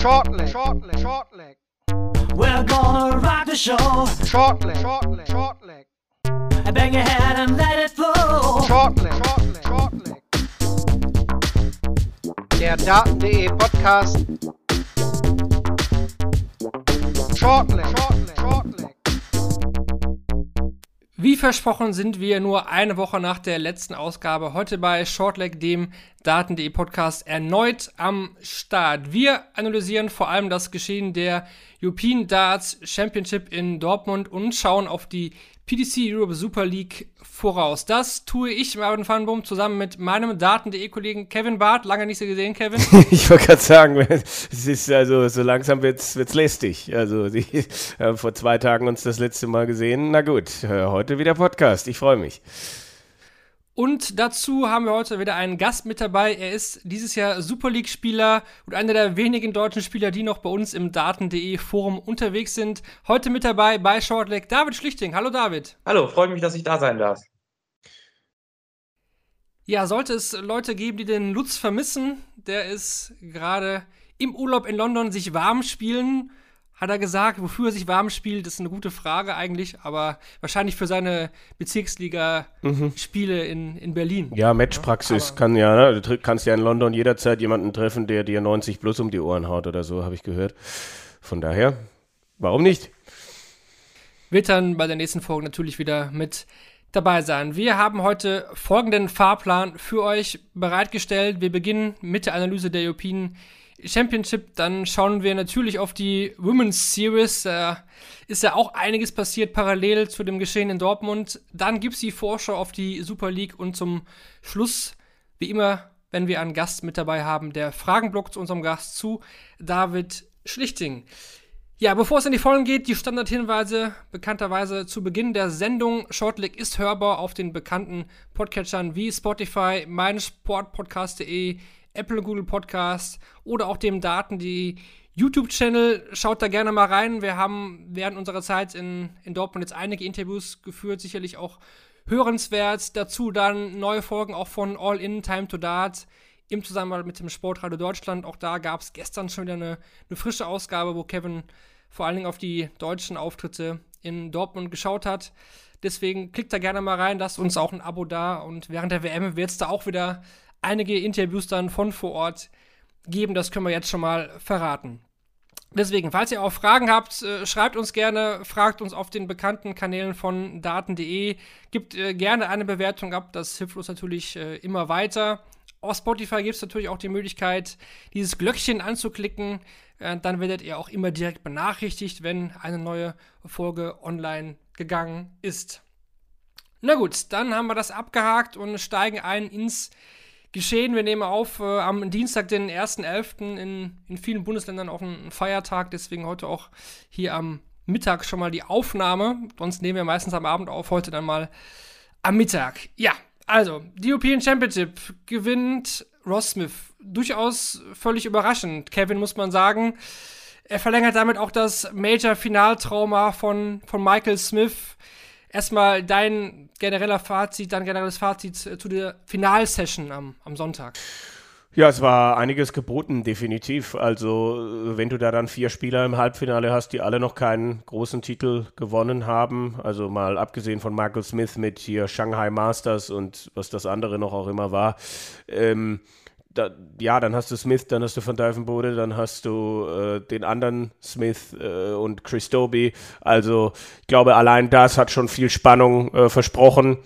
Short leg, short leg, short leg. We're gonna rock the show. Short leg, short leg, short leg. Bang your head and let it flow. Short leg, short leg, short leg. Der Daten.de Podcast. Short leg, Wie versprochen sind wir nur eine Woche nach der letzten Ausgabe heute bei Shortleg, dem Daten.de Podcast, erneut am Start. Wir analysieren vor allem das Geschehen der European Darts Championship in Dortmund und schauen auf die PDC Europe Super League voraus. Das tue ich, Marvin Fanboom, zusammen mit meinem Daten.de-Kollegen Kevin Barth. Lange nicht so gesehen, Kevin. ich wollte gerade sagen, es ist also so langsam wird's wird's lästig. Also die haben vor zwei Tagen uns das letzte Mal gesehen. Na gut, äh, heute wieder Podcast. Ich freue mich. Und dazu haben wir heute wieder einen Gast mit dabei. Er ist dieses Jahr Super League-Spieler und einer der wenigen deutschen Spieler, die noch bei uns im Daten.de Forum unterwegs sind. Heute mit dabei bei Shortleg David Schlichting. Hallo David. Hallo, freut mich, dass ich da sein darf. Ja, sollte es Leute geben, die den Lutz vermissen, der ist gerade im Urlaub in London sich warm spielen hat er gesagt, wofür er sich warm spielt, ist eine gute Frage eigentlich, aber wahrscheinlich für seine Bezirksliga-Spiele in, in Berlin. Ja, Matchpraxis ja, kann ja, ne? du kannst ja in London jederzeit jemanden treffen, der dir 90 plus um die Ohren haut oder so, habe ich gehört. Von daher, warum nicht? Wird dann bei der nächsten Folge natürlich wieder mit dabei sein. Wir haben heute folgenden Fahrplan für euch bereitgestellt. Wir beginnen mit der Analyse der European Championship, dann schauen wir natürlich auf die Women's Series. Da ist ja auch einiges passiert parallel zu dem Geschehen in Dortmund. Dann gibt es die Vorschau auf die Super League und zum Schluss, wie immer, wenn wir einen Gast mit dabei haben, der Fragenblock zu unserem Gast zu David Schlichting. Ja, bevor es in die Vollen geht, die Standardhinweise bekannterweise zu Beginn der Sendung. Shortleg ist hörbar auf den bekannten Podcatchern wie Spotify, meinsportpodcast.de, Apple, Google Podcast oder auch dem Daten, die YouTube-Channel. Schaut da gerne mal rein. Wir haben während unserer Zeit in, in Dortmund jetzt einige Interviews geführt, sicherlich auch hörenswert. Dazu dann neue Folgen auch von All In Time to Dart im Zusammenhang mit dem Sportradio Deutschland. Auch da gab es gestern schon wieder eine, eine frische Ausgabe, wo Kevin vor allen Dingen auf die deutschen Auftritte in Dortmund geschaut hat. Deswegen klickt da gerne mal rein, lasst uns auch ein Abo da und während der WM wird es da auch wieder einige Interviews dann von vor Ort geben. Das können wir jetzt schon mal verraten. Deswegen, falls ihr auch Fragen habt, äh, schreibt uns gerne, fragt uns auf den bekannten Kanälen von daten.de, gibt äh, gerne eine Bewertung ab, das hilft uns natürlich äh, immer weiter. Auf Spotify gibt es natürlich auch die Möglichkeit, dieses Glöckchen anzuklicken. dann werdet ihr auch immer direkt benachrichtigt, wenn eine neue Folge online gegangen ist. Na gut, dann haben wir das abgehakt und steigen ein ins geschehen. Wir nehmen auf äh, am Dienstag, den 1.11. In, in vielen Bundesländern auch ein Feiertag, deswegen heute auch hier am Mittag schon mal die Aufnahme. Sonst nehmen wir meistens am Abend auf, heute dann mal am Mittag. Ja, also, die European Championship gewinnt Ross Smith. Durchaus völlig überraschend, Kevin, muss man sagen. Er verlängert damit auch das Major-Finaltrauma von, von Michael Smith. Erstmal dein genereller Fazit, dein generelles Fazit zu der Finalsession am, am Sonntag. Ja, es war einiges geboten, definitiv. Also, wenn du da dann vier Spieler im Halbfinale hast, die alle noch keinen großen Titel gewonnen haben, also mal abgesehen von Michael Smith mit hier Shanghai Masters und was das andere noch auch immer war, ähm, da, ja, dann hast du Smith, dann hast du Van Dijvenbode, dann hast du äh, den anderen Smith äh, und Chris Doby. Also ich glaube, allein das hat schon viel Spannung äh, versprochen.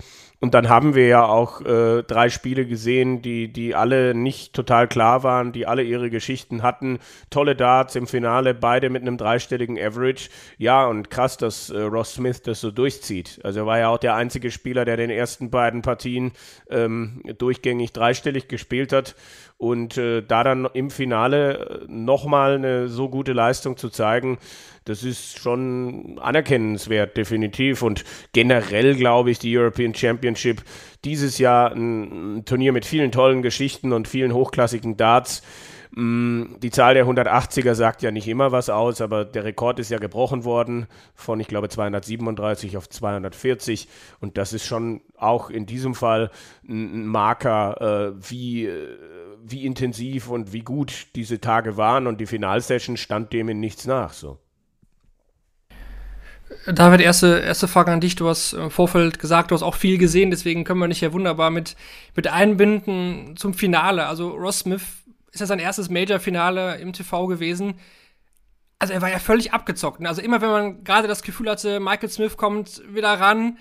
Und dann haben wir ja auch äh, drei Spiele gesehen, die, die alle nicht total klar waren, die alle ihre Geschichten hatten. Tolle Darts im Finale, beide mit einem dreistelligen Average. Ja, und krass, dass äh, Ross Smith das so durchzieht. Also er war ja auch der einzige Spieler, der den ersten beiden Partien ähm, durchgängig dreistellig gespielt hat. Und äh, da dann im Finale äh, nochmal eine so gute Leistung zu zeigen, das ist schon anerkennenswert, definitiv. Und generell glaube ich, die European Championship dieses Jahr ein, ein Turnier mit vielen tollen Geschichten und vielen hochklassigen Darts Mm, die Zahl der 180er sagt ja nicht immer was aus, aber der Rekord ist ja gebrochen worden von, ich glaube, 237 auf 240. Und das ist schon auch in diesem Fall ein Marker, äh, wie, äh, wie intensiv und wie gut diese Tage waren. Und die Finalsession stand dem in nichts nach. So. David, erste, erste Frage an dich. Du hast im Vorfeld gesagt, du hast auch viel gesehen, deswegen können wir dich ja wunderbar mit, mit einbinden zum Finale. Also Ross Smith ist ja sein erstes Major-Finale im TV gewesen. Also er war ja völlig abgezockt. Ne? Also immer wenn man gerade das Gefühl hatte, Michael Smith kommt wieder ran,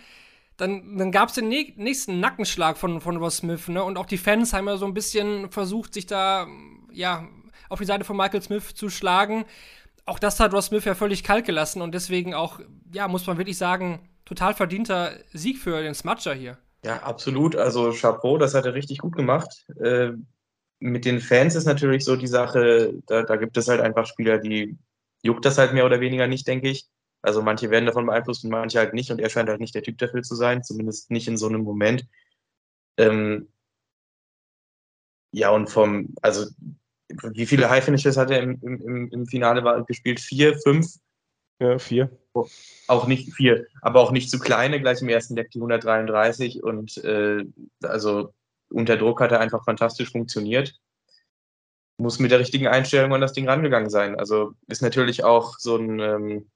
dann, dann gab es den nächsten Nackenschlag von, von Ross Smith. Ne? Und auch die Fans haben ja so ein bisschen versucht, sich da ja, auf die Seite von Michael Smith zu schlagen auch das hat Ross Smith ja völlig kalt gelassen und deswegen auch, ja, muss man wirklich sagen, total verdienter Sieg für den Smudger hier. Ja, absolut. Also Chapeau, das hat er richtig gut gemacht. Äh, mit den Fans ist natürlich so die Sache, da, da gibt es halt einfach Spieler, die juckt das halt mehr oder weniger nicht, denke ich. Also manche werden davon beeinflusst und manche halt nicht und er scheint halt nicht der Typ dafür zu sein, zumindest nicht in so einem Moment. Ähm, ja, und vom, also wie viele High Finishes hat er im, im, im Finale war, gespielt? Vier, fünf? Ja, vier. Auch nicht vier, aber auch nicht zu kleine, gleich im ersten Deck die 133 und äh, also unter Druck hat er einfach fantastisch funktioniert. Muss mit der richtigen Einstellung an das Ding rangegangen sein. Also ist natürlich auch so ein, ähm,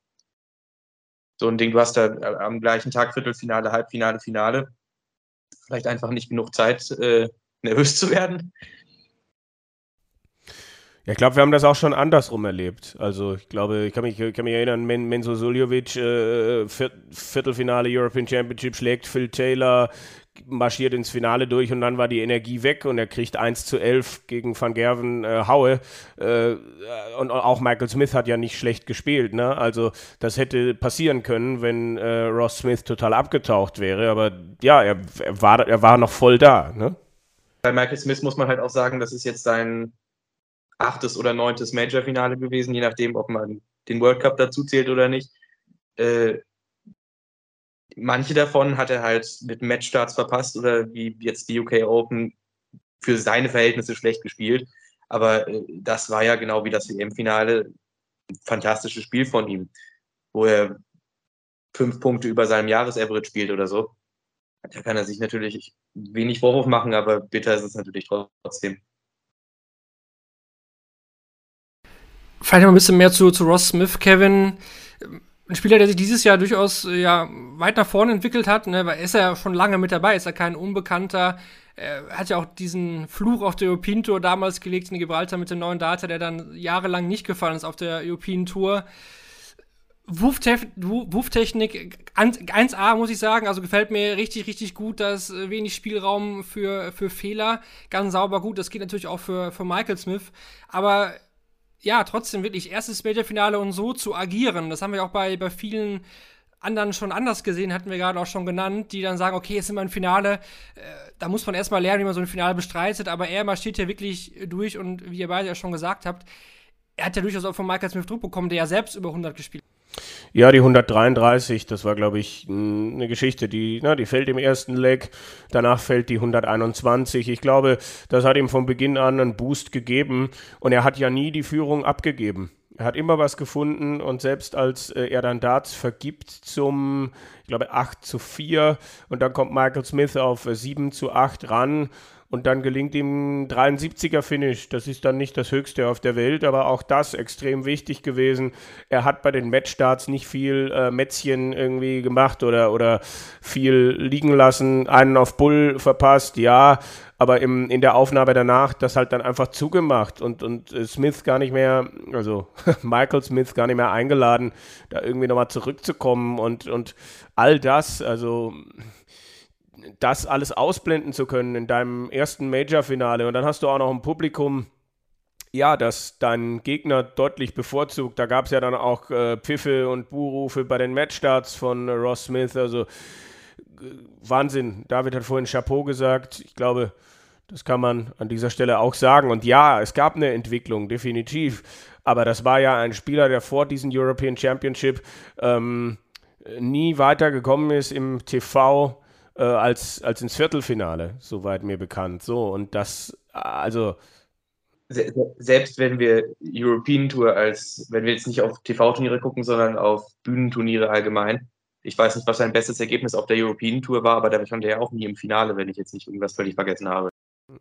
so ein Ding, du hast da am gleichen Tag Viertelfinale, Halbfinale, Finale. Vielleicht einfach nicht genug Zeit, äh, nervös zu werden. Ja, ich glaube, wir haben das auch schon andersrum erlebt. Also ich glaube, ich kann mich, kann mich erinnern, Men Menzo Suljovic, äh, Viertelfinale European Championship schlägt Phil Taylor, marschiert ins Finale durch und dann war die Energie weg und er kriegt 1 zu 11 gegen Van Gerven äh, Haue. Äh, und auch Michael Smith hat ja nicht schlecht gespielt. Ne? Also das hätte passieren können, wenn äh, Ross Smith total abgetaucht wäre. Aber ja, er, er, war, er war noch voll da. Ne? Bei Michael Smith muss man halt auch sagen, das ist jetzt sein achtes oder neuntes Major-Finale gewesen, je nachdem, ob man den World Cup dazu zählt oder nicht. Äh, manche davon hat er halt mit Matchstarts verpasst oder wie jetzt die UK Open für seine Verhältnisse schlecht gespielt. Aber äh, das war ja genau wie das WM-Finale ein fantastisches Spiel von ihm, wo er fünf Punkte über seinem Jahresaverage spielt oder so. Da kann er sich natürlich wenig Vorwurf machen, aber bitter ist es natürlich trotzdem. Vielleicht noch ein bisschen mehr zu, zu Ross Smith, Kevin. Ein Spieler, der sich dieses Jahr durchaus ja, weit nach vorne entwickelt hat, ne, weil er ist ja schon lange mit dabei, ist ja kein Unbekannter. Er hat ja auch diesen Fluch auf der European Tour damals gelegt in Gibraltar mit dem neuen Data, der dann jahrelang nicht gefallen ist auf der European Tour. Wurftechnik 1A, muss ich sagen. Also gefällt mir richtig, richtig gut. Da ist äh, wenig Spielraum für, für Fehler. Ganz sauber gut. Das geht natürlich auch für, für Michael Smith. Aber ja, trotzdem wirklich erstes Major-Finale und so zu agieren. Das haben wir auch bei, bei vielen anderen schon anders gesehen, hatten wir gerade auch schon genannt, die dann sagen, okay, jetzt sind wir im Finale, äh, da muss man erstmal lernen, wie man so ein Finale bestreitet, aber er marschiert hier wirklich durch und wie ihr beide ja schon gesagt habt, er hat ja durchaus auch von Michael Smith Druck bekommen, der ja selbst über 100 gespielt hat. Ja, die 133, das war, glaube ich, eine Geschichte, die, na, die fällt im ersten Leg, danach fällt die 121. Ich glaube, das hat ihm von Beginn an einen Boost gegeben und er hat ja nie die Führung abgegeben. Er hat immer was gefunden und selbst als äh, er dann Darts vergibt zum, ich glaube, 8 zu 4 und dann kommt Michael Smith auf äh, 7 zu 8 ran und dann gelingt ihm 73er Finish. Das ist dann nicht das höchste auf der Welt, aber auch das extrem wichtig gewesen. Er hat bei den Matchstarts nicht viel äh, Mätzchen irgendwie gemacht oder, oder viel liegen lassen, einen auf Bull verpasst, ja, aber im, in der Aufnahme danach das halt dann einfach zugemacht und, und äh, Smith gar nicht mehr, also Michael Smith gar nicht mehr eingeladen, da irgendwie nochmal zurückzukommen und, und all das, also das alles ausblenden zu können in deinem ersten Major-Finale und dann hast du auch noch ein Publikum, ja, das deinen Gegner deutlich bevorzugt. Da gab es ja dann auch äh, Pfiffe und Buhrufe bei den Matchstarts von äh, Ross Smith. Also äh, Wahnsinn. David hat vorhin Chapeau gesagt. Ich glaube, das kann man an dieser Stelle auch sagen. Und ja, es gab eine Entwicklung, definitiv. Aber das war ja ein Spieler, der vor diesem European Championship ähm, nie weitergekommen ist im TV äh, als, als ins Viertelfinale, soweit mir bekannt. So, und das, also se selbst wenn wir European Tour als, wenn wir jetzt nicht auf TV-Turniere gucken, sondern auf Bühnenturniere allgemein. Ich weiß nicht, was sein bestes Ergebnis auf der European Tour war, aber da stand er ja auch nie im Finale, wenn ich jetzt nicht irgendwas völlig vergessen habe.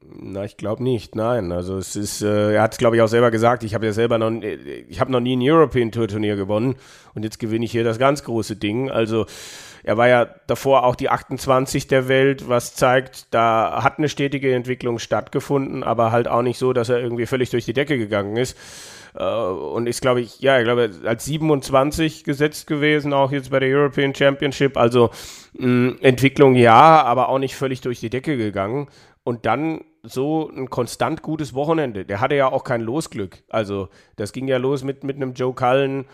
Na, ich glaube nicht, nein. Also es ist, äh, er hat es glaube ich auch selber gesagt, ich habe ja selber noch, ich habe noch nie ein European Tour Turnier gewonnen und jetzt gewinne ich hier das ganz große Ding. Also er war ja davor auch die 28 der Welt, was zeigt, da hat eine stetige Entwicklung stattgefunden, aber halt auch nicht so, dass er irgendwie völlig durch die Decke gegangen ist. Äh, und ist, glaube ich, ja, ich glaube, als 27 gesetzt gewesen, auch jetzt bei der European Championship. Also mh, Entwicklung ja, aber auch nicht völlig durch die Decke gegangen. Und dann so ein konstant gutes Wochenende. Der hatte ja auch kein Losglück. Also das ging ja los mit, mit einem Joe Cullen,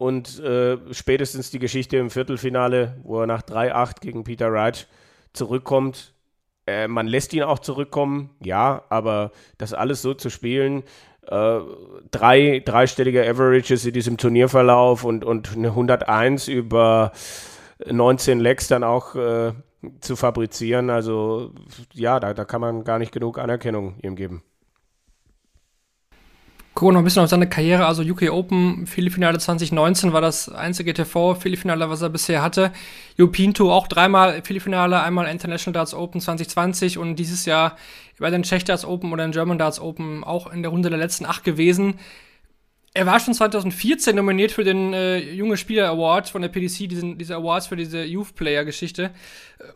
und äh, spätestens die Geschichte im Viertelfinale, wo er nach 3-8 gegen Peter Wright zurückkommt. Äh, man lässt ihn auch zurückkommen, ja, aber das alles so zu spielen, äh, drei dreistellige Averages in diesem Turnierverlauf und, und eine 101 über 19 Legs dann auch äh, zu fabrizieren, also ja, da, da kann man gar nicht genug Anerkennung ihm geben gucken noch ein bisschen auf seine Karriere. Also UK Open, Philipp-Finale 2019 war das einzige TV-Philipp-Finale, was er bisher hatte. European auch dreimal Philipp-Finale, einmal International Darts Open 2020 und dieses Jahr bei den Czech Darts Open oder den German Darts Open auch in der Runde der letzten acht gewesen. Er war schon 2014 nominiert für den äh, Junge Spieler Award von der PDC, diesen, diese Awards für diese Youth Player Geschichte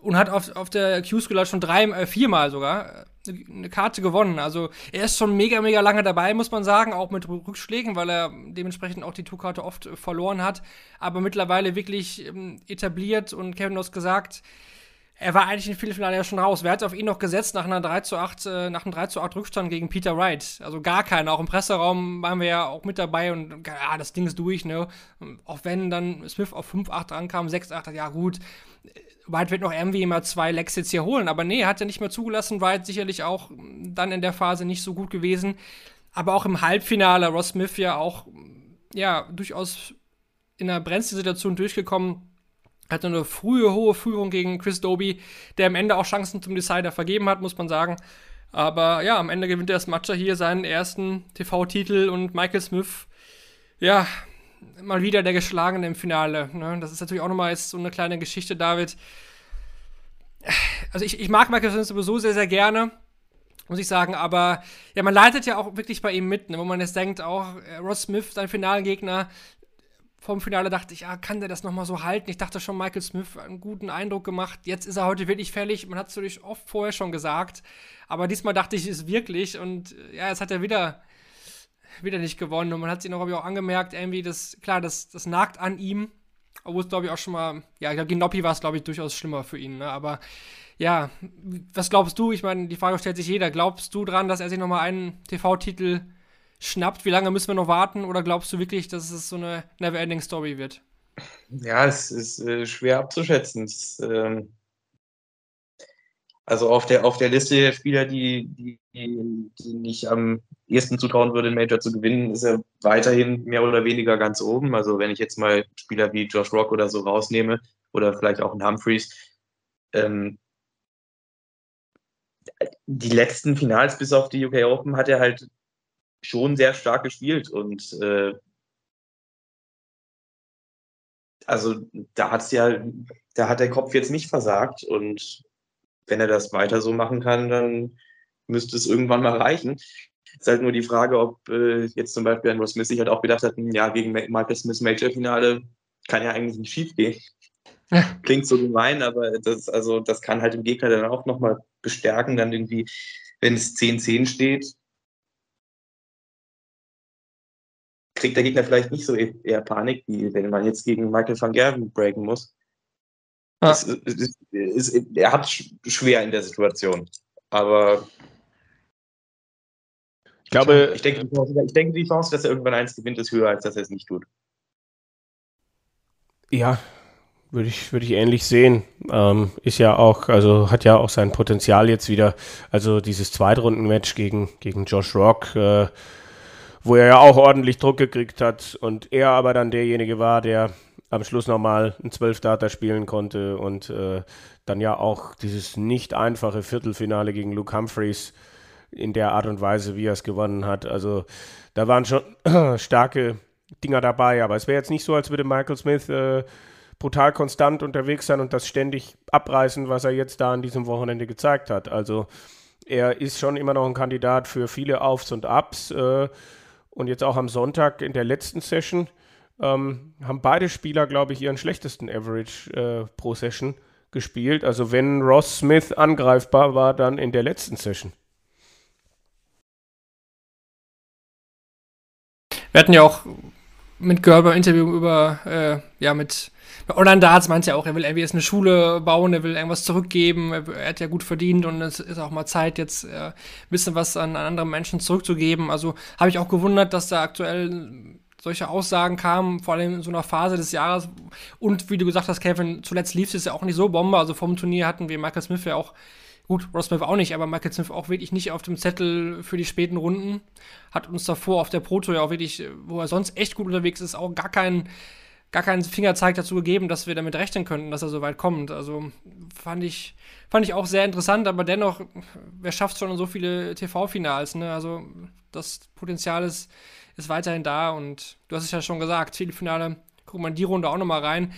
und hat auf, auf der Q-School schon drei, äh, viermal sogar eine Karte gewonnen. Also er ist schon mega, mega lange dabei, muss man sagen, auch mit Rückschlägen, weil er dementsprechend auch die Tourkarte oft verloren hat, aber mittlerweile wirklich ähm, etabliert und Kevin hat gesagt, er war eigentlich im Viertelfinale ja schon raus. Wer hat auf ihn noch gesetzt nach einer 3 zu 8, äh, nach einem 3 zu 8 Rückstand gegen Peter Wright? Also gar keiner. Auch im Presseraum waren wir ja auch mit dabei und ja, das Ding ist durch, ne? Auch wenn dann Smith auf 5-8 ankam, 6-8, ja gut, White wird noch irgendwie mal zwei Lecks jetzt hier holen, aber nee, hat er nicht mehr zugelassen. White sicherlich auch dann in der Phase nicht so gut gewesen. Aber auch im Halbfinale, Ross Smith ja auch, ja, durchaus in einer Brenzsituation durchgekommen. Hatte eine frühe, hohe Führung gegen Chris Doby, der am Ende auch Chancen zum Decider vergeben hat, muss man sagen. Aber ja, am Ende gewinnt der Smatcher hier seinen ersten TV-Titel und Michael Smith, ja, mal wieder der Geschlagene im Finale. Ne? Das ist natürlich auch nochmal jetzt so eine kleine Geschichte, David. Also ich, ich mag Michael Smith sowieso sehr, sehr gerne, muss ich sagen, aber ja, man leitet ja auch wirklich bei ihm mit, ne? wo man jetzt denkt, auch äh, Ross Smith, sein Finalgegner, vom Finale dachte ich, ja, kann der das nochmal so halten? Ich dachte schon, Michael Smith einen guten Eindruck gemacht. Jetzt ist er heute wirklich fällig. Man hat es natürlich oft vorher schon gesagt. Aber diesmal dachte ich, es wirklich. Und äh, ja, jetzt hat er wieder wieder nicht gewonnen. Und man hat sich noch, auch angemerkt, irgendwie, das, klar, das, das nagt an ihm. Obwohl es, glaube ich, auch schon mal, ja, ich glaube, gegen war es, glaube ich, durchaus schlimmer für ihn. Ne? Aber ja, was glaubst du? Ich meine, die Frage stellt sich jeder. Glaubst du dran, dass er sich nochmal einen TV-Titel schnappt? Wie lange müssen wir noch warten? Oder glaubst du wirklich, dass es so eine Never-Ending-Story wird? Ja, es ist äh, schwer abzuschätzen. Es, ähm, also auf der, auf der Liste der Spieler, die, die, die, nicht am ehesten zutrauen würde, den Major zu gewinnen, ist er weiterhin mehr oder weniger ganz oben. Also wenn ich jetzt mal Spieler wie Josh Rock oder so rausnehme oder vielleicht auch ein Humphreys, ähm, die letzten Finals bis auf die UK Open hat er halt schon sehr stark gespielt und äh, also da hat's ja, da hat der Kopf jetzt nicht versagt und wenn er das weiter so machen kann, dann müsste es irgendwann mal reichen. Ist halt nur die Frage, ob äh, jetzt zum Beispiel Andrew Smith sich halt auch gedacht hat, hm, ja, gegen Michael Smith Major-Finale kann ja eigentlich nicht schief gehen. Klingt so gemein, aber das, also, das kann halt im Gegner dann auch nochmal bestärken, dann irgendwie, wenn es 10-10 steht, kriegt der Gegner vielleicht nicht so e-, eher Panik, wie wenn man jetzt gegen Michael van Gerven breaken muss. Ja. Ist, ist, ist, er hat schwer in der Situation. Aber ich glaube, ich denke, ich denke, die Chance, dass er irgendwann eins gewinnt, ist höher, als dass er es nicht tut. Ja, würde ich, würde ich ähnlich sehen. Ähm, ist ja auch, also hat ja auch sein Potenzial jetzt wieder. Also dieses Zweitrunden-Match gegen, gegen Josh Rock, äh, wo er ja auch ordentlich Druck gekriegt hat und er aber dann derjenige war, der am Schluss nochmal ein Zwölf-Data spielen konnte und äh, dann ja auch dieses nicht einfache Viertelfinale gegen Luke Humphreys in der Art und Weise, wie er es gewonnen hat. Also da waren schon starke Dinger dabei, aber es wäre jetzt nicht so, als würde Michael Smith äh, brutal konstant unterwegs sein und das ständig abreißen, was er jetzt da an diesem Wochenende gezeigt hat. Also er ist schon immer noch ein Kandidat für viele Aufs und Ups. Äh, und jetzt auch am Sonntag in der letzten Session ähm, haben beide Spieler, glaube ich, ihren schlechtesten Average äh, pro Session gespielt. Also wenn Ross Smith angreifbar war, dann in der letzten Session. Wir hatten ja auch mit Gerber ein Interview über, äh, ja, mit Online-Darts meint ja auch, er will irgendwie jetzt eine Schule bauen, er will irgendwas zurückgeben, er, er, hat ja gut verdient und es ist auch mal Zeit, jetzt äh, ein bisschen was an, an andere Menschen zurückzugeben. Also habe ich auch gewundert, dass da aktuell solche Aussagen kamen, vor allem in so einer Phase des Jahres. Und wie du gesagt hast, Kevin, zuletzt lief es ja auch nicht so Bombe. Also vom Turnier hatten wir Michael Smith ja auch Gut, Ross Smith auch nicht, aber Michael Smith auch wirklich nicht auf dem Zettel für die späten Runden. Hat uns davor auf der Proto ja auch wirklich, wo er sonst echt gut unterwegs ist, auch gar keinen gar keinen Fingerzeig dazu gegeben, dass wir damit rechnen könnten, dass er so weit kommt. Also fand ich, fand ich auch sehr interessant, aber dennoch, wer schafft schon so viele TV-Finals, ne? Also das Potenzial ist, ist weiterhin da und du hast es ja schon gesagt, Viertelfinale, guck mal in die Runde auch nochmal rein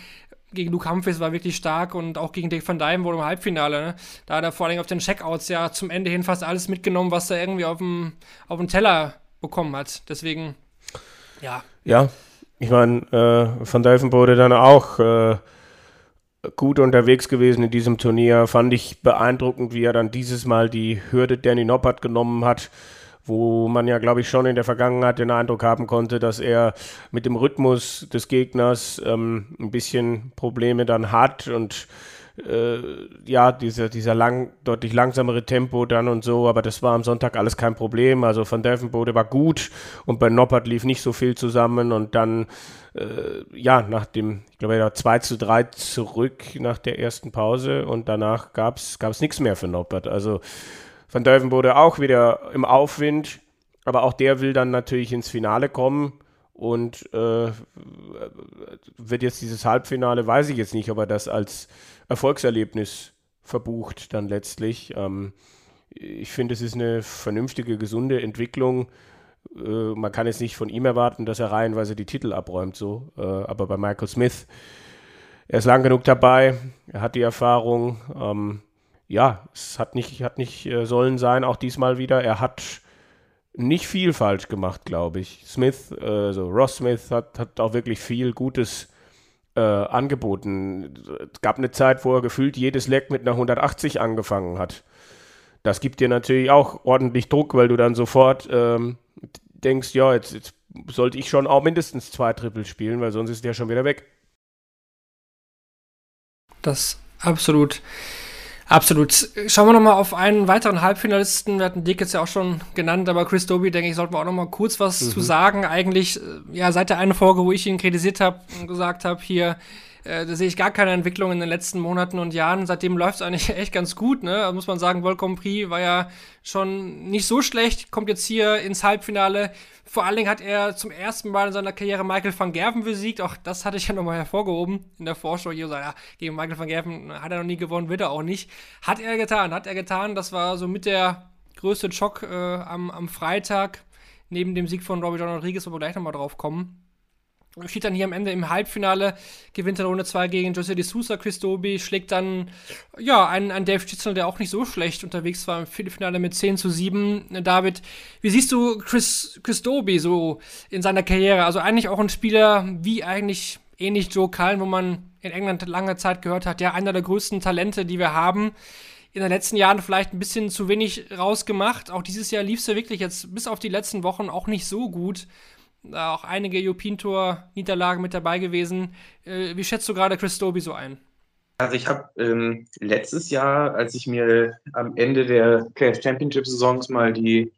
gegen Luke Humphries war wirklich stark und auch gegen Dave Van Dyne wurde im Halbfinale. Ne? Da hat er vor allem auf den Checkouts ja zum Ende hin fast alles mitgenommen, was er irgendwie auf dem, auf dem Teller bekommen hat. Deswegen, ja. Ja, ich meine, äh, Van Dyven wurde dann auch äh, gut unterwegs gewesen in diesem Turnier. Fand ich beeindruckend, wie er dann dieses Mal die Hürde Danny Noppert genommen hat wo man ja, glaube ich, schon in der Vergangenheit den Eindruck haben konnte, dass er mit dem Rhythmus des Gegners ähm, ein bisschen Probleme dann hat und äh, ja, dieser, dieser lang, deutlich langsamere Tempo dann und so, aber das war am Sonntag alles kein Problem. Also Van Delvenbode war gut und bei Noppert lief nicht so viel zusammen und dann, äh, ja, nach dem, ich glaube, er war 2 zu 3 zurück nach der ersten Pause und danach gab es nichts mehr für Noppert. Also Van Duivenbode auch wieder im Aufwind, aber auch der will dann natürlich ins Finale kommen und äh, wird jetzt dieses Halbfinale, weiß ich jetzt nicht, ob er das als Erfolgserlebnis verbucht dann letztlich. Ähm, ich finde, es ist eine vernünftige, gesunde Entwicklung. Äh, man kann jetzt nicht von ihm erwarten, dass er reihenweise die Titel abräumt, so. Äh, aber bei Michael Smith, er ist lang genug dabei, er hat die Erfahrung. Ähm, ja, es hat nicht, hat nicht äh, sollen sein, auch diesmal wieder. Er hat nicht viel falsch gemacht, glaube ich. Smith, also Ross Smith hat, hat auch wirklich viel Gutes äh, angeboten. Es gab eine Zeit, wo er gefühlt jedes Leck mit einer 180 angefangen hat. Das gibt dir natürlich auch ordentlich Druck, weil du dann sofort ähm, denkst, ja, jetzt, jetzt sollte ich schon auch mindestens zwei Triple spielen, weil sonst ist der schon wieder weg. Das absolut Absolut. Schauen wir nochmal auf einen weiteren Halbfinalisten. Wir hatten Dick jetzt ja auch schon genannt, aber Chris Doby, denke ich, sollten wir auch nochmal kurz was mhm. zu sagen. Eigentlich, äh, ja, seit der einen Folge, wo ich ihn kritisiert habe und gesagt habe, hier, äh, da sehe ich gar keine Entwicklung in den letzten Monaten und Jahren. Seitdem läuft es eigentlich echt ganz gut. Ne? Da muss man sagen, Volcom Prix war ja schon nicht so schlecht, kommt jetzt hier ins Halbfinale. Vor allen Dingen hat er zum ersten Mal in seiner Karriere Michael van Gerven besiegt. Auch das hatte ich ja nochmal hervorgehoben in der Vorschau. Hier ja, gegen Michael van Gerven hat er noch nie gewonnen, wird er auch nicht. Hat er getan, hat er getan. Das war so mit der größte Schock äh, am, am Freitag, neben dem Sieg von Robbie John Rodriguez, wo wir gleich nochmal drauf kommen steht dann hier am Ende im Halbfinale, gewinnt er Runde 2 gegen Jose de Sousa. Chris Doby schlägt dann, ja, einen, einen Dave Stitzel, der auch nicht so schlecht unterwegs war im Viertelfinale mit 10 zu 7. David, wie siehst du Chris, Chris Doby so in seiner Karriere? Also eigentlich auch ein Spieler wie eigentlich ähnlich Joe Cullen, wo man in England lange Zeit gehört hat, ja, einer der größten Talente, die wir haben. In den letzten Jahren vielleicht ein bisschen zu wenig rausgemacht. Auch dieses Jahr lief es ja wirklich jetzt bis auf die letzten Wochen auch nicht so gut auch einige European Tour Niederlagen mit dabei gewesen. Äh, wie schätzt du gerade Chris Doby so ein? Also ich habe ähm, letztes Jahr, als ich mir am Ende der KF Championship Saisons mal die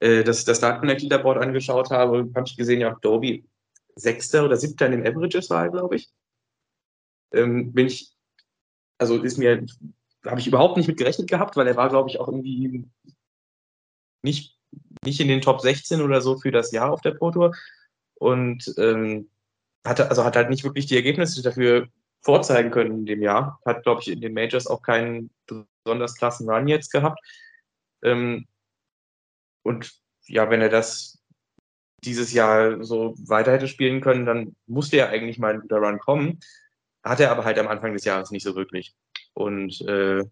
äh, das, Start Connect Leaderboard angeschaut habe, habe ich gesehen, ja, Doby Sechster oder Siebter in den Averages war, glaube ich. Ähm, bin ich, also ist mir, habe ich überhaupt nicht mit gerechnet gehabt, weil er war, glaube ich, auch irgendwie nicht nicht in den Top 16 oder so für das Jahr auf der Pro Tour und ähm, hatte, also hat halt nicht wirklich die Ergebnisse dafür vorzeigen können in dem Jahr. Hat, glaube ich, in den Majors auch keinen besonders klassen Run jetzt gehabt. Ähm, und ja, wenn er das dieses Jahr so weiter hätte spielen können, dann musste ja eigentlich mal ein guter Run kommen. Hat er aber halt am Anfang des Jahres nicht so wirklich. Und äh,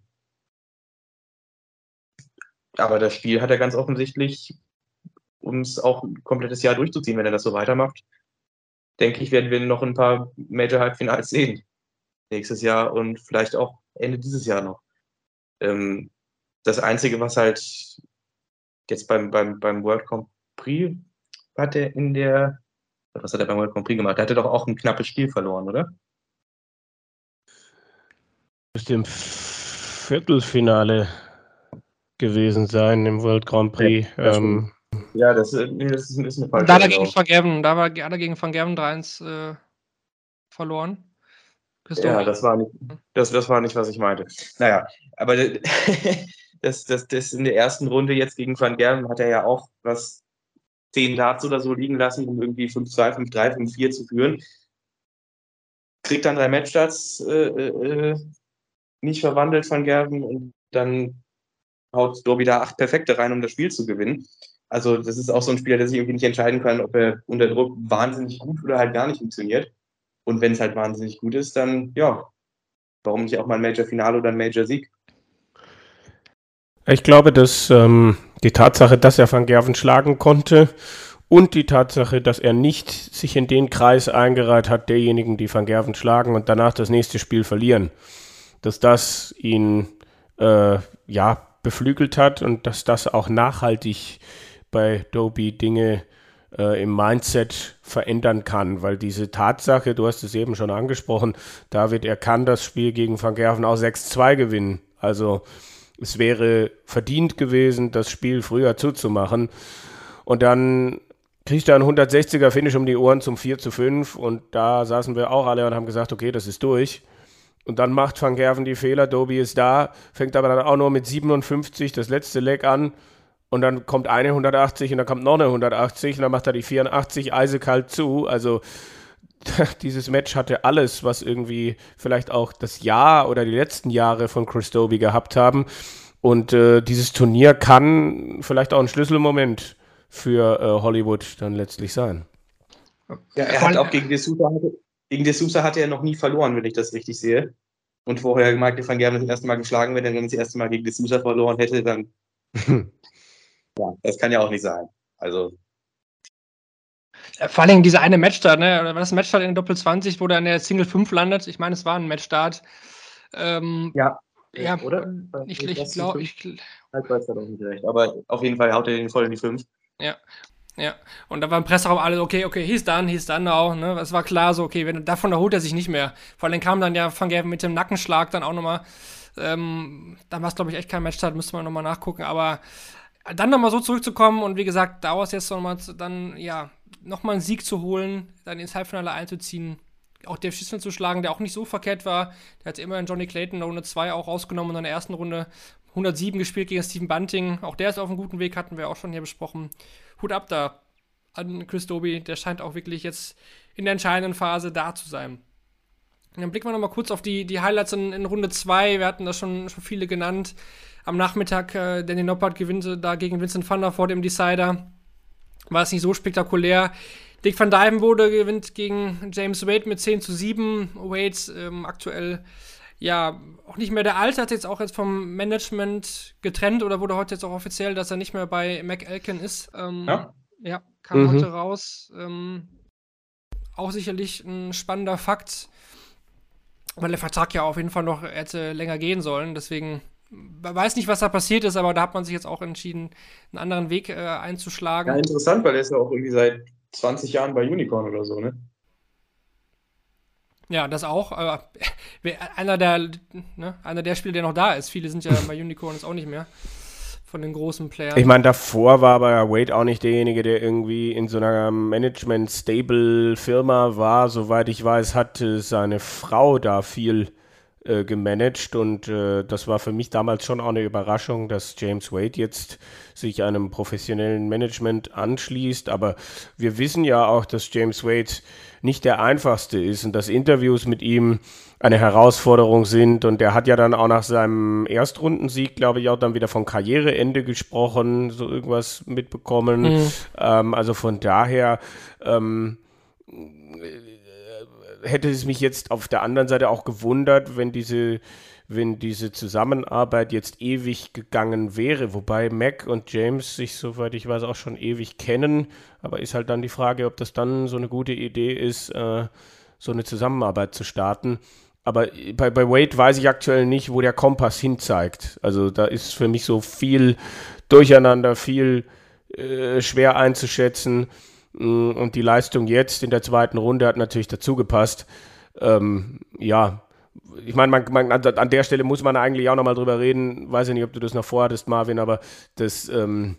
aber das Spiel hat er ganz offensichtlich, um es auch ein komplettes Jahr durchzuziehen, wenn er das so weitermacht. Denke ich, werden wir noch ein paar Major Halbfinals sehen. Nächstes Jahr und vielleicht auch Ende dieses Jahr noch. Ähm, das Einzige, was halt jetzt beim, beim, beim World Grand Prix hat er in der, was hat er beim World Grand Prix gemacht? Er doch auch ein knappes Spiel verloren, oder? Müsste im Viertelfinale gewesen sein im World Grand Prix. Ja, ähm, ja das, das, ist, ist eine falsche Da hat er gegen Erinnerung. Van Gerven, da war, hat er gegen Van Gerven 3-1 äh, verloren. Christoph. Ja, das war nicht, das, das war nicht, was ich meinte. Naja, aber das, das, das in der ersten Runde jetzt gegen Van Gerven hat er ja auch was 10 Darts oder so liegen lassen, um irgendwie 5-2, 5-3, 5-4 zu führen. Kriegt dann drei Matchstarts äh, äh, nicht verwandelt Van Gerven und dann haut Dobi da acht Perfekte rein, um das Spiel zu gewinnen. Also das ist auch so ein Spieler, der sich irgendwie nicht entscheiden kann, ob er unter Druck wahnsinnig gut oder halt gar nicht funktioniert. Und wenn es halt wahnsinnig gut ist, dann ja, warum nicht auch mal ein Major-Finale oder ein Major-Sieg? Ich glaube, dass ähm, die Tatsache, dass er Van Gerven schlagen konnte und die Tatsache, dass er nicht sich in den Kreis eingereiht hat, derjenigen, die Van Gerven schlagen und danach das nächste Spiel verlieren, dass das ihn äh, ja beflügelt hat und dass das auch nachhaltig bei Doby Dinge äh, im Mindset verändern kann, weil diese Tatsache, du hast es eben schon angesprochen, David, er kann das Spiel gegen Van Gerven auch 6-2 gewinnen. Also es wäre verdient gewesen, das Spiel früher zuzumachen. Und dann kriegt er einen 160er Finish um die Ohren zum 4 zu 5 und da saßen wir auch alle und haben gesagt, okay, das ist durch. Und dann macht Van Gerven die Fehler, Doby ist da, fängt aber dann auch nur mit 57 das letzte Leg an und dann kommt eine 180 und dann kommt noch eine 180 und dann macht er die 84 eisekalt zu. Also dieses Match hatte alles, was irgendwie vielleicht auch das Jahr oder die letzten Jahre von Chris Doby gehabt haben. Und äh, dieses Turnier kann vielleicht auch ein Schlüsselmoment für äh, Hollywood dann letztlich sein. Ja, er hat auch gegen D'Souza, gegen D'Souza hat er noch nie verloren, wenn ich das richtig sehe. Und vorher Michael van Gerven das erste Mal geschlagen, wenn er dann das erste Mal gegen D'Souza verloren hätte, dann ja, das kann ja auch nicht sein. Also Äh, Vor allem diese eine Matchstart, ne? Oder war das ein Matchstart in der Doppel 20, wo er in der Single 5 landet? Ich meine, es war ein Matchstart. Ähm, ja, ja, oder? Ich, ich glaube, ich, Halt weiß er doch nicht recht. Aber auf jeden Fall haut er den voll in die 5. Ja. Ja, und da war im Presseraum alles, okay, okay, he's done, he's done now, ne, es war klar so, okay, wenn, davon erholt er sich nicht mehr. Vor allem kam dann ja Van Gerven mit dem Nackenschlag dann auch nochmal, ähm, dann war es, glaube ich, echt kein Matchstart, müsste man nochmal nachgucken, aber dann nochmal so zurückzukommen und wie gesagt, daraus jetzt nochmal dann, ja, nochmal einen Sieg zu holen, dann ins Halbfinale einzuziehen, auch Dave Schissel zu schlagen, der auch nicht so verkehrt war, der hat immerhin Johnny Clayton in der Runde 2 auch rausgenommen in der ersten Runde 107 gespielt gegen Stephen Bunting, auch der ist auf einem guten Weg, hatten wir auch schon hier besprochen. Hut ab da an Chris Doby, der scheint auch wirklich jetzt in der entscheidenden Phase da zu sein. Und dann blicken wir nochmal kurz auf die, die Highlights in, in Runde 2. Wir hatten da schon, schon viele genannt. Am Nachmittag, äh, Danny Noppert gewinnt da gegen Vincent van der Voort im Decider. War es nicht so spektakulär. Dick van Dijvenbode gewinnt gegen James Wade mit 10 zu 7. Wade ähm, aktuell ja auch nicht mehr der Alte, hat jetzt auch jetzt vom Management getrennt oder wurde heute jetzt auch offiziell, dass er nicht mehr bei McElkin ist. Ähm, Ja. ja, kam Mhm. heute raus. Ähm, auch sicherlich ein spannender Fakt, weil der Vertrag ja auf jeden Fall noch hätte länger gehen sollen. Deswegen man weiß nicht, was da passiert ist, aber da hat man sich jetzt auch entschieden, einen anderen Weg äh, einzuschlagen. Ja, interessant, weil er ist ja auch irgendwie seit 20 Jahren bei Unicorn oder so, ne? Ja, das auch. Aber einer der, ne, einer der Spieler, der noch da ist. Viele sind ja bei Unicorn jetzt auch nicht mehr. Von den großen Playern. Ich meine, davor war aber Wade auch nicht derjenige, der irgendwie in so einer Management-Stable-Firma war. Soweit ich weiß, hatte seine Frau da viel äh, gemanagt und äh, das war für mich damals schon auch eine Überraschung, dass James Wade jetzt sich einem professionellen Management anschließt. Aber wir wissen ja auch, dass James Wade nicht der einfachste ist und dass Interviews mit ihm eine Herausforderung sind. Und er hat ja dann auch nach seinem Erstrundensieg, glaube ich, auch dann wieder von Karriereende gesprochen, so irgendwas mitbekommen. Mhm. Ähm, also von daher ähm, hätte es mich jetzt auf der anderen Seite auch gewundert, wenn diese, wenn diese Zusammenarbeit jetzt ewig gegangen wäre, wobei Mac und James sich, soweit ich weiß, auch schon ewig kennen. Aber ist halt dann die Frage, ob das dann so eine gute Idee ist, äh, so eine Zusammenarbeit zu starten. Aber bei, bei Wade weiß ich aktuell nicht, wo der Kompass hinzeigt. Also da ist für mich so viel Durcheinander, viel äh, schwer einzuschätzen. Mm, und die Leistung jetzt in der zweiten Runde hat natürlich dazu gepasst. Ähm, ja, ich meine, man, man, an der Stelle muss man eigentlich auch nochmal drüber reden. Weiß ich nicht, ob du das noch vorhattest, Marvin, aber das, ähm,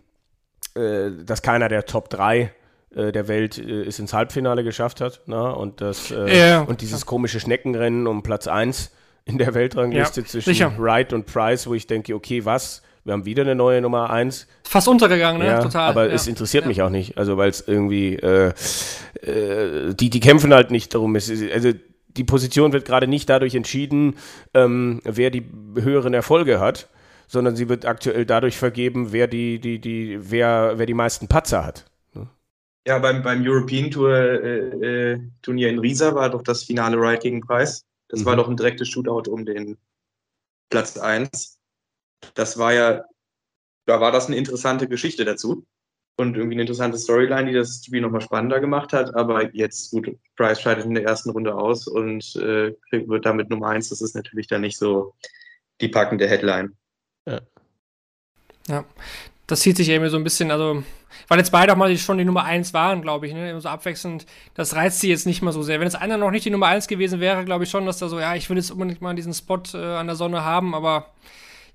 äh, dass keiner der Top 3 äh, der Welt äh, es ins Halbfinale geschafft hat. Na? Ne? Und, das, äh, ja. und dieses komische Schneckenrennen um Platz 1 in der Weltrangliste ja, zwischen sicher. Wright und Price, wo ich denke, okay, was? Wir haben wieder eine neue Nummer 1. Fast untergegangen, ne? Ja, Total. Aber ja. es interessiert ja. mich auch nicht. Also, weil es irgendwie, äh, äh, die, die kämpfen halt nicht darum. Es ist, also, die Position wird gerade nicht dadurch entschieden, ähm, wer die höheren Erfolge hat, sondern sie wird aktuell dadurch vergeben, wer die, die, die, wer, wer die meisten Patzer hat. Ne? Ja, beim, beim European Tour äh, äh, Turnier in Riesa war doch das Finale Ride gegen Preis. Das mhm. war doch ein direktes Shootout um den Platz 1 das war ja, da war das eine interessante Geschichte dazu und irgendwie eine interessante Storyline, die das Spiel nochmal spannender gemacht hat. Aber jetzt, gut, Price scheidet in der ersten Runde aus und äh, wird damit Nummer eins. Das ist natürlich dann nicht so die packende Headline. Ja. Ja, das zieht sich eben so ein bisschen, also, weil jetzt beide auch mal schon die Nummer 1 waren, glaube ich, ne, immer so abwechselnd, das reizt sie jetzt nicht mal so sehr. Wenn jetzt einer noch nicht die Nummer 1 gewesen wäre, glaube ich schon, dass da so, ja, ich will jetzt unbedingt mal diesen Spot äh, an der Sonne haben, aber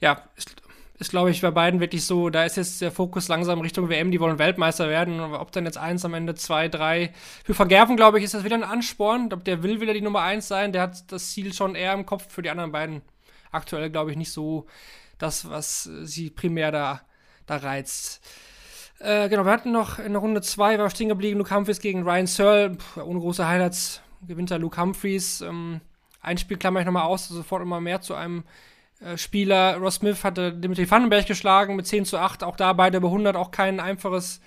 ja, ist, ist glaube ich, bei beiden wirklich so, da ist jetzt der Fokus langsam Richtung WM, die wollen Weltmeister werden. Ob dann jetzt eins am Ende, zwei, drei. Für Vergerven, glaube ich, ist das wieder ein Ansporn. Der will wieder die Nummer eins sein. Der hat das Ziel schon eher im Kopf für die anderen beiden. Aktuell, glaube ich, nicht so das, was sie primär da, da reizt. Äh, genau, wir hatten noch in der Runde zwei war stehen geblieben, Luke Humphreys gegen Ryan Searle. Puh, ohne große Highlights gewinnt da Luke Humphreys. Ähm, ein Spiel klammer ich nochmal aus, sofort immer mehr zu einem Spieler. Ross Smith hatte Dimitri Vandenberg geschlagen mit 10 zu 8. Auch da beide bei 100. Auch kein einfaches,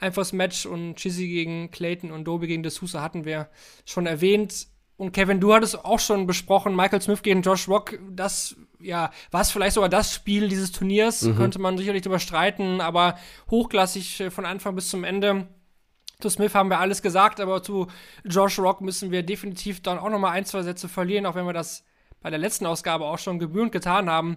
einfaches Match. Und Chizzy gegen Clayton und Doby gegen D'Souza hatten wir schon erwähnt. Und Kevin, du hattest auch schon besprochen, Michael Smith gegen Josh Rock, das, ja, war es vielleicht sogar das Spiel dieses Turniers, mhm. könnte man sicherlich darüber streiten, aber hochklassig äh, von Anfang bis zum Ende. Zu Smith haben wir alles gesagt, aber zu Josh Rock müssen wir definitiv dann auch nochmal ein, zwei Sätze verlieren, auch wenn wir das bei der letzten Ausgabe auch schon gebührend getan haben,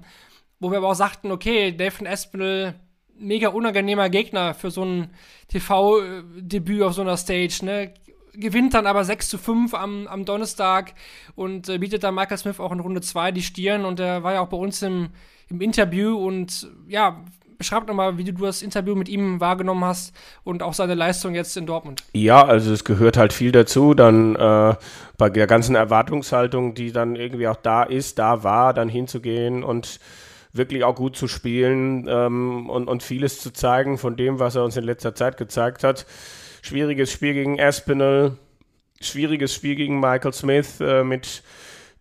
wo wir aber auch sagten, okay, Nathan Espinel, mega unangenehmer Gegner für so ein TV-Debüt auf so einer Stage, ne? Gewinnt dann aber 6 zu 5 am, am Donnerstag und äh, bietet dann Michael Smith auch in Runde 2 die Stirn und er war ja auch bei uns im, im Interview und ja, beschreib nochmal, wie du das Interview mit ihm wahrgenommen hast und auch seine Leistung jetzt in Dortmund. Ja, also es gehört halt viel dazu, dann äh, bei der ganzen Erwartungshaltung, die dann irgendwie auch da ist, da war, dann hinzugehen und wirklich auch gut zu spielen ähm, und, und vieles zu zeigen von dem, was er uns in letzter Zeit gezeigt hat. Schwieriges Spiel gegen Aspinall, schwieriges Spiel gegen Michael Smith äh, mit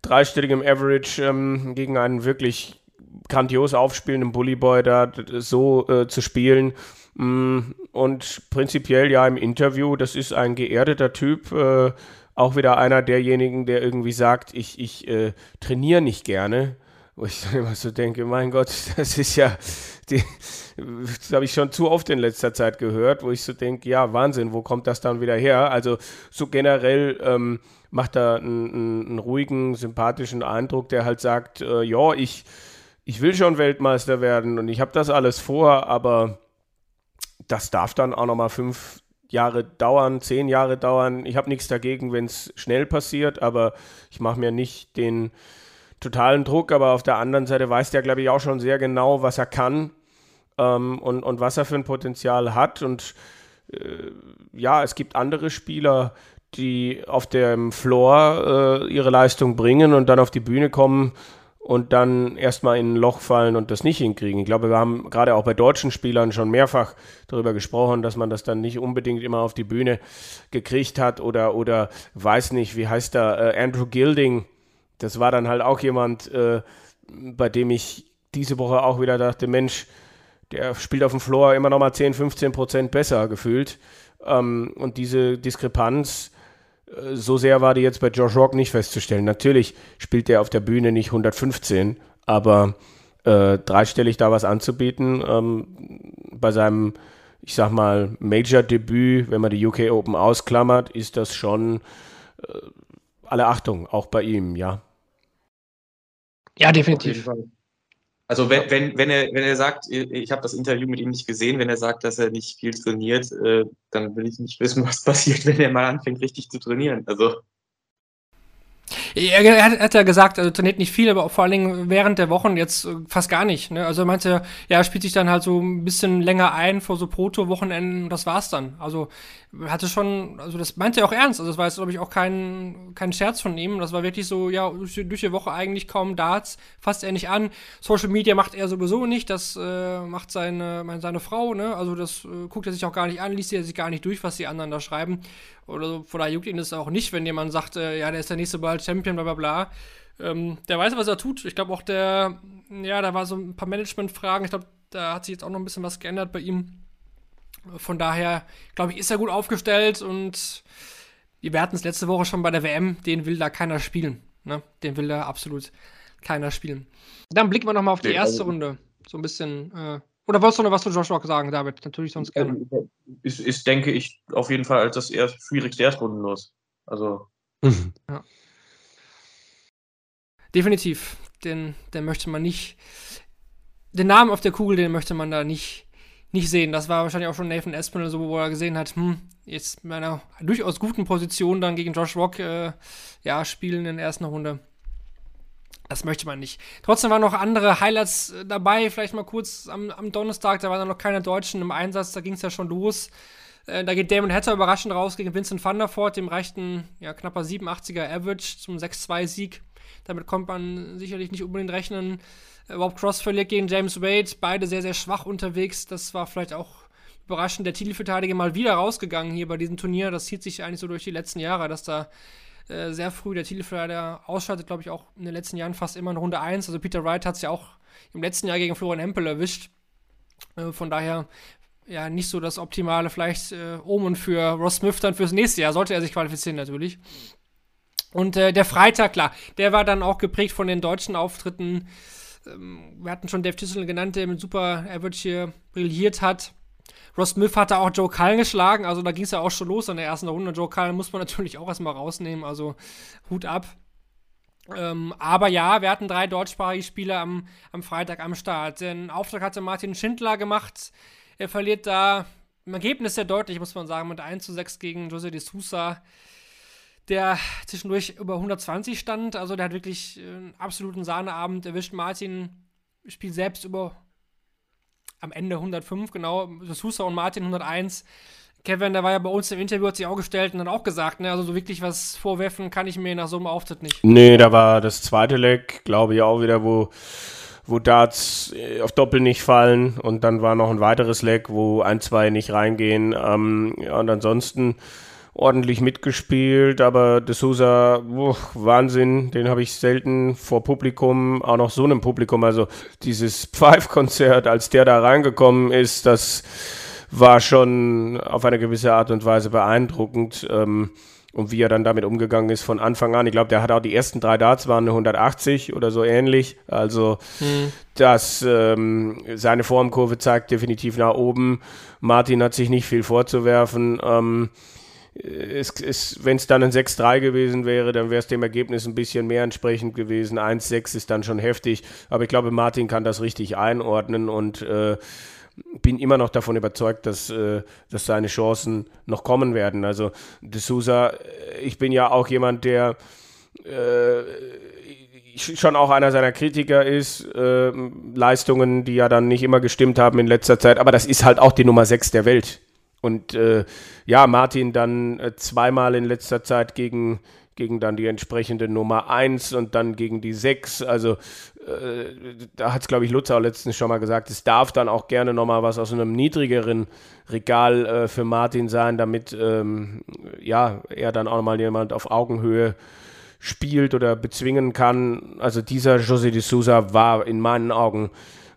dreistelligem Average ähm, gegen einen wirklich grandios aufspielenden Bullyboy da so äh, zu spielen. Mm, und prinzipiell ja im Interview, das ist ein geerdeter Typ, äh, auch wieder einer derjenigen, der irgendwie sagt, ich, ich äh, trainiere nicht gerne. Wo ich dann immer so denke, mein Gott, das ist ja, die, das habe ich schon zu oft in letzter Zeit gehört, wo ich so denke, ja, Wahnsinn, wo kommt das dann wieder her? Also so generell ähm, macht er einen, einen, ruhigen, sympathischen Eindruck, der halt sagt, äh, ja, ich ich will schon Weltmeister werden und ich habe das alles vor, aber das darf dann auch nochmal fünf Jahre dauern, zehn Jahre dauern. Ich habe nichts dagegen, wenn es schnell passiert, aber ich mache mir nicht den totalen Druck. Aber auf der anderen Seite weiß der, glaube ich, auch schon sehr genau, was er kann ähm, und, und was er für ein Potenzial hat. Und äh, ja, es gibt andere Spieler, die auf dem Floor äh, ihre Leistung bringen und dann auf die Bühne kommen und dann erstmal in ein Loch fallen und das nicht hinkriegen. Ich glaube, wir haben gerade auch bei deutschen Spielern schon mehrfach darüber gesprochen, dass man das dann nicht unbedingt immer auf die Bühne gekriegt hat oder, oder weiß nicht, wie heißt er, äh, Andrew Gilding. Das war dann halt auch jemand, äh, bei dem ich diese Woche auch wieder dachte, Mensch, der spielt auf dem Floor immer noch mal 10, 15 Prozent besser gefühlt. Ähm, und diese Diskrepanz, so sehr war die jetzt bei Josh Rock nicht festzustellen. Natürlich spielt er auf der Bühne nicht 115, aber äh, dreistellig da was anzubieten ähm, bei seinem, ich sag mal, Major-Debüt, wenn man die UK Open ausklammert, ist das schon äh, alle Achtung, auch bei ihm, ja. Ja, definitiv. Also wenn, wenn, wenn, er, wenn er sagt, ich habe das Interview mit ihm nicht gesehen, wenn er sagt, dass er nicht viel trainiert, äh, dann will ich nicht wissen, was passiert, wenn er mal anfängt, richtig zu trainieren. Also er, er, hat ja gesagt, also trainiert nicht viel, aber vor allen Dingen während der Wochen jetzt äh, fast gar nicht. Ne? Also er meinte, ja, er spielt sich dann halt so ein bisschen länger ein vor so Proto-Wochenenden und das war's dann. Also hatte schon, also das meinte er auch ernst. Also das war jetzt, glaube ich, auch kein, kein Scherz von ihm. Das war wirklich so, ja, durch, durch die Woche eigentlich kaum Darts, fasst er nicht an. Social Media macht er sowieso nicht, das äh, macht seine, seine Frau, ne? Also das äh, guckt er sich auch gar nicht an, liest er sich gar nicht durch, was die anderen da schreiben. Oder so, von daher juckt ihn das auch nicht, wenn jemand sagt, äh, ja, der ist der nächste bald Champion, bla bla bla. Ähm, der weiß, was er tut. Ich glaube auch der, ja, da war so ein paar Management-Fragen. Ich glaube, da hat sich jetzt auch noch ein bisschen was geändert bei ihm. Von daher, glaube ich, ist er gut aufgestellt und wir hatten es letzte Woche schon bei der WM, den will da keiner spielen. Ne? Den will da absolut keiner spielen. Dann blicken wir nochmal auf die nee, erste also, Runde. So ein bisschen. Äh, oder wolltest du noch was zu Josh Rock sagen, David? Natürlich sonst gerne. Ist, ist denke ich, auf jeden Fall als das erst, schwierigste Erstrunden los. Also. ja. Definitiv. Den, den möchte man nicht. Den Namen auf der Kugel, den möchte man da nicht nicht sehen. Das war wahrscheinlich auch schon Nathan Espinel so, wo er gesehen hat, hm, jetzt in einer durchaus guten Position dann gegen Josh Rock äh, ja, spielen in der ersten Runde. Das möchte man nicht. Trotzdem waren noch andere Highlights äh, dabei. Vielleicht mal kurz am, am Donnerstag, da waren dann noch keine Deutschen im Einsatz, da ging es ja schon los. Äh, da geht Damon Hatter überraschend raus gegen Vincent van der Voort, dem reichten ja, knapper 87er Average zum 6-2-Sieg. Damit kommt man sicherlich nicht unbedingt rechnen. Rob Cross verliert gegen James Wade, beide sehr, sehr schwach unterwegs. Das war vielleicht auch überraschend. Der Titelverteidiger mal wieder rausgegangen hier bei diesem Turnier. Das zieht sich eigentlich so durch die letzten Jahre, dass da äh, sehr früh der Titelverteidiger ausschaltet, glaube ich, auch in den letzten Jahren fast immer in Runde 1. Also Peter Wright hat es ja auch im letzten Jahr gegen Florian Hempel erwischt. Äh, von daher ja nicht so das Optimale vielleicht äh, Omen für Ross Smith dann fürs nächste Jahr. Sollte er sich qualifizieren natürlich. Und äh, der Freitag, klar, der war dann auch geprägt von den deutschen Auftritten ähm, wir hatten schon Dave Tissel genannt, der mit Super Average hier brilliert hat. Ross Smith hatte auch Joe Cullen geschlagen, also da ging es ja auch schon los in der ersten Runde. Joe Cullen muss man natürlich auch erstmal rausnehmen, also Hut ab. Ähm, aber ja, wir hatten drei deutschsprachige Spieler am, am Freitag am Start. Den Auftrag hatte Martin Schindler gemacht. Er verliert da im Ergebnis sehr deutlich, muss man sagen, mit 1 zu 6 gegen José de Sousa der zwischendurch über 120 stand. Also der hat wirklich äh, einen absoluten Sahneabend erwischt. Martin spielt selbst über am Ende 105, genau. Sousa und Martin 101. Kevin, der war ja bei uns im Interview, hat sich auch gestellt und hat auch gesagt, ne, also so wirklich was vorwerfen kann ich mir nach so einem Auftritt nicht. Nee, da war das zweite Leck, glaube ich, auch wieder, wo, wo Darts äh, auf Doppel nicht fallen und dann war noch ein weiteres Leck, wo ein, zwei nicht reingehen. Ähm, ja, und ansonsten ordentlich mitgespielt, aber De Souza, oh, Wahnsinn, den habe ich selten vor Publikum, auch noch so einem Publikum, also dieses Pfeif-Konzert, als der da reingekommen ist, das war schon auf eine gewisse Art und Weise beeindruckend. Ähm, und wie er dann damit umgegangen ist von Anfang an. Ich glaube, der hat auch die ersten drei Darts waren eine 180 oder so ähnlich. Also hm. das ähm, seine Formkurve zeigt definitiv nach oben. Martin hat sich nicht viel vorzuwerfen. Ähm, wenn es dann ein 6-3 gewesen wäre, dann wäre es dem Ergebnis ein bisschen mehr entsprechend gewesen. 1-6 ist dann schon heftig, aber ich glaube, Martin kann das richtig einordnen und äh, bin immer noch davon überzeugt, dass, äh, dass seine Chancen noch kommen werden. Also De Souza, äh, ich bin ja auch jemand, der äh, schon auch einer seiner Kritiker ist, äh, Leistungen, die ja dann nicht immer gestimmt haben in letzter Zeit, aber das ist halt auch die Nummer 6 der Welt. Und äh, ja, Martin dann äh, zweimal in letzter Zeit gegen, gegen dann die entsprechende Nummer 1 und dann gegen die 6. Also äh, da hat es, glaube ich, Lutz auch letztens schon mal gesagt, es darf dann auch gerne nochmal was aus einem niedrigeren Regal äh, für Martin sein, damit ähm, ja, er dann auch nochmal jemand auf Augenhöhe spielt oder bezwingen kann. Also dieser José de Sousa war in meinen Augen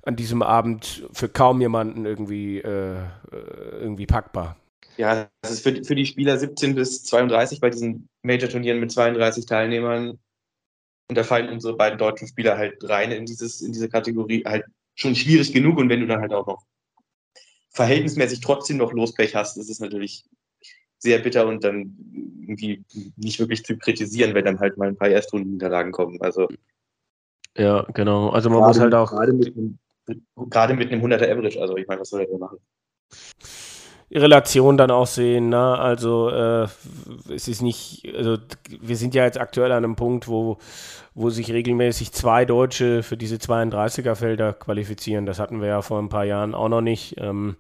an diesem Abend für kaum jemanden irgendwie, äh, irgendwie packbar. Ja, das ist für, für die Spieler 17 bis 32 bei diesen Major-Turnieren mit 32 Teilnehmern und da fallen unsere beiden deutschen Spieler halt rein in, dieses, in diese Kategorie halt schon schwierig genug. Und wenn du dann halt auch noch verhältnismäßig trotzdem noch Lospech hast, ist es natürlich sehr bitter und dann irgendwie nicht wirklich zu kritisieren, wenn dann halt mal ein paar Erstrundenniederlagen kommen. Also ja, genau. Also man muss halt auch gerade mit, gerade mit einem 100er Average, also ich meine, was soll er denn machen? Relation dann auch sehen. Ne? Also äh, es ist nicht, also wir sind ja jetzt aktuell an einem Punkt, wo, wo sich regelmäßig zwei Deutsche für diese 32er Felder qualifizieren. Das hatten wir ja vor ein paar Jahren auch noch nicht. Ähm,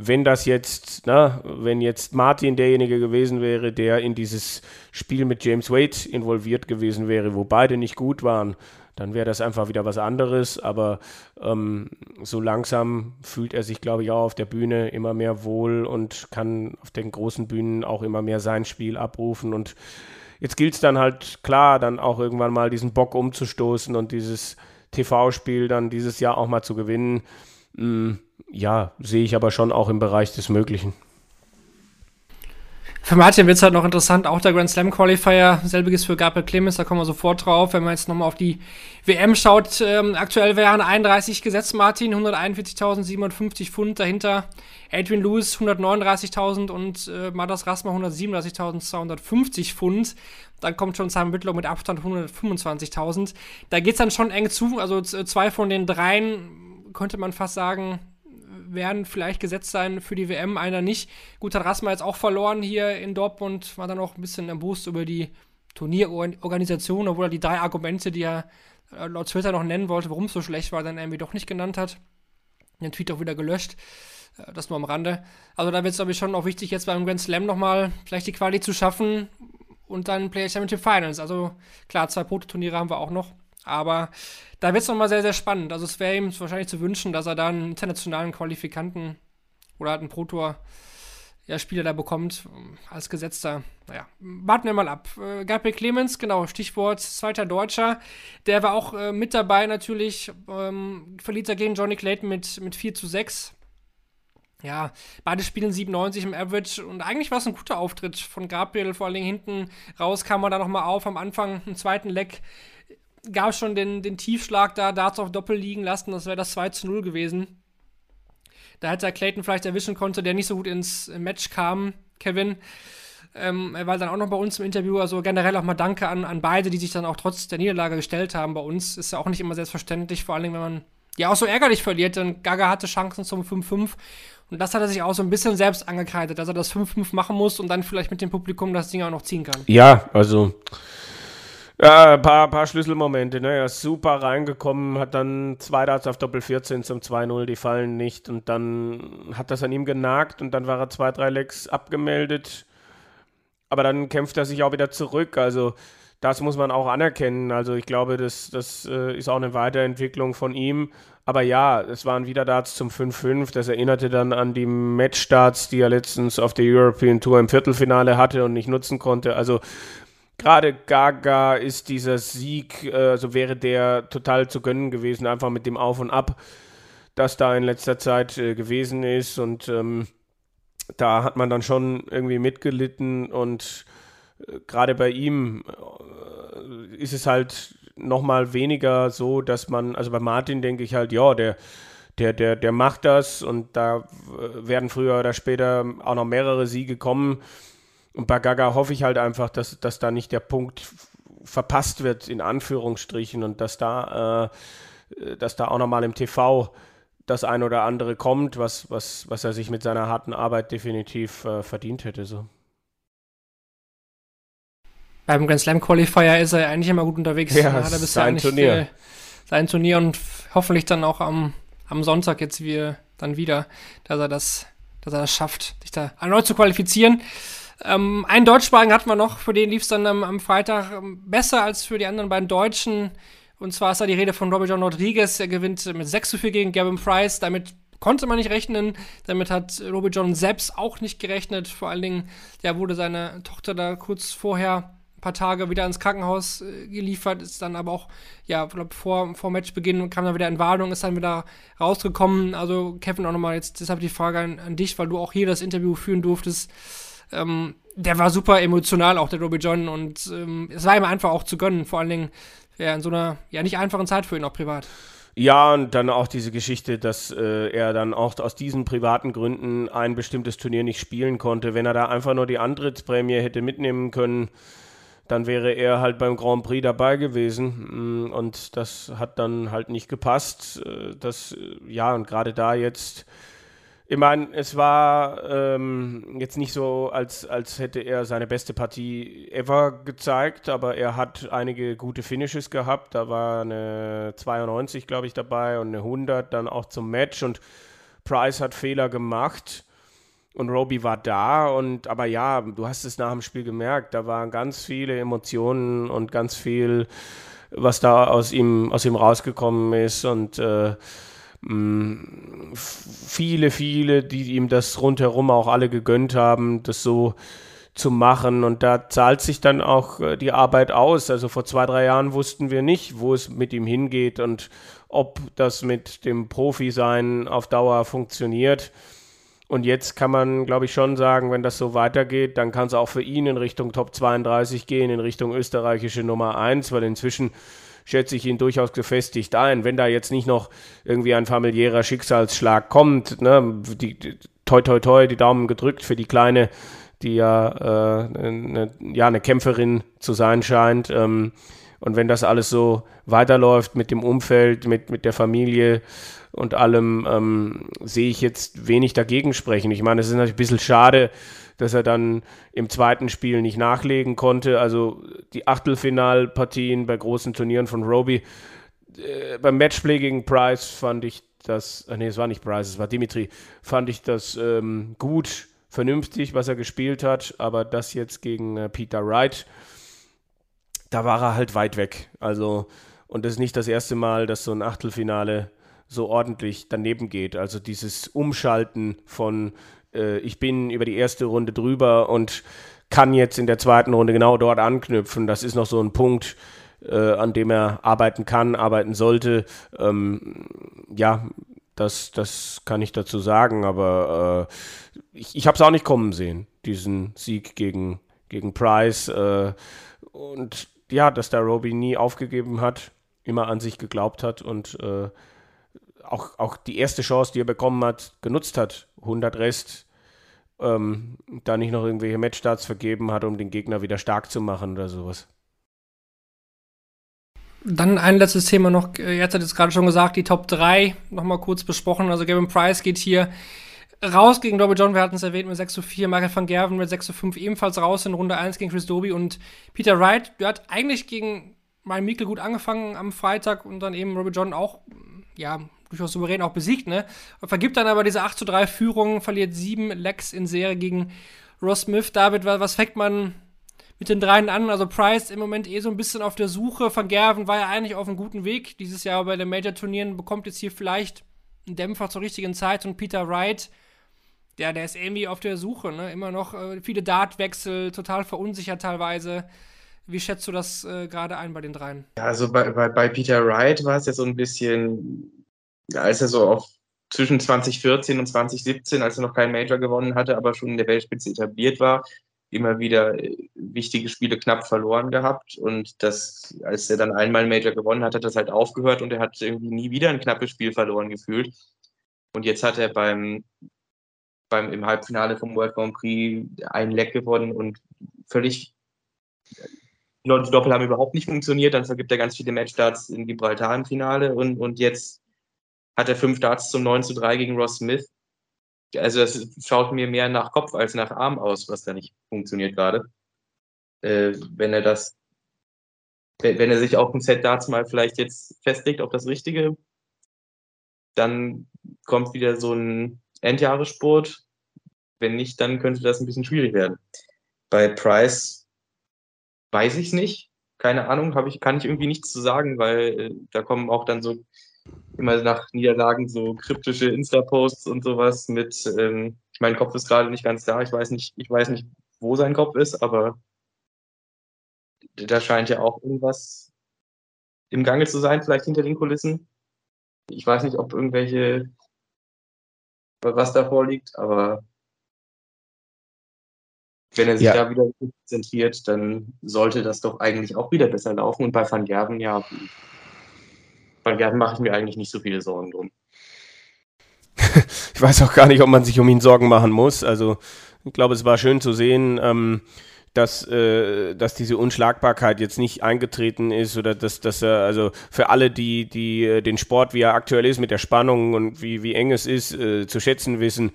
wenn das jetzt, na, wenn jetzt Martin derjenige gewesen wäre, der in dieses Spiel mit James Wade involviert gewesen wäre, wo beide nicht gut waren, dann wäre das einfach wieder was anderes. Aber ähm, so langsam fühlt er sich, glaube ich, auch auf der Bühne immer mehr wohl und kann auf den großen Bühnen auch immer mehr sein Spiel abrufen. Und jetzt gilt es dann halt klar, dann auch irgendwann mal diesen Bock umzustoßen und dieses TV-Spiel dann dieses Jahr auch mal zu gewinnen. Hm, ja, sehe ich aber schon auch im Bereich des Möglichen. Für Martin wird es halt noch interessant, auch der Grand Slam Qualifier, selbiges für Gabriel Clemens, da kommen wir sofort drauf. Wenn man jetzt nochmal auf die WM schaut, ähm, aktuell wären 31 gesetzt, Martin, 141.750 Pfund, dahinter Adrian Lewis 139.000 und äh, Madas Rasma 137.250 Pfund. Dann kommt schon Simon Whitlow mit Abstand 125.000. Da geht es dann schon eng zu, also zwei von den dreien könnte man fast sagen, werden vielleicht gesetzt sein für die WM, einer nicht. Gut, hat Rasma jetzt auch verloren hier in Dortmund, war dann auch ein bisschen im Boost über die Turnierorganisation, obwohl er die drei Argumente, die er äh, laut Twitter noch nennen wollte, warum es so schlecht war, dann irgendwie doch nicht genannt hat. Den Tweet auch wieder gelöscht. Äh, das nur am Rande. Also da wird es, glaube ich, schon auch wichtig, jetzt beim Grand Slam nochmal vielleicht die Quali zu schaffen und dann Player Championship Finals. Also klar, zwei Prototurniere haben wir auch noch. Aber da wird es nochmal sehr, sehr spannend. Also es wäre ihm wahrscheinlich zu wünschen, dass er da einen internationalen Qualifikanten oder halt einen Pro-Tour ja, Spieler da bekommt als Gesetzter. Naja, warten wir mal ab. Äh, Gabriel Clemens, genau, Stichwort zweiter Deutscher. Der war auch äh, mit dabei natürlich. Ähm, verliert er gegen Johnny Clayton mit, mit 4 zu 6. Ja, beide spielen 97 im Average und eigentlich war es ein guter Auftritt von Gabriel. Vor allen Dingen hinten raus kam er da nochmal auf. Am Anfang im zweiten Leck gab schon den, den Tiefschlag da, da hat es auf Doppel liegen lassen, das wäre das 2 zu 0 gewesen. Da hätte er Clayton vielleicht erwischen konnte, der nicht so gut ins Match kam, Kevin. Ähm, er war dann auch noch bei uns im Interview. Also generell auch mal Danke an, an beide, die sich dann auch trotz der Niederlage gestellt haben bei uns. Ist ja auch nicht immer selbstverständlich, vor allem wenn man ja auch so ärgerlich verliert. Denn Gaga hatte Chancen zum 5-5. Und das hat er sich auch so ein bisschen selbst angekreidet, dass er das 5-5 machen muss und dann vielleicht mit dem Publikum das Ding auch noch ziehen kann. Ja, also ja, ein paar, paar Schlüsselmomente. Ne? Er ist super reingekommen, hat dann zwei Darts auf Doppel 14 zum 2-0, die fallen nicht. Und dann hat das an ihm genagt und dann war er zwei, drei Lecks abgemeldet. Aber dann kämpft er sich auch wieder zurück. Also das muss man auch anerkennen. Also ich glaube, das, das äh, ist auch eine Weiterentwicklung von ihm. Aber ja, es waren wieder Darts zum 5-5. Das erinnerte dann an die Matchstarts, die er letztens auf der European Tour im Viertelfinale hatte und nicht nutzen konnte. Also gerade Gaga ist dieser Sieg, also wäre der total zu gönnen gewesen, einfach mit dem Auf und Ab, das da in letzter Zeit äh, gewesen ist. Und ähm, da hat man dann schon irgendwie mitgelitten und äh, gerade bei ihm ist es halt nochmal weniger so, dass man, also bei Martin denke ich halt, ja, der der, der, der macht das und da werden früher oder später auch noch mehrere Siege kommen. Und bei Gaga hoffe ich halt einfach, dass, dass da nicht der Punkt verpasst wird, in Anführungsstrichen, und dass da, äh, dass da auch nochmal im TV das ein oder andere kommt, was, was, was er sich mit seiner harten Arbeit definitiv äh, verdient hätte. So. Beim Grand Slam Qualifier ist er eigentlich immer gut unterwegs. Ja, hat er sein Turnier. Äh, sein Turnier und hoffentlich dann auch am, am Sonntag jetzt wir dann wieder, dass er das dass er das schafft, sich da erneut zu qualifizieren. Ähm, einen Deutschsprachigen hatten wir noch, für den lief es dann ähm, am Freitag ähm, besser als für die anderen beiden Deutschen. Und zwar ist da die Rede von Robert John Rodriguez. Er gewinnt mit 6 zu 4 gegen Gavin Price. Damit konnte man nicht rechnen. Damit hat Robbie John selbst auch nicht gerechnet. Vor allen Dingen, ja, wurde seine Tochter da kurz vorher ein paar Tage wieder ins Krankenhaus äh, geliefert, ist dann aber auch, ja, glaub, vor, vor Matchbeginn kam dann wieder in Warnung, ist dann wieder rausgekommen. Also, Kevin, auch nochmal jetzt deshalb die Frage an, an dich, weil du auch hier das Interview führen durftest. Ähm, der war super emotional, auch der Robbie John, und ähm, es war ihm einfach auch zu gönnen, vor allen Dingen ja, in so einer ja nicht einfachen Zeit für ihn auch privat. Ja, und dann auch diese Geschichte, dass äh, er dann auch aus diesen privaten Gründen ein bestimmtes Turnier nicht spielen konnte. Wenn er da einfach nur die Antrittsprämie hätte mitnehmen können, dann wäre er halt beim Grand Prix dabei gewesen. Mm, und das hat dann halt nicht gepasst. Äh, das, äh, ja, und gerade da jetzt ich meine, es war ähm, jetzt nicht so, als, als hätte er seine beste Partie ever gezeigt, aber er hat einige gute Finishes gehabt. Da war eine 92, glaube ich, dabei und eine 100 dann auch zum Match und Price hat Fehler gemacht und Roby war da und aber ja, du hast es nach dem Spiel gemerkt, da waren ganz viele Emotionen und ganz viel, was da aus ihm aus ihm rausgekommen ist und äh, Mm, viele, viele, die ihm das rundherum auch alle gegönnt haben, das so zu machen. Und da zahlt sich dann auch äh, die Arbeit aus. Also vor zwei, drei Jahren wussten wir nicht, wo es mit ihm hingeht und ob das mit dem Profi-Sein auf Dauer funktioniert. Und jetzt kann man, glaube ich, schon sagen, wenn das so weitergeht, dann kann es auch für ihn in Richtung Top 32 gehen, in Richtung österreichische Nummer 1, weil inzwischen schätze ich ihn durchaus gefestigt ein. Wenn da jetzt nicht noch irgendwie ein familiärer Schicksalsschlag kommt, ne, die, toi toi toi, die Daumen gedrückt für die Kleine, die ja, äh, eine, ja eine Kämpferin zu sein scheint. Ähm, und wenn das alles so weiterläuft mit dem Umfeld, mit, mit der Familie und allem, ähm, sehe ich jetzt wenig dagegen sprechen. Ich meine, es ist natürlich ein bisschen schade, dass er dann im zweiten Spiel nicht nachlegen konnte. Also die Achtelfinalpartien bei großen Turnieren von Roby. Äh, beim Matchplay gegen Price fand ich das, äh, nee, es war nicht Price, es war Dimitri, fand ich das ähm, gut, vernünftig, was er gespielt hat, aber das jetzt gegen äh, Peter Wright, da war er halt weit weg. Also, und das ist nicht das erste Mal, dass so ein Achtelfinale so ordentlich daneben geht. Also dieses Umschalten von äh, ich bin über die erste Runde drüber und kann jetzt in der zweiten Runde genau dort anknüpfen. Das ist noch so ein Punkt, äh, an dem er arbeiten kann, arbeiten sollte. Ähm, ja, das, das kann ich dazu sagen, aber äh, ich, ich habe es auch nicht kommen sehen, diesen Sieg gegen, gegen Price. Äh, und ja, dass der Roby nie aufgegeben hat, immer an sich geglaubt hat und äh, auch, auch die erste Chance, die er bekommen hat, genutzt hat. 100 Rest, ähm, da nicht noch irgendwelche Matchstarts vergeben hat, um den Gegner wieder stark zu machen oder sowas. Dann ein letztes Thema noch. Jetzt hat es gerade schon gesagt, die Top 3 nochmal kurz besprochen. Also Gavin Price geht hier raus gegen Dobby John, wir hatten es erwähnt, mit 6 zu 4. Michael van Gerven mit 6 zu 5 ebenfalls raus in Runde 1 gegen Chris Doby. Und Peter Wright, der hat eigentlich gegen Ryan Mikkel gut angefangen am Freitag und dann eben Robbie John auch, ja, durchaus souverän auch besiegt, ne? Vergibt dann aber diese 8 zu 3 Führung, verliert sieben Lecks in Serie gegen Ross Smith. David, was fängt man mit den dreien an? Also Price im Moment eh so ein bisschen auf der Suche. Van Gerven war ja eigentlich auf einem guten Weg dieses Jahr bei den Major-Turnieren, bekommt jetzt hier vielleicht einen Dämpfer zur richtigen Zeit und Peter Wright, der, der ist irgendwie auf der Suche, ne? Immer noch äh, viele Dartwechsel, total verunsichert teilweise. Wie schätzt du das äh, gerade ein bei den dreien? Ja, also bei, bei, bei Peter Wright war es ja so ein bisschen als er so auf zwischen 2014 und 2017, als er noch keinen Major gewonnen hatte, aber schon in der Weltspitze etabliert war, immer wieder äh, wichtige Spiele knapp verloren gehabt. Und das, als er dann einmal einen Major gewonnen hat, hat das halt aufgehört und er hat irgendwie nie wieder ein knappes Spiel verloren gefühlt. Und jetzt hat er beim, beim im Halbfinale vom World Grand Prix ein Leck gewonnen und völlig die Doppel haben überhaupt nicht funktioniert. Dann vergibt er ganz viele Matchstarts in Gibraltar im Finale und, und jetzt hat er fünf Darts zum 9 zu 3 gegen Ross Smith. Also das schaut mir mehr nach Kopf als nach Arm aus, was da nicht funktioniert gerade. Äh, wenn er das, wenn er sich auf ein Set Darts mal vielleicht jetzt festlegt auf das Richtige, dann kommt wieder so ein Endjahressport, wenn nicht, dann könnte das ein bisschen schwierig werden. Bei Price weiß ich es nicht. Keine Ahnung, ich, kann ich irgendwie nichts zu sagen, weil äh, da kommen auch dann so immer nach Niederlagen so kryptische Insta-Posts und sowas mit, ähm, mein Kopf ist gerade nicht ganz da, ich weiß nicht, ich weiß nicht, wo sein Kopf ist, aber da scheint ja auch irgendwas im Gange zu sein, vielleicht hinter den Kulissen. Ich weiß nicht, ob irgendwelche, was da vorliegt, aber wenn er sich Ja. da wieder konzentriert, dann sollte das doch eigentlich auch wieder besser laufen. Und bei Van Gerven, ja, Van Gerven mache ich mir eigentlich nicht so viele Sorgen drum. Ich weiß auch gar nicht, ob man sich um ihn Sorgen machen muss. Also ich glaube, es war schön zu sehen, ähm, dass, äh, dass diese Unschlagbarkeit jetzt nicht eingetreten ist oder dass, dass er, also für alle, die, die äh, den Sport, wie er aktuell ist, mit der Spannung und wie, wie eng es ist, äh, zu schätzen wissen,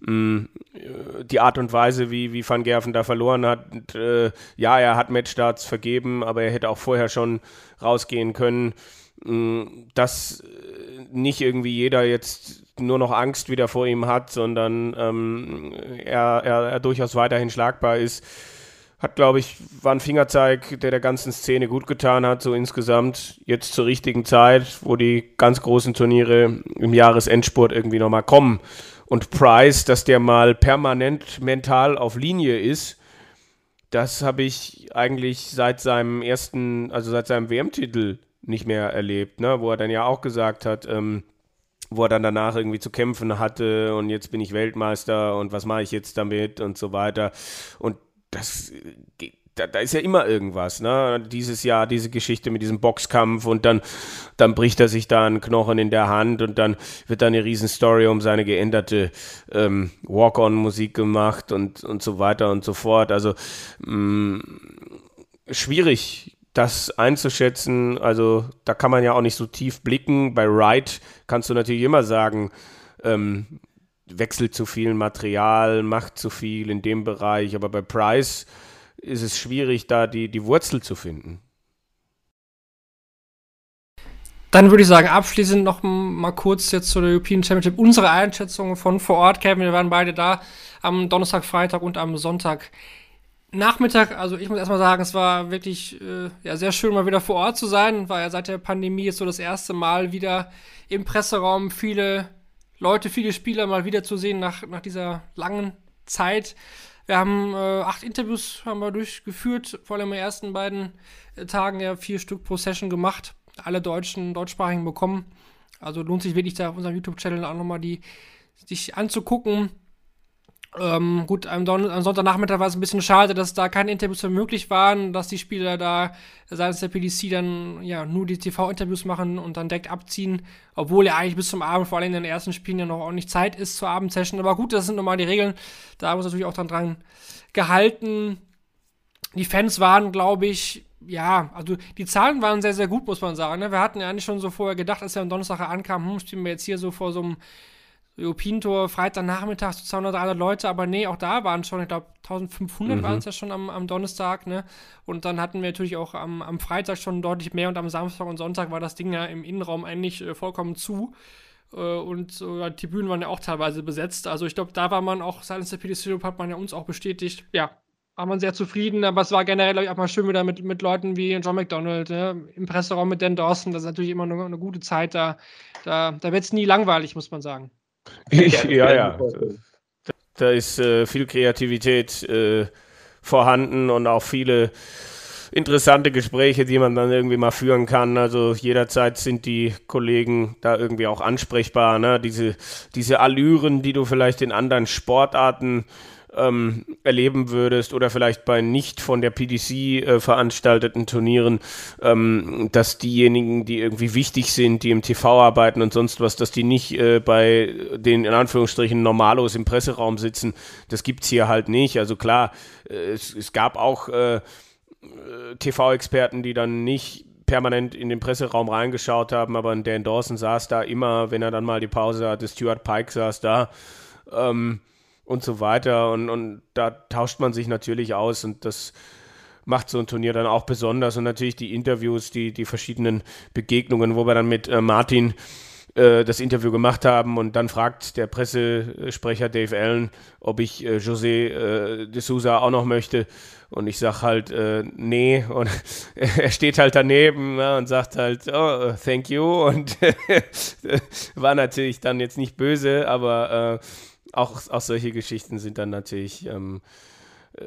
mh, äh, die Art und Weise, wie, wie Van Gerven da verloren hat, und, äh, ja, er hat Matchstarts vergeben, aber er hätte auch vorher schon rausgehen können. Dass äh, nicht irgendwie jeder jetzt nur noch Angst wieder vor ihm hat, sondern ähm, er, er, er durchaus weiterhin schlagbar ist. Hat, glaube ich, war ein Fingerzeig, der der ganzen Szene gut getan hat, so insgesamt. Jetzt zur richtigen Zeit, wo die ganz großen Turniere im Jahresendspurt irgendwie nochmal kommen. Und Price, dass der mal permanent mental auf Linie ist, das habe ich eigentlich seit seinem ersten, also seit seinem WM-Titel nicht mehr erlebt, ne? wo er dann ja auch gesagt hat, ähm, wo er dann danach irgendwie zu kämpfen hatte und jetzt bin ich Weltmeister und was mache ich jetzt damit und so weiter. Und das geht da, da ist ja immer irgendwas, ne? Dieses Jahr diese Geschichte mit diesem Boxkampf und dann, dann bricht er sich da einen Knochen in der Hand und dann wird da eine Riesenstory um seine geänderte ähm, Walk-on-Musik gemacht und, und so weiter und so fort. Also mh, schwierig, das einzuschätzen. Also da kann man ja auch nicht so tief blicken. Bei Wright kannst du natürlich immer sagen, ähm, wechselt zu viel Material, macht zu viel in dem Bereich, aber bei Price ist es schwierig, da die, die Wurzel zu finden. Dann würde ich sagen, abschließend noch mal kurz jetzt zur European Championship unsere Einschätzung von vor Ort. Kevin, wir waren beide da am Donnerstag, Freitag und am Sonntag. Nachmittag, also ich muss erstmal sagen, es war wirklich äh, ja, sehr schön, mal wieder vor Ort zu sein. War ja seit der Pandemie jetzt so das erste Mal wieder im Presseraum viele Leute, viele Spieler mal wieder zu sehen nach, nach dieser langen Zeit. Wir haben äh, acht Interviews haben wir durchgeführt, vor allem in den ersten beiden äh, Tagen ja vier Stück pro Session gemacht. Alle deutschen, deutschsprachigen bekommen. Also lohnt sich wirklich da auf unserem YouTube-Channel auch nochmal die sich anzugucken. Ähm, gut, am, Don am Sonntagnachmittag war es ein bisschen schade, dass da keine Interviews mehr möglich waren, dass die Spieler da seitens der PDC dann ja nur die TV-Interviews machen und dann direkt abziehen, obwohl ja eigentlich bis zum Abend, vor allem in den ersten Spielen, ja noch ordentlich Zeit ist zur Abendsession. Aber gut, das sind nochmal die Regeln. Da muss natürlich auch dran, dran gehalten. Die Fans waren, glaube ich, ja, also die Zahlen waren sehr, sehr gut, muss man sagen. Ne? Wir hatten ja eigentlich schon so vorher gedacht, als wir am Donnerstag ankam, hm, spielen wir jetzt hier so vor so einem European-Tor Freitagnachmittag so 200, 300 Leute, aber nee, auch da waren schon, ich glaube, 1500 Mhm. waren es ja schon am, am Donnerstag, ne? Und dann hatten wir natürlich auch am, am Freitag schon deutlich mehr und am Samstag und Sonntag war das Ding ja im Innenraum eigentlich äh, vollkommen zu. Äh, und äh, die Bühnen waren ja auch teilweise besetzt. Also ich glaube, da war man auch, seitens der PDC hat man ja uns auch bestätigt, ja, war man sehr zufrieden, aber es war generell, glaube ich, auch mal schön wieder mit, mit Leuten wie John McDonald, ne? im Presseraum mit Dan Dawson, das ist natürlich immer eine, eine gute Zeit, da, da, da wird es nie langweilig, muss man sagen. Ich, Ja, ja. Da ist äh, viel Kreativität äh, vorhanden und auch viele interessante Gespräche, die man dann irgendwie mal führen kann. Also jederzeit sind die Kollegen da irgendwie auch ansprechbar. Ne? Diese, diese Allüren, die du vielleicht in anderen Sportarten ähm, erleben würdest oder vielleicht bei nicht von der PDC äh, veranstalteten Turnieren, ähm, dass diejenigen, die irgendwie wichtig sind, die im TV arbeiten und sonst was, dass die nicht äh, bei den in Anführungsstrichen Normalos im Presseraum sitzen. Das gibt's hier halt nicht. Also klar, äh, es, es gab auch äh, TV-Experten, die dann nicht permanent in den Presseraum reingeschaut haben, aber Dan Dawson saß da immer, wenn er dann mal die Pause hatte, Stuart Pike saß da ähm, und so weiter und, und da tauscht man sich natürlich aus und das macht so ein Turnier dann auch besonders und natürlich die Interviews, die, die verschiedenen Begegnungen, wo wir dann mit äh, Martin äh, das Interview gemacht haben und dann fragt der Pressesprecher Dave Allen, ob ich äh, José äh, de Souza auch noch möchte. Und ich sage halt, äh, nee. Und er steht halt daneben ja, und sagt halt, oh, thank you. Und war natürlich dann jetzt nicht böse, aber äh, auch, auch solche Geschichten sind dann natürlich, ähm, äh,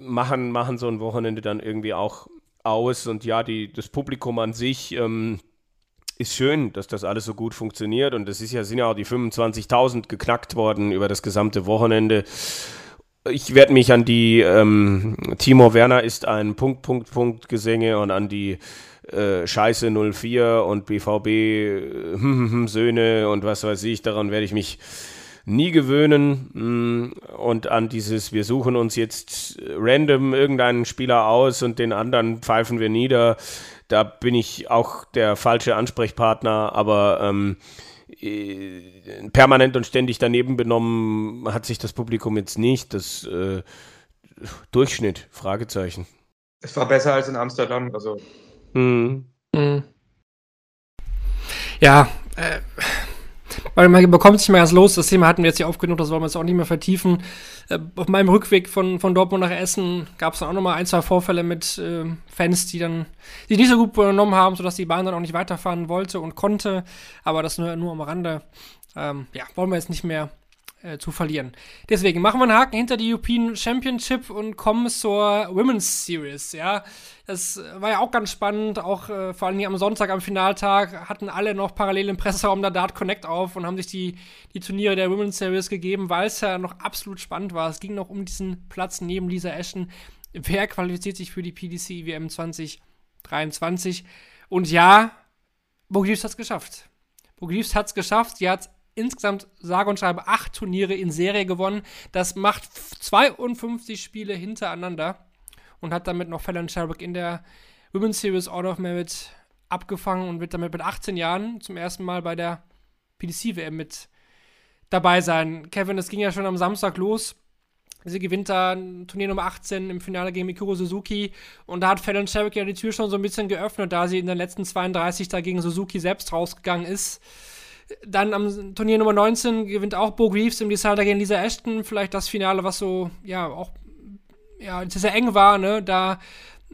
machen, machen so ein Wochenende dann irgendwie auch aus. Und ja, die, das Publikum an sich ähm, ist schön, dass das alles so gut funktioniert. Und es ja, sind ja auch die 25.000 geknackt worden über das gesamte Wochenende. Ich werde mich an die ähm, Timo Werner ist ein Punkt, Punkt, Punkt Gesänge und an die äh, Scheiße 04 und BVB äh, Söhne und was weiß ich, daran werde ich mich nie gewöhnen. Mm, und an dieses, wir suchen uns jetzt random irgendeinen Spieler aus und den anderen pfeifen wir nieder. Da bin ich auch der falsche Ansprechpartner, aber ähm, äh, permanent und ständig daneben benommen hat sich das Publikum jetzt nicht. Das äh, Durchschnitt, Fragezeichen. Es war besser als in Amsterdam, also. Mhm. Mhm. Ja, äh, weil man bekommt sich mal erst los. Das Thema hatten wir jetzt hier aufgenommen, das wollen wir jetzt auch nicht mehr vertiefen. Äh, auf meinem Rückweg von, von Dortmund nach Essen gab es dann auch nochmal ein, zwei Vorfälle mit äh, Fans, die dann die nicht so gut übernommen haben, sodass die Bahn dann auch nicht weiterfahren wollte und konnte. Aber das nur, nur am Rande. Ähm, ja, wollen wir jetzt nicht mehr äh, zu verlieren. Deswegen machen wir einen Haken hinter die European Championship und kommen zur Women's Series. Ja, das war ja auch ganz spannend. Auch äh, vor allem am Sonntag am Finaltag hatten alle noch parallel im Presseraum der Dart Connect auf und haben sich die, die Turniere der Women's Series gegeben, weil es ja noch absolut spannend war. Es ging noch um diesen Platz neben Lisa Ashton. Wer qualifiziert sich für die PDC WM 2023? Und ja, Bogriefs hat es geschafft. Bogriefs hat es geschafft. Sie hat insgesamt sage und schreibe acht Turniere in Serie gewonnen. Das macht 52 Spiele hintereinander und hat damit noch Fallon Sherbrooke in der Women's Series Order of Merit abgefangen und wird damit mit 18 Jahren zum ersten Mal bei der PDC-WM mit dabei sein. Kevin, das ging ja schon am Samstag los. Sie gewinnt da Turnier Nummer 18 im Finale gegen Mikuro Suzuki und da hat Fallon Sherbrooke ja die Tür schon so ein bisschen geöffnet, da sie in den letzten 32 da gegen Suzuki selbst rausgegangen ist. Dann am Turnier Nummer 19 gewinnt auch Bo Greaves im Decider gegen Lisa Ashton. Vielleicht das Finale, was so, ja, auch ja, sehr eng war, ne? Da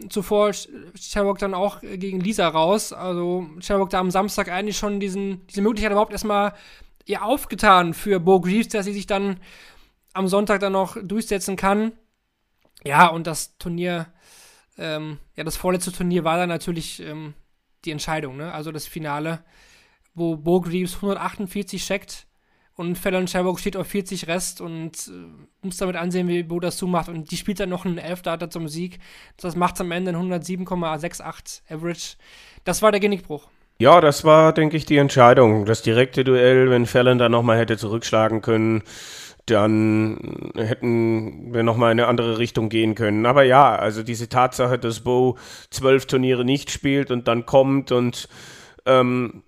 zuvor Sherlock dann auch gegen Lisa raus. Also Sherlock da am Samstag eigentlich schon diesen, diese Möglichkeit überhaupt erstmal ihr aufgetan für Bo Greaves, dass sie sich dann am Sonntag dann noch durchsetzen kann. Ja, und das Turnier, ähm, ja, das vorletzte Turnier war dann natürlich ähm, die Entscheidung, ne? Also das Finale wo Bo Greaves 148 checkt und Fallon Sherbrooke steht auf 40 Rest und äh, muss damit ansehen, wie Bo das zumacht. Und die spielt dann noch einen Elfdata zum Sieg. Das macht am Ende 107,68 Average. Das war der Genickbruch. Ja, das war, denke ich, die Entscheidung. Das direkte Duell, wenn Fallon da nochmal hätte zurückschlagen können, dann hätten wir nochmal in eine andere Richtung gehen können. Aber ja, also diese Tatsache, dass Bo zwölf Turniere nicht spielt und dann kommt und ähm,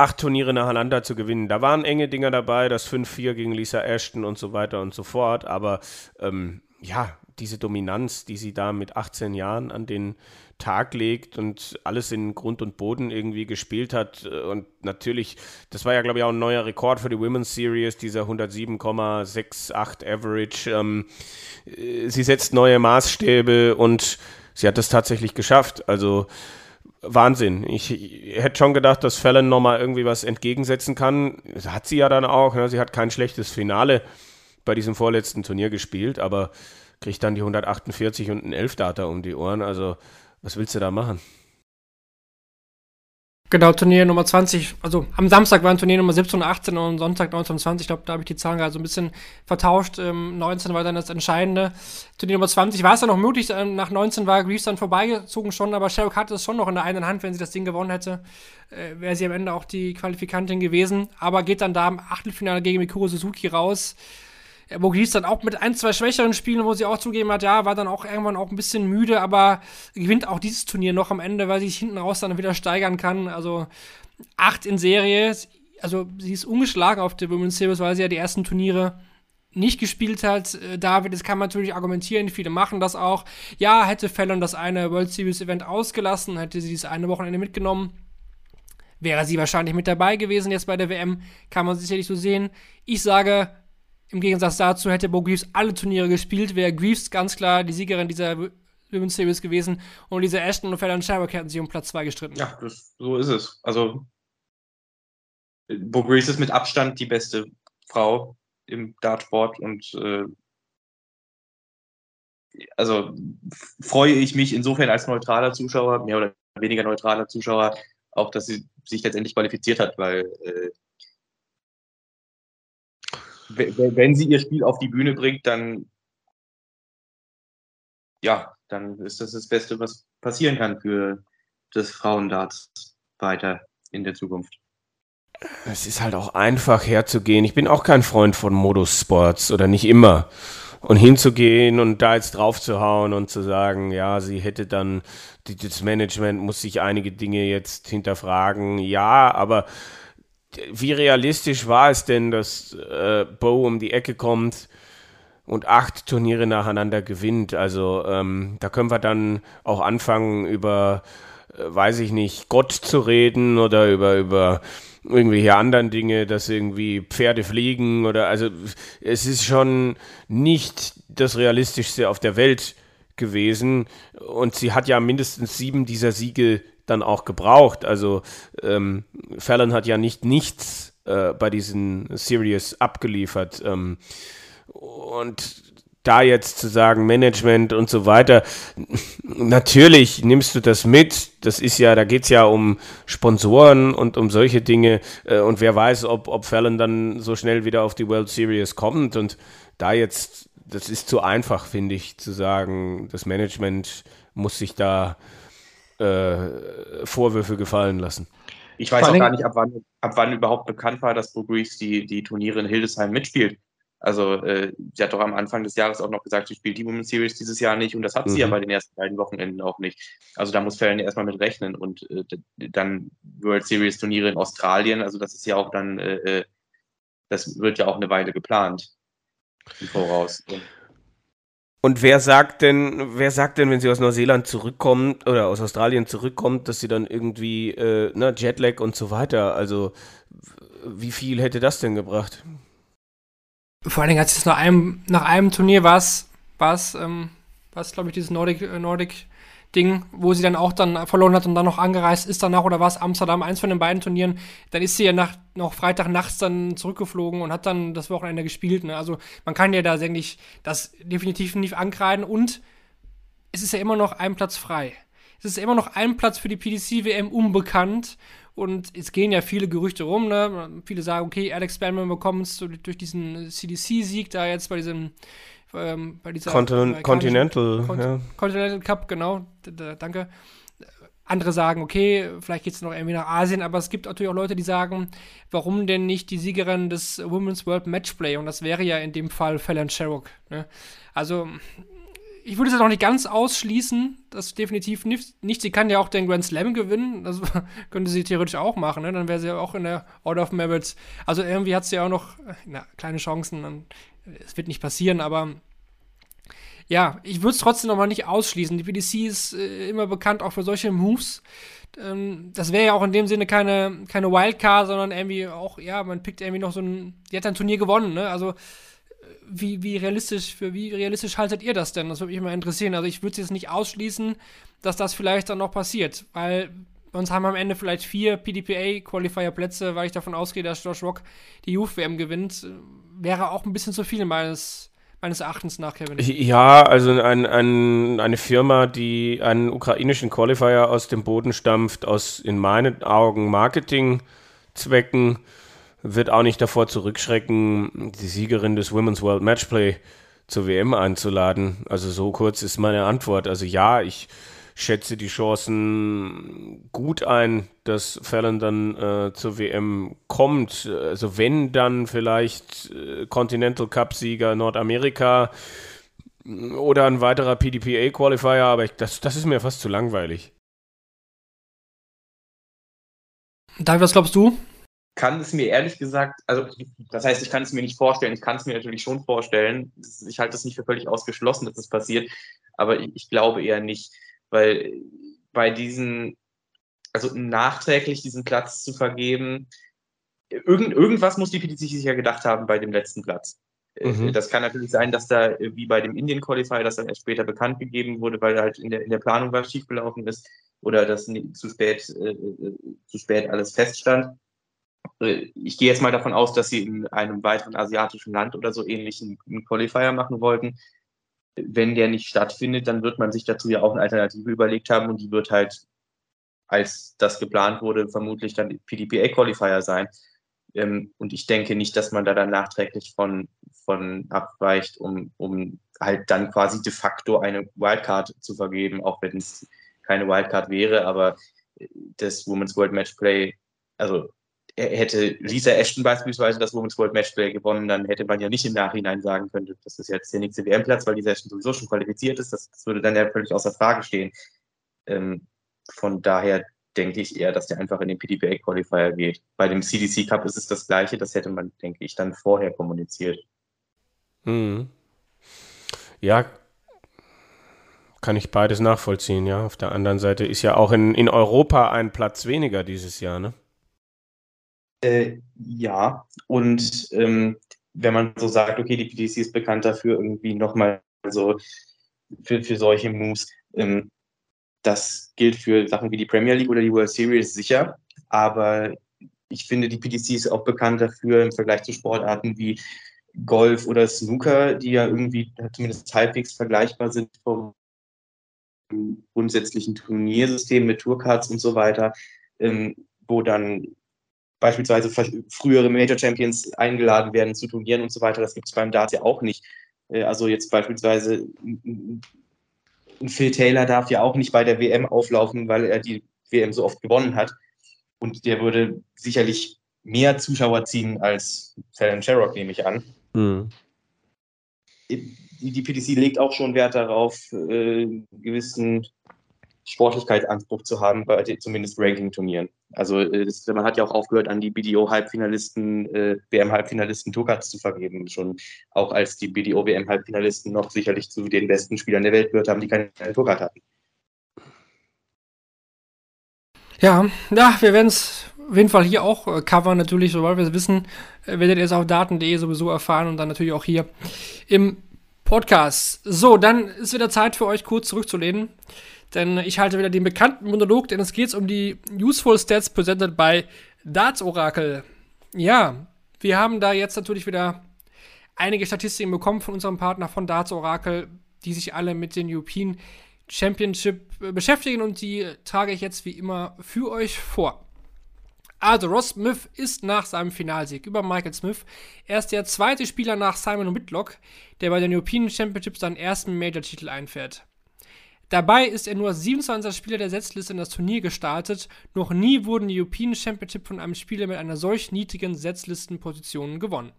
acht Turniere nacheinander zu gewinnen. Da waren enge Dinger dabei, das 5-4 gegen Lisa Ashton und so weiter und so fort. Aber ähm, ja, diese Dominanz, die sie da mit 18 Jahren an den Tag legt und alles in Grund und Boden irgendwie gespielt hat. Und natürlich, das war ja, glaube ich, auch ein neuer Rekord für die Women's Series, dieser 107,68 Average. Ähm, äh, sie setzt neue Maßstäbe und sie hat es tatsächlich geschafft. Also Wahnsinn. Ich, ich hätte schon gedacht, dass Fallon nochmal irgendwie was entgegensetzen kann. Das hat sie ja dann auch. Ne? Sie hat kein schlechtes Finale bei diesem vorletzten Turnier gespielt, aber kriegt dann die 148 und ein 11 Data um die Ohren. Also, was willst du da machen? Genau, Turnier Nummer 20, also am Samstag waren Turnier Nummer 17 und 18 und Sonntag 19 und 20, ich glaube, da habe ich die Zahlen gerade so ein bisschen vertauscht. Ähm, 19 war dann das Entscheidende. Turnier Nummer 20 war es dann noch möglich, ähm, nach 19 war Greaves dann vorbeigezogen schon, aber Sherrock hatte es schon noch in der einen Hand, wenn sie das Ding gewonnen hätte, äh, wäre sie am Ende auch die Qualifikantin gewesen, aber geht dann da im Achtelfinale gegen Mikuro Suzuki raus. Mogis dann auch mit ein, zwei schwächeren Spielen, wo sie auch zugeben hat, ja, war dann auch irgendwann auch ein bisschen müde, aber gewinnt auch dieses Turnier noch am Ende, weil sie sich hinten raus dann wieder steigern kann. Also acht in Serie. Also sie ist ungeschlagen auf der Women's Series, weil sie ja die ersten Turniere nicht gespielt hat. Äh, David, das kann man natürlich argumentieren, viele machen das auch. Ja, hätte Fallon das eine World Series Event ausgelassen, hätte sie das eine Wochenende mitgenommen, wäre sie wahrscheinlich mit dabei gewesen jetzt bei der WM. Kann man sicherlich so sehen. Ich sage, im Gegensatz dazu hätte Bo Greaves alle Turniere gespielt, wäre Greaves ganz klar die Siegerin dieser Women's Series gewesen und diese Ashton und Fallon Sherrock hätten sich um Platz 2 gestritten. Ja, das, so ist es. Also, Bo Greaves ist mit Abstand die beste Frau im Dartsport und äh, also freue ich mich insofern als neutraler Zuschauer, mehr oder weniger neutraler Zuschauer, auch, dass sie sich letztendlich qualifiziert hat, weil äh, wenn sie ihr Spiel auf die Bühne bringt, dann ja, dann ist das das Beste, was passieren kann für das Frauendarts weiter in der Zukunft. Es ist halt auch einfach herzugehen. Ich bin auch kein Freund von Modus-Sports oder nicht immer. Und hinzugehen und da jetzt drauf zu hauen und zu sagen, ja, sie hätte dann, das Management muss sich einige Dinge jetzt hinterfragen. Ja, aber wie realistisch war es denn, dass äh, Bo um die Ecke kommt und acht Turniere nacheinander gewinnt? Also ähm, da können wir dann auch anfangen, über, äh, weiß ich nicht, Gott zu reden oder über, über irgendwelche anderen Dinge, dass irgendwie Pferde fliegen oder also es ist schon nicht das Realistischste auf der Welt gewesen und sie hat ja mindestens sieben dieser Siege dann auch gebraucht. Also ähm, Fallon hat ja nicht nichts äh, bei diesen Series abgeliefert. Ähm, und da jetzt zu sagen, Management und so weiter, natürlich nimmst du das mit. Das ist ja, da geht es ja um Sponsoren und um solche Dinge. Äh, und wer weiß, ob, ob Fallon dann so schnell wieder auf die World Series kommt. Und da jetzt, das ist zu einfach, finde ich, zu sagen, das Management muss sich da äh, Vorwürfe gefallen lassen. Ich weiß auch gar nicht, ab wann, ab wann überhaupt bekannt war, dass Bo Greaves die, die Turniere in Hildesheim mitspielt. Also äh, sie hat doch am Anfang des Jahres auch noch gesagt, sie spielt die Women's Series dieses Jahr nicht und das hat mhm. sie ja mhm. bei den ersten beiden Wochenenden auch nicht. Also da muss Fallon erstmal mit rechnen und äh, dann World Series Turniere in Australien, also das ist ja auch dann, äh, äh das wird ja auch eine Weile geplant im Voraus. Und wer sagt denn, wer sagt denn, wenn sie aus Neuseeland zurückkommt oder aus Australien zurückkommt, dass sie dann irgendwie äh, ne, Jetlag und so weiter, also wie viel hätte das denn gebracht? Vor allen Dingen hat es nach einem, nach einem Turnier war es, ähm, glaube ich, dieses Nordic, äh, Nordic Ding, wo sie dann auch dann verloren hat und dann noch angereist ist danach oder war es Amsterdam, eins von den beiden Turnieren, dann ist sie ja nach, noch Freitag nachts dann zurückgeflogen und hat dann das Wochenende gespielt. Ne? Also man kann ja da eigentlich das definitiv nicht ankreiden und es ist ja immer noch ein Platz frei. Es ist immer noch ein Platz für die PDC-WM unbekannt und es gehen ja viele Gerüchte rum. Ne? Viele sagen, okay, Alex Bellman bekommt es durch diesen CDC-Sieg da jetzt bei diesem ähm, bei dieser Continent Continental, Con ja. Continental Cup, genau, danke. Andere sagen, okay, vielleicht geht es noch irgendwie nach Asien, aber es gibt natürlich auch Leute, die sagen, warum denn nicht die Siegerin des Women's World Matchplay? Und das wäre ja in dem Fall Fallon Sherrock. Ne? Also, ich würde es ja noch nicht ganz ausschließen, das definitiv nicht, nicht. Sie kann ja auch den Grand Slam gewinnen, das könnte sie theoretisch auch machen, ne? dann wäre sie ja auch in der Order of Merits. Also irgendwie hat sie ja auch noch na, kleine Chancen, es wird nicht passieren, aber ja, ich würde es trotzdem noch mal nicht ausschließen. Die PDC ist äh, immer bekannt auch für solche Moves. Ähm, das wäre ja auch in dem Sinne keine, keine Wildcard, sondern irgendwie auch, ja, man pickt irgendwie noch so ein, die hat ein Turnier gewonnen, ne? Also, äh, wie, wie realistisch, für wie realistisch haltet ihr das denn? Das würde mich mal interessieren. Also, ich würde es jetzt nicht ausschließen, dass das vielleicht dann noch passiert, weil uns haben am Ende vielleicht vier PDPA-Qualifier-Plätze, weil ich davon ausgehe, dass Josh Rock die Youth-WM gewinnt wäre auch ein bisschen zu viel meines, meines Erachtens nach, Kevin. Ja, also ein, ein, eine Firma, die einen ukrainischen Qualifier aus dem Boden stampft, aus in meinen Augen Marketingzwecken, wird auch nicht davor zurückschrecken, die Siegerin des Women's World Matchplay zur WM einzuladen. Also so kurz ist meine Antwort. Also ja, ich schätze die Chancen gut ein, dass Fallon dann äh, zur WM kommt. Also wenn dann vielleicht äh, Continental Cup-Sieger Nordamerika oder ein weiterer PDPA-Qualifier, aber ich, das, das ist mir fast zu langweilig. David, was glaubst du? Kann es mir ehrlich gesagt, also das heißt, ich kann es mir nicht vorstellen, ich kann es mir natürlich schon vorstellen. Ich halte es nicht für völlig ausgeschlossen, dass es das passiert, aber ich, ich glaube eher nicht weil bei diesen also nachträglich diesen Platz zu vergeben, irgend, irgendwas muss die PDC sich ja gedacht haben bei dem letzten Platz. Äh, Mhm. Das kann natürlich sein, dass da äh, wie bei dem Indian Qualifier das dann erst später bekannt gegeben wurde, weil halt in der, in der Planung was schiefgelaufen ist oder dass zu spät, äh, äh, zu spät alles feststand. Äh, Ich gehe jetzt mal davon aus, dass sie in einem weiteren asiatischen Land oder so ähnlich einen Qualifier machen wollten. Wenn der nicht stattfindet, dann wird man sich dazu ja auch eine Alternative überlegt haben und die wird halt, als das geplant wurde, vermutlich dann PDPA Qualifier sein. Ähm, und ich denke nicht, dass man da dann nachträglich von, von abweicht, um, um halt dann quasi de facto eine Wildcard zu vergeben, auch wenn es keine Wildcard wäre, aber äh, das Women's World Matchplay, also er hätte Lisa Ashton beispielsweise das Women's World Matchplay gewonnen, dann hätte man ja nicht im Nachhinein sagen können, das ist jetzt der nächste WM-Platz, weil Lisa Ashton sowieso schon qualifiziert ist. Das, das würde dann ja völlig außer Frage stehen. Ähm, von daher denke ich eher, dass der einfach in den PDPA Qualifier geht. Bei dem CDC Cup ist es das Gleiche, das hätte man, denke ich, dann vorher kommuniziert. Mhm. Ja, kann ich beides nachvollziehen, ja. Auf der anderen Seite ist ja auch in, in Europa ein Platz weniger dieses Jahr, ne? Äh, ja, und ähm, wenn man so sagt, okay, die PDC ist bekannt dafür, irgendwie nochmal so für, für solche Moves, ähm, das gilt für Sachen wie die Premier League oder die World Series sicher, aber ich finde, die PDC ist auch bekannt dafür im Vergleich zu Sportarten wie Golf oder Snooker, die ja irgendwie zumindest halbwegs vergleichbar sind vom grundsätzlichen Turniersystem mit Tourcards und so weiter, ähm, wo dann beispielsweise frühere Major Champions eingeladen werden zu Turnieren und so weiter. Das gibt es beim Dart ja auch nicht. Äh, also jetzt beispielsweise ein Phil Taylor darf ja auch nicht bei der WM auflaufen, weil er die WM so oft gewonnen hat. Und der würde sicherlich mehr Zuschauer ziehen als Fallon Sherrock, nehme ich an. Mhm. Die, die PDC legt auch schon Wert darauf, äh, einen gewissen Sportlichkeitsanspruch zu haben bei zumindest Ranking-Turnieren. Also äh, das, man hat ja auch aufgehört, an die BDO-Halbfinalisten, äh, WM-Halbfinalisten Tourcards zu vergeben. Schon auch als die BDO-WM-Halbfinalisten noch sicherlich zu den besten Spielern der Welt gehört haben, die keine Tourcard hatten. Ja, ja, wir werden es auf jeden Fall hier auch äh, covern, natürlich, sobald wir es wissen, äh, werdet ihr es auf daten.de sowieso erfahren und dann natürlich auch hier im Podcast. So, dann ist wieder Zeit für euch kurz zurückzulehnen, denn ich halte wieder den bekannten Monolog, denn es geht um die Useful Stats presented by Darts Oracle. Ja, wir haben da jetzt natürlich wieder einige Statistiken bekommen von unserem Partner von Darts Oracle, die sich alle mit den European Championship äh, beschäftigen und die trage ich jetzt wie immer für euch vor. Also, Ross Smith ist nach seinem Finalsieg über Michael Smith erst der zweite Spieler nach Simon Whitlock, der bei den European Championships seinen ersten Major-Titel einfährt. Dabei ist er nur 27. Spieler der Setzliste in das Turnier gestartet. Noch nie wurden die European Championship von einem Spieler mit einer solch niedrigen Setzlistenposition gewonnen.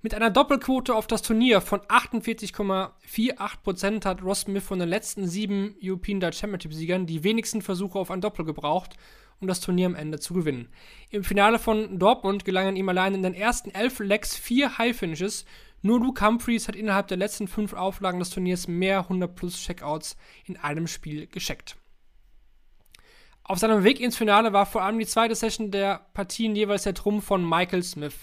Mit einer Doppelquote auf das Turnier von 48,48% hat Ross Smith von den letzten sieben European Dutch Championship-Siegern die wenigsten Versuche auf ein Doppel gebraucht, um das Turnier am Ende zu gewinnen. Im Finale von Dortmund gelangen ihm allein in den ersten elf Legs vier High-Finishes. Nur Luke Humphreys hat innerhalb der letzten fünf Auflagen des Turniers mehr 100-plus-Checkouts in einem Spiel gescheckt. Auf seinem Weg ins Finale war vor allem die zweite Session der Partien jeweils der Trumpf von Michael Smith.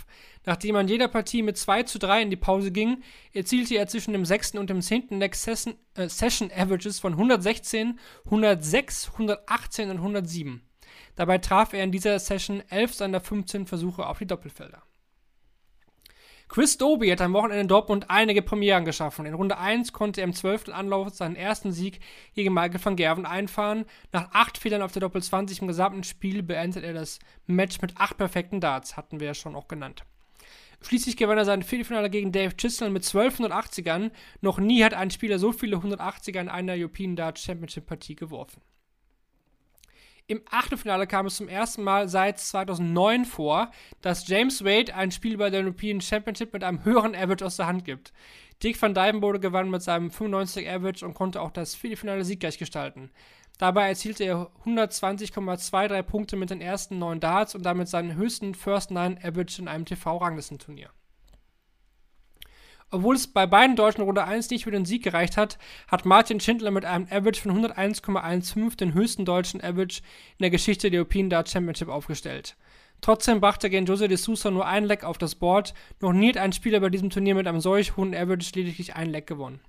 Nachdem in jeder Partie mit 2 zu 3 in die Pause ging, erzielte er zwischen dem 6. und dem 10. Leg Session, äh, Session Averages von 116, 106, 118 und 107. Dabei traf er in dieser Session 11 seiner 15 Versuche auf die Doppelfelder. Chris Doby hat am Wochenende in Dortmund einige Premieren geschaffen. In Runde 1 konnte er im 12. Anlauf seinen ersten Sieg gegen Michael van Gerven einfahren. Nach 8 Fehlern auf der Doppel 20 im gesamten Spiel beendet er das Match mit 8 perfekten Darts, hatten wir ja schon auch genannt. Schließlich gewann er sein Viertelfinale gegen Dave Chisholm mit 12 180ern. Noch nie hat ein Spieler so viele 180er in einer European Darts Championship Partie geworfen. Im Achtelfinale kam es zum ersten Mal seit 2009 vor, dass James Wade ein Spiel bei der European Championship mit einem höheren Average aus der Hand gibt. Dick van Dijvenbode gewann mit seinem 95 Average und konnte auch das Viertelfinale siegreich gestalten. Dabei erzielte er 120,23 Punkte mit den ersten neun Darts und damit seinen höchsten First Nine Average in einem TV-Ranglistenturnier. Obwohl es bei beiden Deutschen Runde 1 nicht für den Sieg gereicht hat, hat Martin Schindler mit einem Average von 101,15 den höchsten deutschen Average in der Geschichte der European Dart Championship aufgestellt. Trotzdem brachte gegen Jose de Sousa nur ein Leck auf das Board. Noch nie hat ein Spieler bei diesem Turnier mit einem solch hohen Average lediglich ein Leck gewonnen.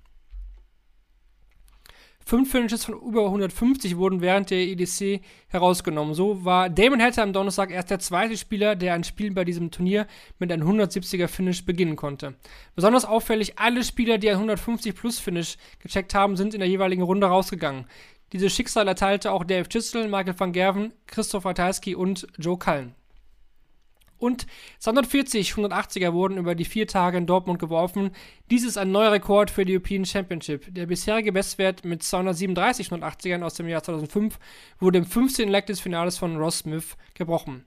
Fünf Finishes von über 150 wurden während der EDC herausgenommen. So war Damon Hatter am Donnerstag erst der zweite Spieler, der ein Spiel bei diesem Turnier mit einem 170er Finish beginnen konnte. Besonders auffällig, alle Spieler, die ein 150 Plus Finish gecheckt haben, sind in der jeweiligen Runde rausgegangen. Dieses Schicksal erteilte auch Dave Chisel, Michael van Gerven, Christoph Ratajski und Joe Cullen. Und 240 180er wurden über die vier Tage in Dortmund geworfen. Dies ist ein neuer Rekord für die European Championship. Der bisherige Bestwert mit 237 180ern aus dem Jahr 2005 wurde im 15. Leg des Finales von Ross Smith gebrochen.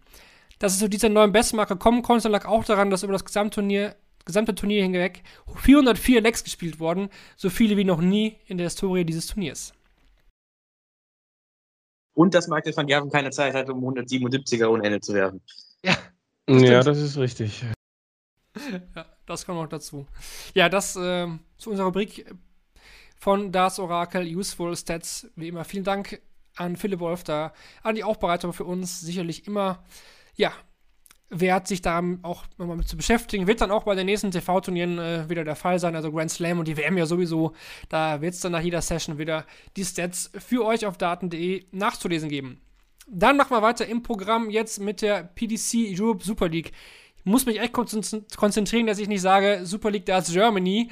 Dass es zu dieser neuen Bestmarke kommen konnte, lag auch daran, dass über das Gesamtturnier, gesamte Turnier hinweg 404 Legs gespielt wurden, so viele wie noch nie in der Historie dieses Turniers. Und dass Michael van Gerven keine Zeit hatte, um 177er ohne Ende zu werfen. Ja, ja, das ist richtig. ja, das kommt noch dazu. Ja, das äh, zu unserer Rubrik von Das Orakel Useful Stats. Wie immer, vielen Dank an Philipp Wolf da, an die Aufbereitung für uns. Sicherlich immer, ja, wert, sich da auch nochmal mit zu beschäftigen. Wird dann auch bei den nächsten TV-Turnieren äh, wieder der Fall sein. Also Grand Slam und die WM ja sowieso. Da wird es dann nach jeder Session wieder die Stats für euch auf daten.de nachzulesen geben. Dann machen wir weiter im Programm jetzt mit der PDC Europe Super League. Ich muss mich echt konzentrieren, dass ich nicht sage Super League Darts Germany,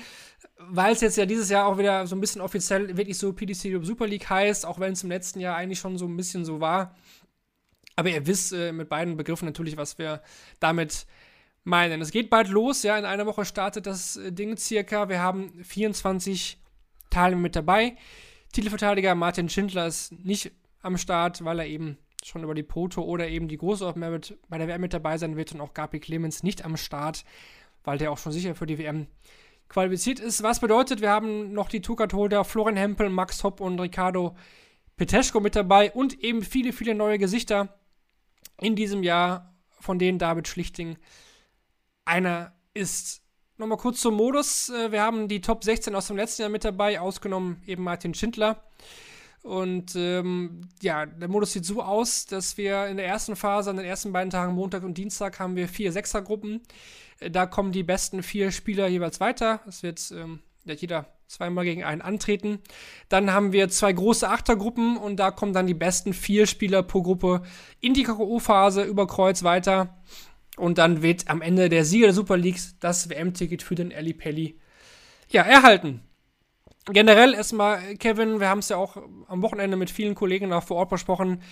weil es jetzt ja dieses Jahr auch wieder so ein bisschen offiziell wirklich so PDC Europe Super League heißt, auch wenn es im letzten Jahr eigentlich schon so ein bisschen so war. Aber ihr wisst äh, mit beiden Begriffen natürlich, was wir damit meinen. Es geht bald los, ja, in einer Woche startet das äh, Ding circa. Wir haben 24 Teilnehmer mit dabei. Titelverteidiger Martin Schindler ist nicht am Start, weil er eben schon über die Poto oder eben die große Merit bei der WM mit dabei sein wird und auch Gabi Clemens nicht am Start, weil der auch schon sicher für die WM qualifiziert ist. Was bedeutet, wir haben noch die Tukat-Holder Florian Hempel, Max Hopp und Ricardo Peteschko mit dabei und eben viele, viele neue Gesichter in diesem Jahr, von denen David Schlichting einer ist. Nochmal kurz zum Modus. Äh, wir haben die Top 16 aus dem letzten Jahr mit dabei, ausgenommen eben Martin Schindler. Und ähm, ja, der Modus sieht so aus, dass wir in der ersten Phase, an den ersten beiden Tagen, Montag und Dienstag, haben wir vier Sechsergruppen. Äh, da kommen die besten vier Spieler jeweils weiter. Es wird ähm, jeder zweimal gegen einen antreten. Dann haben wir zwei große Achtergruppen und da kommen dann die besten vier Spieler pro Gruppe in die K.O.-Phase über Kreuz weiter. Und dann wird am Ende der Sieger der Super Leagues das WM-Ticket für den Ali Pelli ja, erhalten generell erstmal, Kevin, wir haben es ja auch am Wochenende mit vielen Kollegen auch vor Ort besprochen.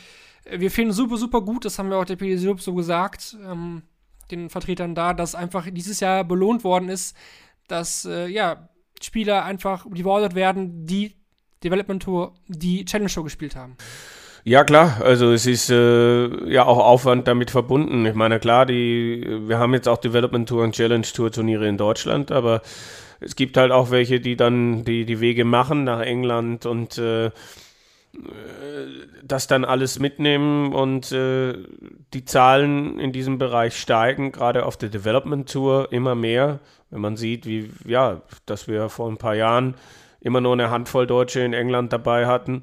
Wir finden super, super gut, das haben wir auch der PDC so gesagt, ähm, den Vertretern da, dass einfach dieses Jahr belohnt worden ist, dass äh, ja, Spieler einfach rewarded werden, die Development Tour, die Challenge Show gespielt haben. Ja, klar, also es ist äh, ja auch Aufwand damit verbunden. Ich meine, klar, die, wir haben jetzt auch Development Tour und Challenge Tour Turniere in Deutschland, aber es gibt halt auch welche, die dann die, die Wege machen nach England und äh, das dann alles mitnehmen und äh, die Zahlen in diesem Bereich steigen, gerade auf der Development Tour immer mehr. Wenn man sieht, wie, ja, dass wir vor ein paar Jahren immer nur eine Handvoll Deutsche in England dabei hatten.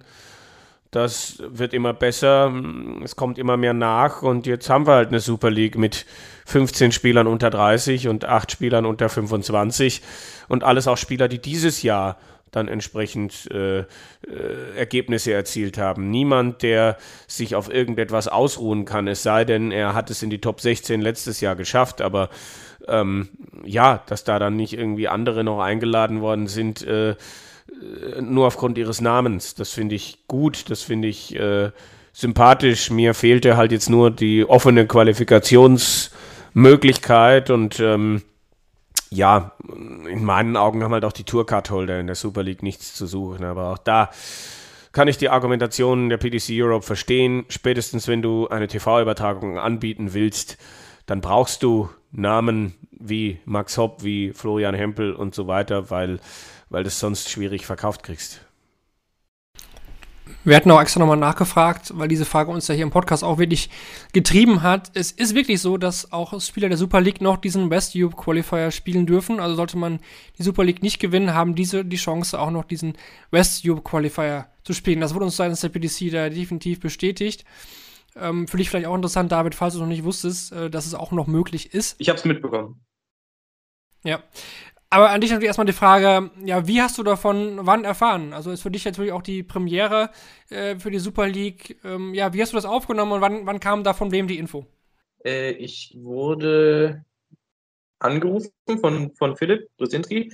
Das wird immer besser, es kommt immer mehr nach. Und jetzt haben wir halt eine Super League mit 15 Spielern unter 30 und 8 Spielern unter 25 und alles auch Spieler, die dieses Jahr dann entsprechend äh, äh, Ergebnisse erzielt haben. Niemand, der sich auf irgendetwas ausruhen kann, es sei denn, er hat es in die Top 16 letztes Jahr geschafft, aber ähm, ja, dass da dann nicht irgendwie andere noch eingeladen worden sind, äh, nur aufgrund ihres Namens. Das finde ich gut, das finde ich äh, sympathisch. Mir fehlte halt jetzt nur die offene Qualifikationsmöglichkeit und ähm, ja, in meinen Augen haben halt auch die Tourcard-Holder in der Super League nichts zu suchen. Aber auch da kann ich die Argumentation der PDC Europe verstehen. Spätestens wenn du eine TV-Übertragung anbieten willst, dann brauchst du Namen wie Max Hopp, wie Florian Hempel und so weiter, weil, weil du es sonst schwierig verkauft kriegst. Wir hatten auch extra nochmal nachgefragt, weil diese Frage uns ja hier im Podcast auch wirklich getrieben hat. Es ist wirklich so, dass auch Spieler der Super League noch diesen West Europe Qualifier spielen dürfen. Also sollte man die Super League nicht gewinnen, haben diese die Chance auch noch diesen West Europe Qualifier zu spielen. Das wurde uns seitens der PDC da definitiv bestätigt. Ähm, für dich vielleicht auch interessant, David, falls du noch nicht wusstest, äh, dass es auch noch möglich ist. Ich habe es mitbekommen. Ja. Aber an dich natürlich erstmal die Frage, ja, wie hast du davon wann erfahren? Also ist für dich natürlich auch die Premiere äh, für die Super League. Ähm, ja, wie hast du das aufgenommen und wann, wann kam da von wem die Info? Äh, ich wurde angerufen von, von Philipp Brzezinski.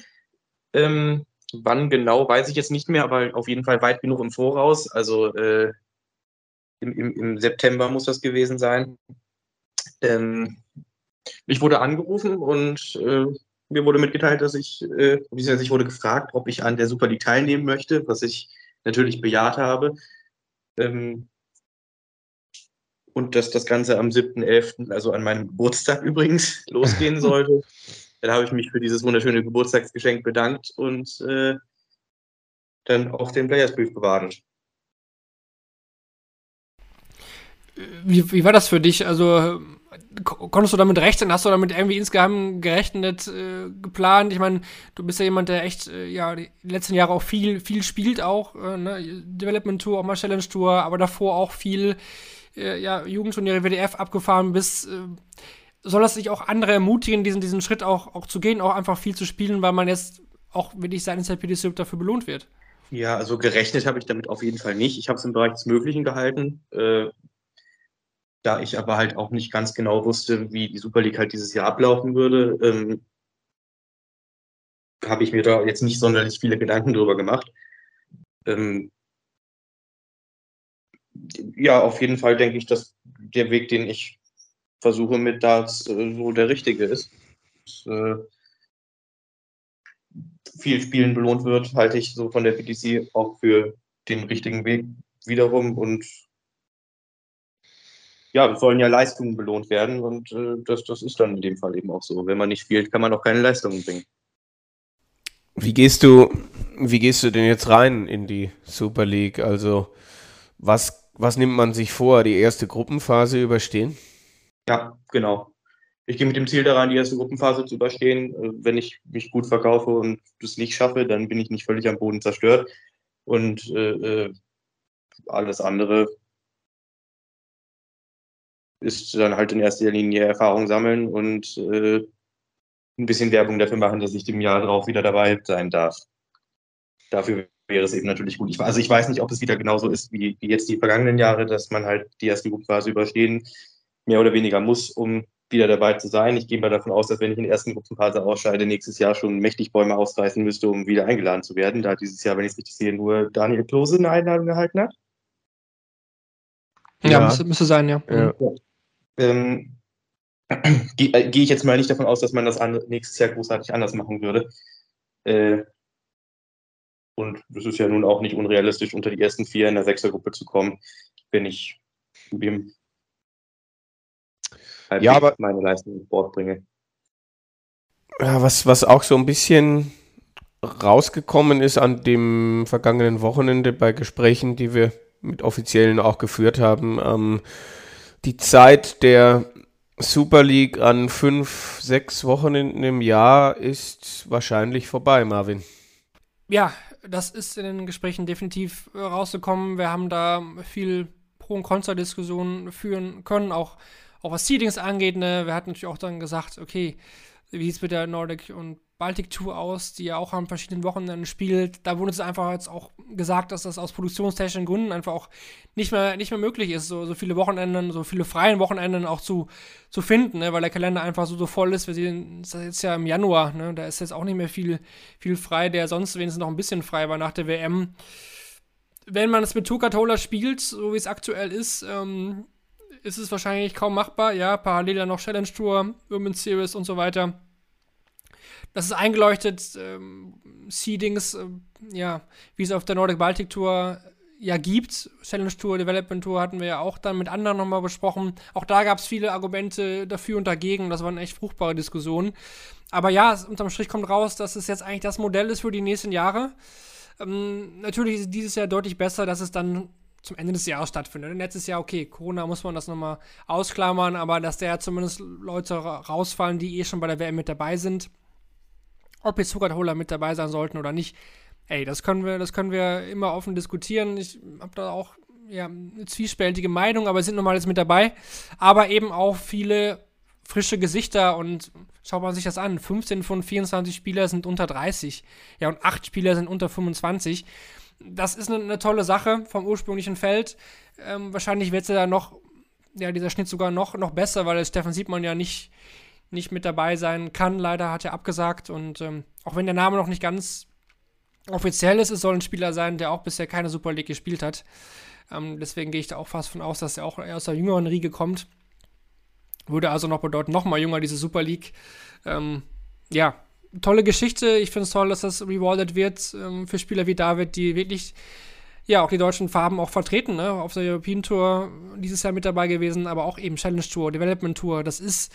Ähm, wann genau, weiß ich jetzt nicht mehr, aber auf jeden Fall weit genug im Voraus. Also äh, im, im, im, September muss das gewesen sein. Ähm, ich wurde angerufen und äh, mir wurde mitgeteilt, dass ich, äh, ich wurde gefragt, ob ich an der Super League teilnehmen möchte, was ich natürlich bejaht habe. Ähm, und dass das Ganze am 7.11., also an meinem Geburtstag übrigens, losgehen sollte. dann habe ich mich für dieses wunderschöne Geburtstagsgeschenk bedankt und äh, dann auf den Players Brief gewartet. Wie, wie war das für dich? Also konntest du damit rechnen? Hast du damit irgendwie insgeheim gerechnet, äh, geplant? Ich meine, du bist ja jemand, der echt, äh, ja, die letzten Jahre auch viel, viel spielt auch, äh, ne? Development Tour, auch mal Challenge Tour, aber davor auch viel, äh, ja, Jugendturniere, WDF abgefahren bist. Äh, soll das sich auch andere ermutigen, diesen, diesen Schritt auch, auch zu gehen, auch einfach viel zu spielen, weil man jetzt auch wirklich seitens der PDC dafür belohnt wird? Ja, also gerechnet habe ich damit auf jeden Fall nicht. Ich habe es im Bereich des Möglichen gehalten. Äh, da ich aber halt auch nicht ganz genau wusste, wie die Super League halt dieses Jahr ablaufen würde, ähm, habe ich mir da jetzt nicht sonderlich viele Gedanken drüber gemacht. Ähm, ja, auf jeden Fall denke ich, dass der Weg, den ich versuche mit Darts, äh, so der richtige ist. Dass, äh, viel Spielen belohnt wird, halte ich so von der PTC auch für den richtigen Weg wiederum und ja, sollen ja Leistungen belohnt werden und äh, das, das ist dann in dem Fall eben auch so. Wenn man nicht spielt, kann man auch keine Leistungen bringen. Wie gehst du, wie gehst du denn jetzt rein in die Super League? Also, was, was nimmt man sich vor, die erste Gruppenphase überstehen? Ja, genau. Ich gehe mit dem Ziel daran, die erste Gruppenphase zu überstehen. Äh, wenn ich mich gut verkaufe und das nicht schaffe, dann bin ich nicht völlig am Boden zerstört. Und äh, äh alles andere ist dann halt in erster Linie Erfahrung sammeln und äh, ein bisschen Werbung dafür machen, dass ich dem Jahr drauf wieder dabei sein darf. Dafür wäre es eben natürlich gut. Ich, also ich weiß nicht, ob es wieder genauso ist wie, wie jetzt die vergangenen Jahre, dass man halt die erste Gruppenphase überstehen, mehr oder weniger muss, um wieder dabei zu sein. Ich gehe mal davon aus, dass wenn ich in der ersten Gruppenphase ausscheide, nächstes Jahr schon mächtig Bäume ausreißen müsste, um wieder eingeladen zu werden. Da dieses Jahr, wenn ich es richtig sehe, nur Daniel Klose eine Einladung gehalten hat. Ja, ja. Müsste, müsste, sein, ja. ja ähm, gehe äh, geh ich jetzt mal nicht davon aus, dass man das an, nächstes Jahr großartig anders machen würde. Äh, und es ist ja nun auch nicht unrealistisch, unter die ersten vier in der Sechsergruppe zu kommen, wenn ich dem ja, aber, meine Leistung ins Board bringe. Ja, was, was auch so ein bisschen rausgekommen ist an dem vergangenen Wochenende bei Gesprächen, die wir mit Offiziellen auch geführt haben, ähm, die Zeit der Super League an fünf, sechs Wochenenden im Jahr ist wahrscheinlich vorbei, Marvin. Ja, das ist in den Gesprächen definitiv rausgekommen. Wir haben da viel Pro- und Kontra-Diskussionen führen können, auch, auch was Seedings angeht. Ne? Wir hatten natürlich auch dann gesagt, okay, wie sieht es mit der Nordic und Baltic Tour aus, die ja auch an verschiedenen Wochenenden spielt. Da wurde es einfach jetzt auch gesagt, dass das aus produktionstechnischen Gründen einfach auch nicht mehr, nicht mehr möglich ist, so, so viele Wochenenden, so viele freien Wochenenden auch zu, zu finden, ne? weil der Kalender einfach so, so voll ist. Wir sehen das jetzt ja im Januar, ne? da ist jetzt auch nicht mehr viel, viel frei, der sonst wenigstens noch ein bisschen frei war nach der WM. Wenn man es mit Tukatola spielt, so wie es aktuell ist, ähm, ist es wahrscheinlich kaum machbar. Ja, parallel dann noch Challenge Tour, Women's Series und so weiter. Das ist eingeleuchtet, ähm, Seedings, äh, ja, wie es auf der Nordic Baltic Tour ja gibt. Challenge Tour, Development Tour hatten wir ja auch dann mit anderen nochmal besprochen. Auch da gab es viele Argumente dafür und dagegen. Das waren echt fruchtbare Diskussionen. Aber ja, unterm Strich kommt raus, dass es jetzt eigentlich das Modell ist für die nächsten Jahre. Ähm, natürlich ist dieses Jahr deutlich besser, dass es dann zum Ende des Jahres stattfindet. Letztes Jahr, okay, Corona muss man das nochmal ausklammern, aber dass da zumindest Leute rausfallen, die eh schon bei der WM mit dabei sind. Ob jetzt Zuckerholer mit dabei sein sollten oder nicht, ey, das können wir, das können wir immer offen diskutieren. Ich habe da auch ja, eine zwiespältige Meinung, aber es sind normal jetzt mit dabei. Aber eben auch viele frische Gesichter und schaut man sich das an. 15 von 24 Spieler sind unter 30. Ja, und 8 Spieler sind unter 25. Das ist eine, eine tolle Sache vom ursprünglichen Feld. Ähm, wahrscheinlich wird sie da noch, ja, dieser Schnitt sogar noch, noch besser, weil Stefan Siebmann ja nicht, nicht mit dabei sein kann. Leider hat er abgesagt und ähm, auch wenn der Name noch nicht ganz offiziell ist, es soll ein Spieler sein, der auch bisher keine Super League gespielt hat. Ähm, deswegen gehe ich da auch fast von aus, dass er auch aus der jüngeren Riege kommt. Würde also noch bedeuten, nochmal jünger, diese Super League. Ähm, ja, tolle Geschichte. Ich finde es toll, dass das rewarded wird ähm, für Spieler wie David, die wirklich ja auch die deutschen Farben auch vertreten. Ne? Auf der European Tour dieses Jahr mit dabei gewesen, aber auch eben Challenge Tour, Development Tour. Das ist,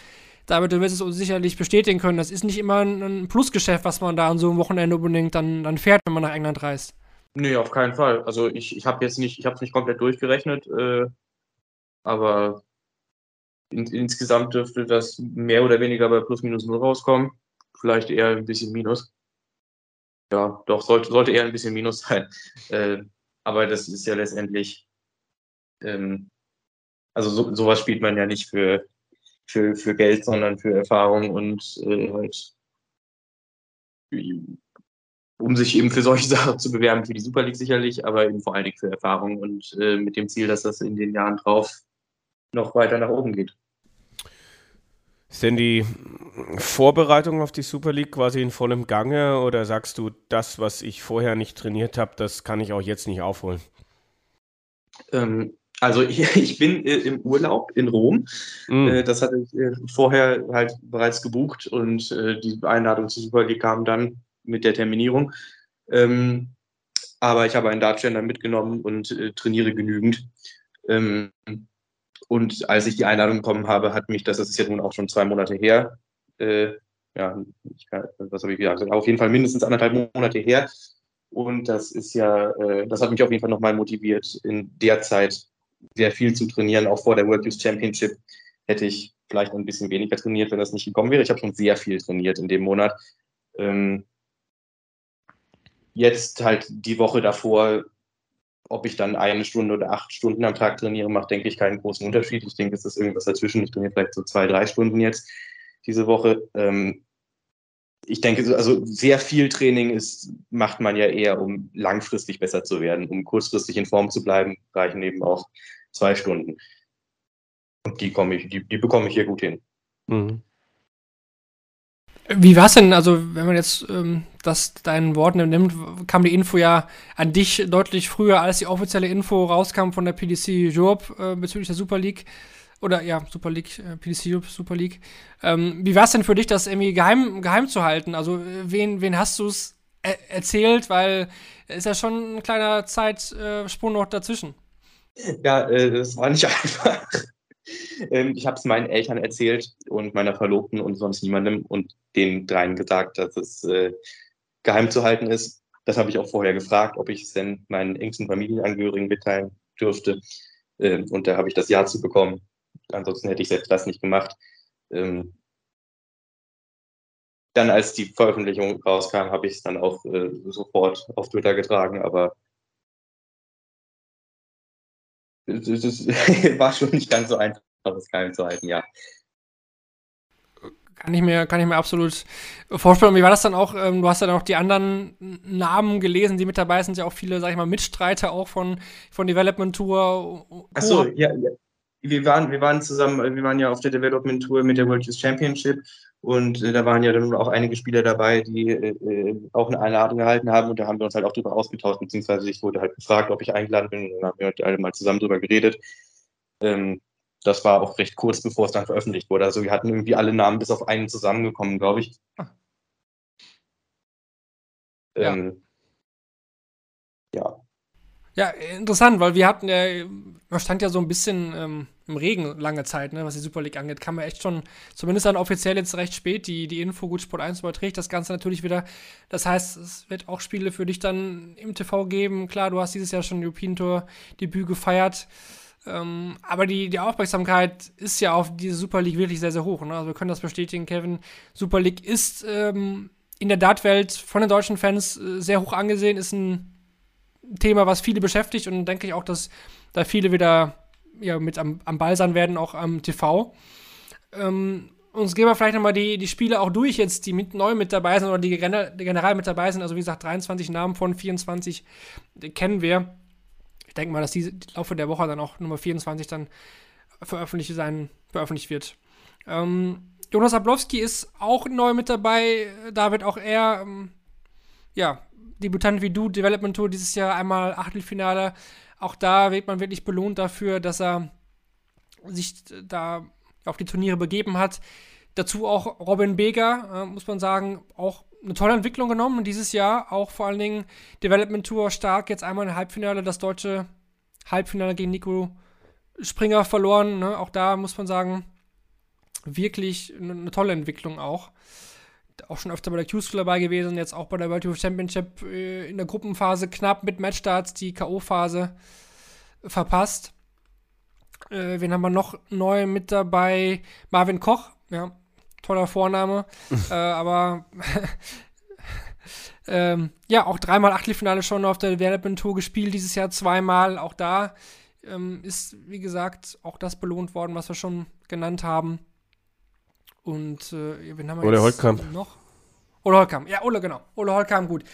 David, du wirst es uns sicherlich bestätigen können, das ist nicht immer ein, Plusgeschäft, was man da an so einem Wochenende unbedingt dann, dann fährt, wenn man nach England reist. Nee, auf keinen Fall. Also ich, ich habe jetzt nicht, ich habe nicht komplett durchgerechnet, äh, aber in, insgesamt dürfte das mehr oder weniger bei plus minus null rauskommen. Vielleicht eher ein bisschen minus. Ja, doch, sollte, sollte eher ein bisschen minus sein. Äh, aber das ist ja letztendlich, ähm, also so, sowas spielt man ja nicht für, für, für Geld, sondern für Erfahrung und äh, halt um sich eben für solche Sachen zu bewerben, für die Super League sicherlich, aber eben vor allen Dingen für Erfahrung und äh, mit dem Ziel, dass das in den Jahren drauf noch weiter nach oben geht. Ist denn die Vorbereitung auf die Super League quasi in vollem Gange oder sagst du, das, was ich vorher nicht trainiert habe, das kann ich auch jetzt nicht aufholen? Ähm, also ich, bin äh, im Urlaub in Rom. Mm. Äh, das hatte ich äh, vorher halt bereits gebucht und äh, die Einladung zur Super League kam dann mit der Terminierung. Ähm, aber ich habe einen Dartständer mitgenommen und äh, trainiere genügend. Ähm, und als ich die Einladung bekommen habe, hat mich, das ist ja nun auch schon zwei Monate her, äh, ja, kann, was habe ich gesagt, auf jeden Fall mindestens anderthalb Monate her. Und das ist ja, das hat mich auf jeden Fall nochmal motiviert, in der Zeit sehr viel zu trainieren. Auch vor der World Youth Championship hätte ich vielleicht ein bisschen weniger trainiert, wenn das nicht gekommen wäre. Ich habe schon sehr viel trainiert in dem Monat. Ähm, jetzt halt die Woche davor ob ich dann eine Stunde oder acht Stunden am Tag trainiere, macht, denke ich, keinen großen Unterschied. Ich denke, es ist irgendwas dazwischen. Ich trainiere vielleicht so zwei, drei Stunden jetzt diese Woche. Ähm, ich denke, also sehr viel Training ist, macht man ja eher, um langfristig besser zu werden. Um kurzfristig in Form zu bleiben, reichen eben auch zwei Stunden. Und die, komme ich, die, die bekomme ich hier gut hin. Mhm. Wie war es denn, also wenn man jetzt ähm, das deinen Worten nimmt, kam die Info ja an dich deutlich früher, als die offizielle Info rauskam von der PDC Europe äh, bezüglich der Super League. Oder ja, Super League, äh, PDC Super League. Ähm, wie war es denn für dich, das irgendwie geheim, geheim zu halten? Also äh, wen, wen hast du es er erzählt? Weil es ist ja schon ein kleiner Zeitsprung noch dazwischen. Ja, äh, war nicht einfach. Ähm, ich habe es meinen Eltern erzählt und meiner Verlobten und sonst niemandem und den dreien gesagt, dass es äh, geheim zu halten ist. Das habe ich auch vorher gefragt, ob ich es denn meinen engsten Familienangehörigen mitteilen dürfte. Ähm, und da habe ich das Ja zu bekommen. Ansonsten hätte ich selbst das nicht gemacht. Ähm, dann, als die Veröffentlichung rauskam, habe ich es dann auch äh, sofort auf Twitter getragen, aber das war schon nicht ganz so einfach, das geheim zu halten, ja. Kann ich mir, kann ich mir absolut vorstellen. Wie war das dann auch? Ähm, du hast ja dann auch die anderen Namen gelesen, die mit dabei sind, ja auch viele, sag ich mal, Mitstreiter auch von, von Development Tour. Achso, ja, ja. Wir waren, wir waren zusammen, wir waren ja auf der Development Tour mit der World Youth Championship und äh, da waren ja dann auch einige Spieler dabei, die äh, äh, auch eine Einladung gehalten haben und da haben wir uns halt auch drüber ausgetauscht, beziehungsweise ich wurde halt gefragt, ob ich eingeladen bin und dann haben wir halt alle mal zusammen drüber geredet. Ähm, das war auch recht kurz, bevor es dann veröffentlicht wurde. Also wir hatten irgendwie alle Namen bis auf einen zusammengekommen, glaube ich. Ah. Ähm, ja. Ja. interessant, weil wir hatten ja, man stand ja so ein bisschen ähm, im Regen lange Zeit, ne, was die Super League angeht. Kann man echt schon, zumindest dann offiziell jetzt recht spät, die, die Info gut Sport 1 überträgt das Ganze natürlich wieder. Das heißt, es wird auch Spiele für dich dann im TV geben. Klar, du hast dieses Jahr schon European Tour Debüt gefeiert. Ähm, aber die, die Aufmerksamkeit ist ja auf diese Super League wirklich sehr, sehr hoch. Ne? Also wir können das bestätigen, Kevin. Super League ist ähm, in der Dartwelt von den deutschen Fans äh, sehr hoch angesehen, ist ein Thema, was viele beschäftigt und denke ich auch, dass da viele wieder ja, mit am, am Ball sein werden, auch am TV. Ähm, uns gehen wir vielleicht nochmal die, die Spiele auch durch jetzt, die mit, neu mit dabei sind oder die, generell mit dabei sind. Also wie gesagt, 23 Namen von 24 kennen wir. Ich denke mal, dass die im Laufe der Woche dann auch Nummer 24 dann veröffentlicht, sein, veröffentlicht wird. Ähm, Jonas Ablowski ist auch neu mit dabei. Da wird auch er, ähm, ja, Debutant wie du, Development Tour dieses Jahr einmal Achtelfinale. Auch da wird man wirklich belohnt dafür, dass er sich da auf die Turniere begeben hat. Dazu auch Robin Beger, äh, muss man sagen, auch eine tolle Entwicklung genommen dieses Jahr. Auch vor allen Dingen Development Tour stark. Jetzt einmal im Halbfinale, das deutsche Halbfinale gegen Nico Springer verloren. Ne? Auch da muss man sagen, wirklich eine, eine tolle Entwicklung auch auch schon öfter bei der Q-School dabei gewesen, jetzt auch bei der World Tour Championship äh, in der Gruppenphase knapp mit Matchstarts die K.O.-Phase verpasst. Äh, wen haben wir noch neu mit dabei? Marvin Koch, ja, toller Vorname, äh, aber ähm, ja, auch dreimal Achtelfinale schon auf der Development Tour gespielt, dieses Jahr zweimal. Auch da ähm, ist, wie gesagt, auch das belohnt worden, was wir schon genannt haben. Und äh, wen haben wir Ole Holtkamp. noch? Ole Holtkamp, ja, Ole, genau. Ole Holtkamp, gut.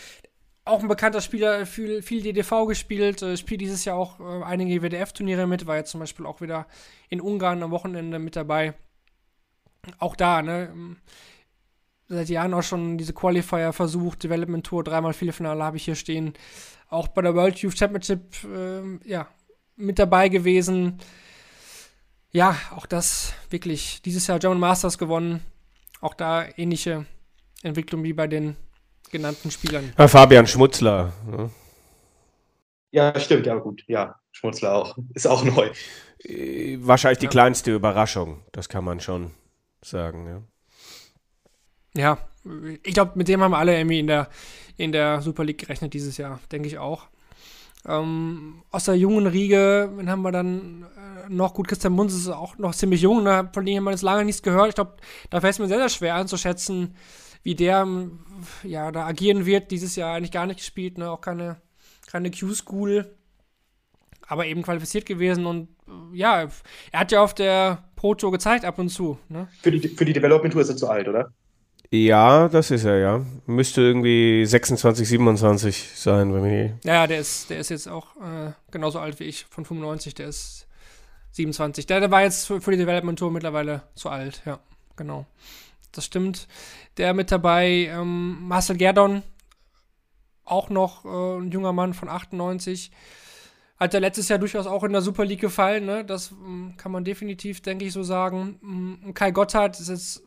Auch ein bekannter Spieler, viel, viel DDV gespielt, äh, spielt dieses Jahr auch äh, einige WDF-Turniere mit, war jetzt zum Beispiel auch wieder in Ungarn am Wochenende mit dabei. Auch da, ne, ähm, seit Jahren auch schon diese Qualifier versucht, Development Tour, dreimal Finale habe ich hier stehen. Auch bei der World Youth Championship, äh, ja, mit dabei gewesen ja, auch das wirklich dieses Jahr German Masters gewonnen. Auch da ähnliche Entwicklung wie bei den genannten Spielern. Ja, Fabian Schmutzler. Ne? Ja, stimmt, ja gut. Ja, Schmutzler auch. Ist auch neu. Äh, wahrscheinlich die ja. kleinste Überraschung, das kann man schon sagen, ja. Ja, ich glaube, mit dem haben alle irgendwie in der, in der Super League gerechnet dieses Jahr, denke ich auch. Ähm, aus der jungen Riege haben wir dann äh, noch gut. Christian Munz ist auch noch ziemlich jung, ne? von dem haben wir jetzt lange nichts gehört. Ich glaube, da fällt es mir sehr, sehr schwer einzuschätzen, wie der ähm, ja, da agieren wird. Dieses Jahr eigentlich gar nicht gespielt, ne? auch keine, keine Q-School, aber eben qualifiziert gewesen. Und äh, ja, er hat ja auf der Pro Tour gezeigt ab und zu. Ne? Für, die, für die Development Tour ist er zu alt, oder? Ja, das ist er, ja. Müsste irgendwie 26, 27 sein, wenn ich. Ja, der ist, der ist jetzt auch äh, genauso alt wie ich, von 95, der ist 27. Der, der war jetzt für, für die Development Tour mittlerweile zu alt, ja, genau. Das stimmt. Der mit dabei, ähm, Marcel Gerdon, auch noch äh, ein junger Mann von 98. Hat ja letztes Jahr durchaus auch in der Super League gefallen, ne? Das ähm, kann man definitiv, denke ich, so sagen. Ähm, Kai Gotthard ist jetzt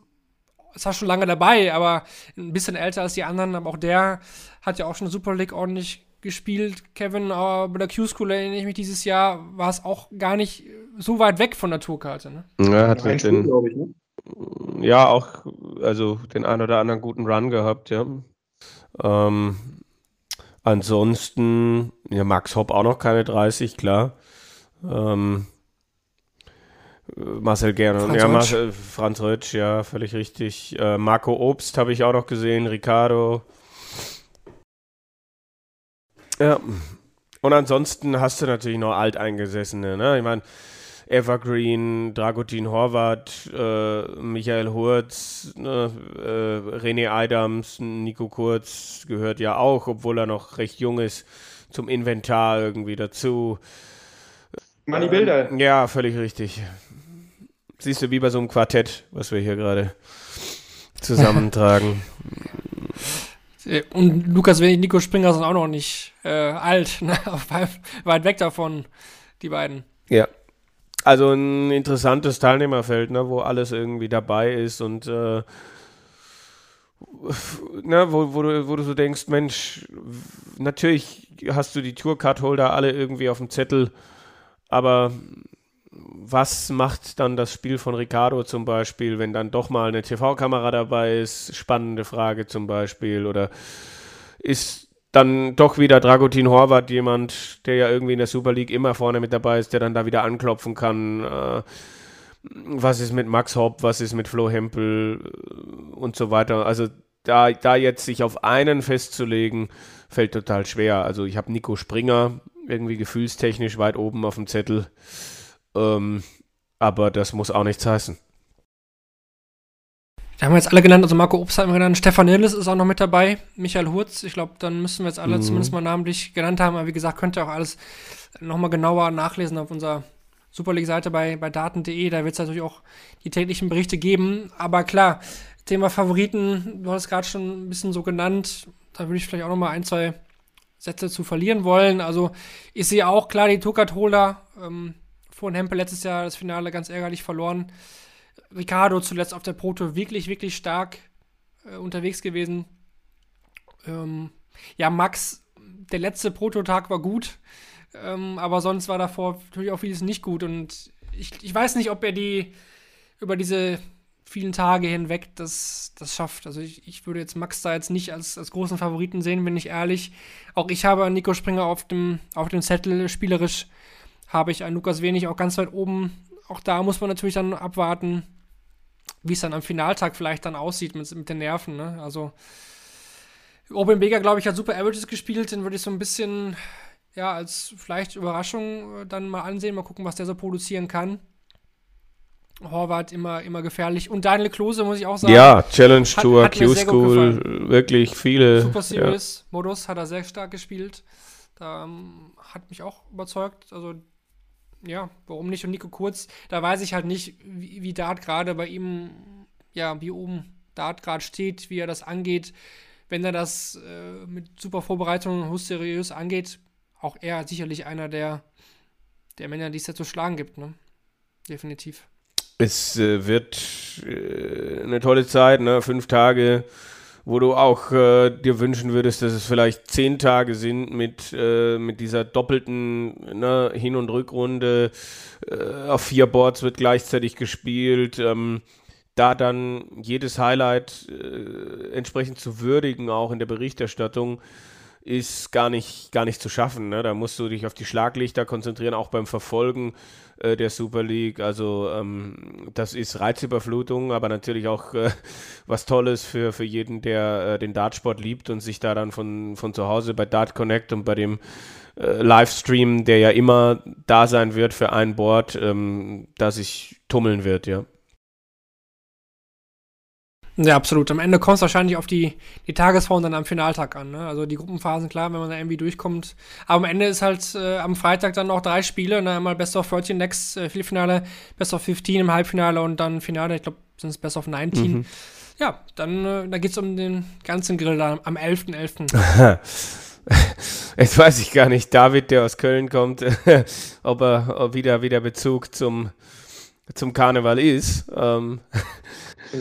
zwar schon lange dabei, aber ein bisschen älter als die anderen, aber auch der hat ja auch schon Super League ordentlich gespielt. Kevin, aber bei der Q-School erinnere ich mich dieses Jahr, war es auch gar nicht so weit weg von der Tourkarte. Ne? Ja, hat mit den, ich, ne? Ja, auch, also den einen oder anderen guten Run gehabt, ja. Ähm, ansonsten, ja, Max Hopp auch noch keine 30, klar. Ähm, Marcel Gerne. Franz ja, Marcel, Franz Rötsch, ja, völlig richtig. Äh, Marco Obst habe ich auch noch gesehen, Ricardo. Ja. Und ansonsten hast du natürlich noch Alteingesessene, ne? Ich meine, Evergreen, Dragutin Horvath, äh, Michael Hurz, ne, äh, René Adams, Nico Kurz gehört ja auch, obwohl er noch recht jung ist, zum Inventar irgendwie dazu. Manni Bilder. Ja, völlig richtig. Siehst du, wie bei so einem Quartett, was wir hier gerade zusammentragen. Und Lukas Wenig, Nico Springer sind auch noch nicht äh, alt, ne? weit weg davon, die beiden. Ja. Also ein interessantes Teilnehmerfeld, ne, wo alles irgendwie dabei ist und äh, ne, wo, wo, du, wo du so denkst, Mensch, natürlich hast du die Tourcard-Holder alle irgendwie auf dem Zettel, aber was macht dann das Spiel von Ricardo zum Beispiel, wenn dann doch mal eine TV-Kamera dabei ist? Spannende Frage zum Beispiel. Oder ist dann doch wieder Dragutin Horvath jemand, der ja irgendwie in der Super League immer vorne mit dabei ist, der dann da wieder anklopfen kann? Äh, was ist mit Max Hopp? Was ist mit Flo Hempel? Äh, und so weiter. Also da, da jetzt sich auf einen festzulegen, fällt total schwer. Also ich habe Nico Springer irgendwie gefühlstechnisch weit oben auf dem Zettel. Ähm, aber das muss auch nichts heißen. Wir haben jetzt alle genannt, also Marco Obst haben wir genannt, Stefan Nilles ist auch noch mit dabei, Michael Hurz, ich glaube, dann müssen wir jetzt alle mhm. zumindest mal namentlich genannt haben, aber wie gesagt, könnt ihr auch alles nochmal genauer nachlesen auf unserer Super League-Seite bei, bei daten.de, da wird es natürlich auch die täglichen Berichte geben, aber klar, Thema Favoriten, du hast es gerade schon ein bisschen so genannt, da würde ich vielleicht auch nochmal ein, zwei Sätze zu verlieren wollen, also ich sehe auch klar die Tukat-Holder, ähm, von Hempel letztes Jahr das Finale ganz ärgerlich verloren. Ricardo zuletzt auf der Proto wirklich, wirklich stark äh, unterwegs gewesen. Ähm, ja, Max, der letzte Prototag war gut, ähm, aber sonst war davor natürlich auch vieles nicht gut. Und ich, ich weiß nicht, ob er die über diese vielen Tage hinweg das, das schafft. Also ich, ich würde jetzt Max da jetzt nicht als, als großen Favoriten sehen, bin ich ehrlich. Auch ich habe Nico Springer auf dem, auf dem Zettel spielerisch habe ich einen Lukas Wenig auch ganz weit oben. Auch da muss man natürlich dann abwarten, wie es dann am Finaltag vielleicht dann aussieht mit, mit den Nerven. Ne? Also Open Beger, glaube ich, hat super Averages gespielt. Den würde ich so ein bisschen, ja, als vielleicht Überraschung äh, dann mal ansehen. Mal gucken, was der so produzieren kann. Horvath immer, immer gefährlich. Und Daniel Klose, muss ich auch sagen. Ja, Challenge Tour, Q-School, wirklich viele. Super Series ja. Modus hat er sehr stark gespielt. Da um, hat mich auch überzeugt. Also ja, warum nicht? Und Nico Kurz, da weiß ich halt nicht, wie, wie Dart gerade bei ihm, ja, wie oben Dart gerade steht, wie er das angeht. Wenn er das äh, mit super Vorbereitung seriös angeht, auch er sicherlich einer der, der Männer, die es da zu schlagen gibt, ne? Definitiv. Es äh, wird äh, eine tolle Zeit, ne? Fünf Tage wo du auch äh, dir wünschen würdest, dass es vielleicht zehn Tage sind mit, äh, mit dieser doppelten ne, Hin- und Rückrunde. Äh, auf vier Boards wird gleichzeitig gespielt. Ähm, da dann jedes Highlight äh, entsprechend zu würdigen, auch in der Berichterstattung, ist gar nicht, gar nicht zu schaffen. Ne? Da musst du dich auf die Schlaglichter konzentrieren, auch beim Verfolgen äh, der Super League. Also ähm, das ist Reizüberflutung, aber natürlich auch äh, was Tolles für, für jeden, der äh, den Dartsport liebt und sich da dann von, von zu Hause bei Dart Connect und bei dem äh, Livestream, der ja immer da sein wird für ein Board, ähm, da sich tummeln wird, ja. Ja, absolut. Am Ende kommt es wahrscheinlich auf die, die Tagesform dann am Finaltag an. Ne? Also die Gruppenphasen, klar, wenn man da irgendwie durchkommt. Aber am Ende ist halt äh, am Freitag dann noch drei Spiele. Ne? Einmal Best of 14 Next äh, Viertelfinale, Best of 15 im Halbfinale und dann Finale, ich glaube, sind es Best of 19. Mhm. Ja, dann äh, da geht es um den ganzen Grill da, am 11.11. .11. Jetzt weiß ich gar nicht, David, der aus Köln kommt, ob er ob wieder, wieder Bezug zum, zum Karneval ist. Ähm,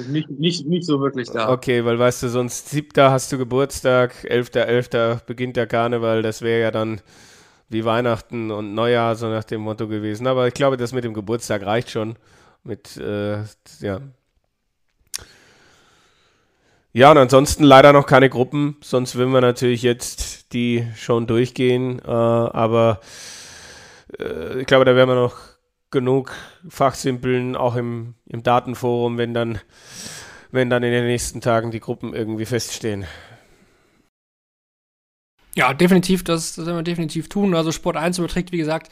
nicht, nicht, nicht so wirklich da. Okay, weil weißt du, sonst 7. hast du Geburtstag, 11.11. .11. beginnt der Karneval, das wäre ja dann wie Weihnachten und Neujahr, so nach dem Motto gewesen. Aber ich glaube, das mit dem Geburtstag reicht schon. Mit, äh, ja. Ja, und ansonsten leider noch keine Gruppen, sonst würden wir natürlich jetzt die schon durchgehen. Äh, aber äh, ich glaube, da werden wir noch genug Fachsimpeln, auch im, im Datenforum, wenn dann, wenn dann in den nächsten Tagen die Gruppen irgendwie feststehen. Ja, definitiv, das, das werden wir definitiv tun. Also Sport 1 überträgt, wie gesagt,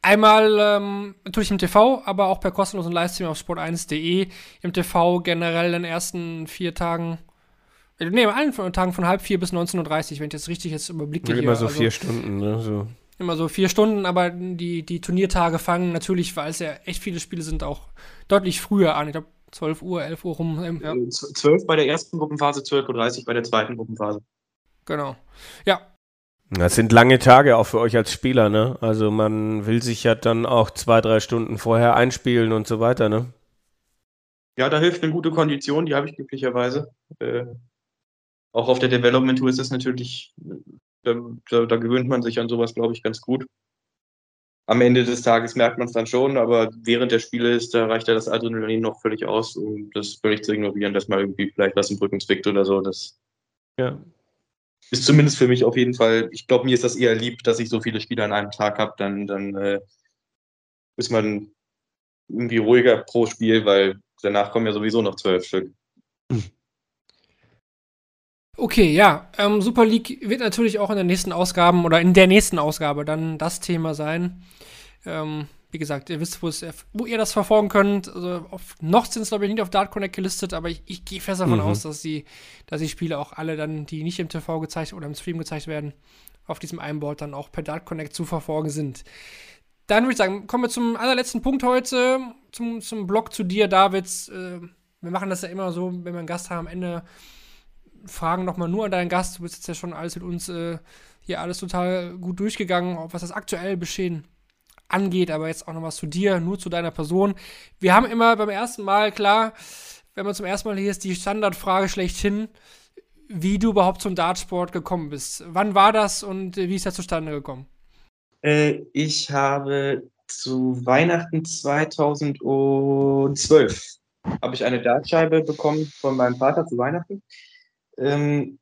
einmal ähm, natürlich im TV, aber auch per kostenlosen Livestream auf sport1.de. Im TV generell in den ersten vier Tagen, äh, nee, allen Tagen von halb vier bis 19.30 Uhr, wenn ich das richtig jetzt überblicke. Immer so also, vier Stunden, ne? So immer so vier Stunden, aber die, die Turniertage fangen natürlich, weil es ja echt viele Spiele sind, auch deutlich früher an. Ich glaube, 12 Uhr, 11 Uhr rum. Ähm, ja. 12 bei der ersten Gruppenphase, 12.30 Uhr bei der zweiten Gruppenphase. Genau. Ja. Das sind lange Tage auch für euch als Spieler, ne? Also man will sich ja dann auch zwei, drei Stunden vorher einspielen und so weiter, ne? Ja, da hilft eine gute Kondition, die habe ich glücklicherweise. Äh, auch auf der Development Tour ist es natürlich da, da, da, gewöhnt man sich an sowas, glaube ich, ganz gut. am Ende des Tages merkt man es dann schon, aber während der Spiele ist, da reicht ja das Adrenalin noch völlig aus, um das völlig zu ignorieren, dass mal irgendwie vielleicht was im Rücken zwickt oder so. Das Ja. ist zumindest für mich auf jeden Fall, ich glaube, mir ist das eher lieb, dass ich so viele Spiele an einem Tag habe, dann, dann äh, ist man irgendwie ruhiger pro Spiel, weil danach kommen ja sowieso noch zwölf Stück. Okay, ja. Ähm, Super League wird natürlich auch in der nächsten Ausgaben oder in der nächsten Ausgabe dann das Thema sein. Ähm, wie gesagt, ihr wisst, wo, ihr das verfolgen könnt. Also auf, noch sind es, glaube ich, nicht auf Dart Connect gelistet, aber ich, ich gehe fest davon Mhm. aus, dass die, dass die Spiele auch alle dann, die nicht im TV gezeigt oder im Stream gezeigt werden, auf diesem einen Board dann auch per Dart Connect zu verfolgen sind. Dann würde ich sagen, kommen wir zum allerletzten Punkt heute, zum, zum Blog zu dir, Davids. Äh, wir machen das ja immer so, wenn wir einen Gast haben, am Ende Fragen nochmal nur an deinen Gast. Du bist jetzt ja schon alles mit uns äh, hier alles total gut durchgegangen, was das aktuelle Geschehen angeht, aber jetzt auch noch was zu dir, nur zu deiner Person. Wir haben immer beim ersten Mal, klar, wenn man zum ersten Mal hier ist, die Standardfrage schlechthin, wie du überhaupt zum Dartsport gekommen bist. Wann war das und äh, wie ist das zustande gekommen? Äh, ich habe zu Weihnachten 2012 habe ich eine Dartscheibe bekommen von meinem Vater zu Weihnachten. Ähm,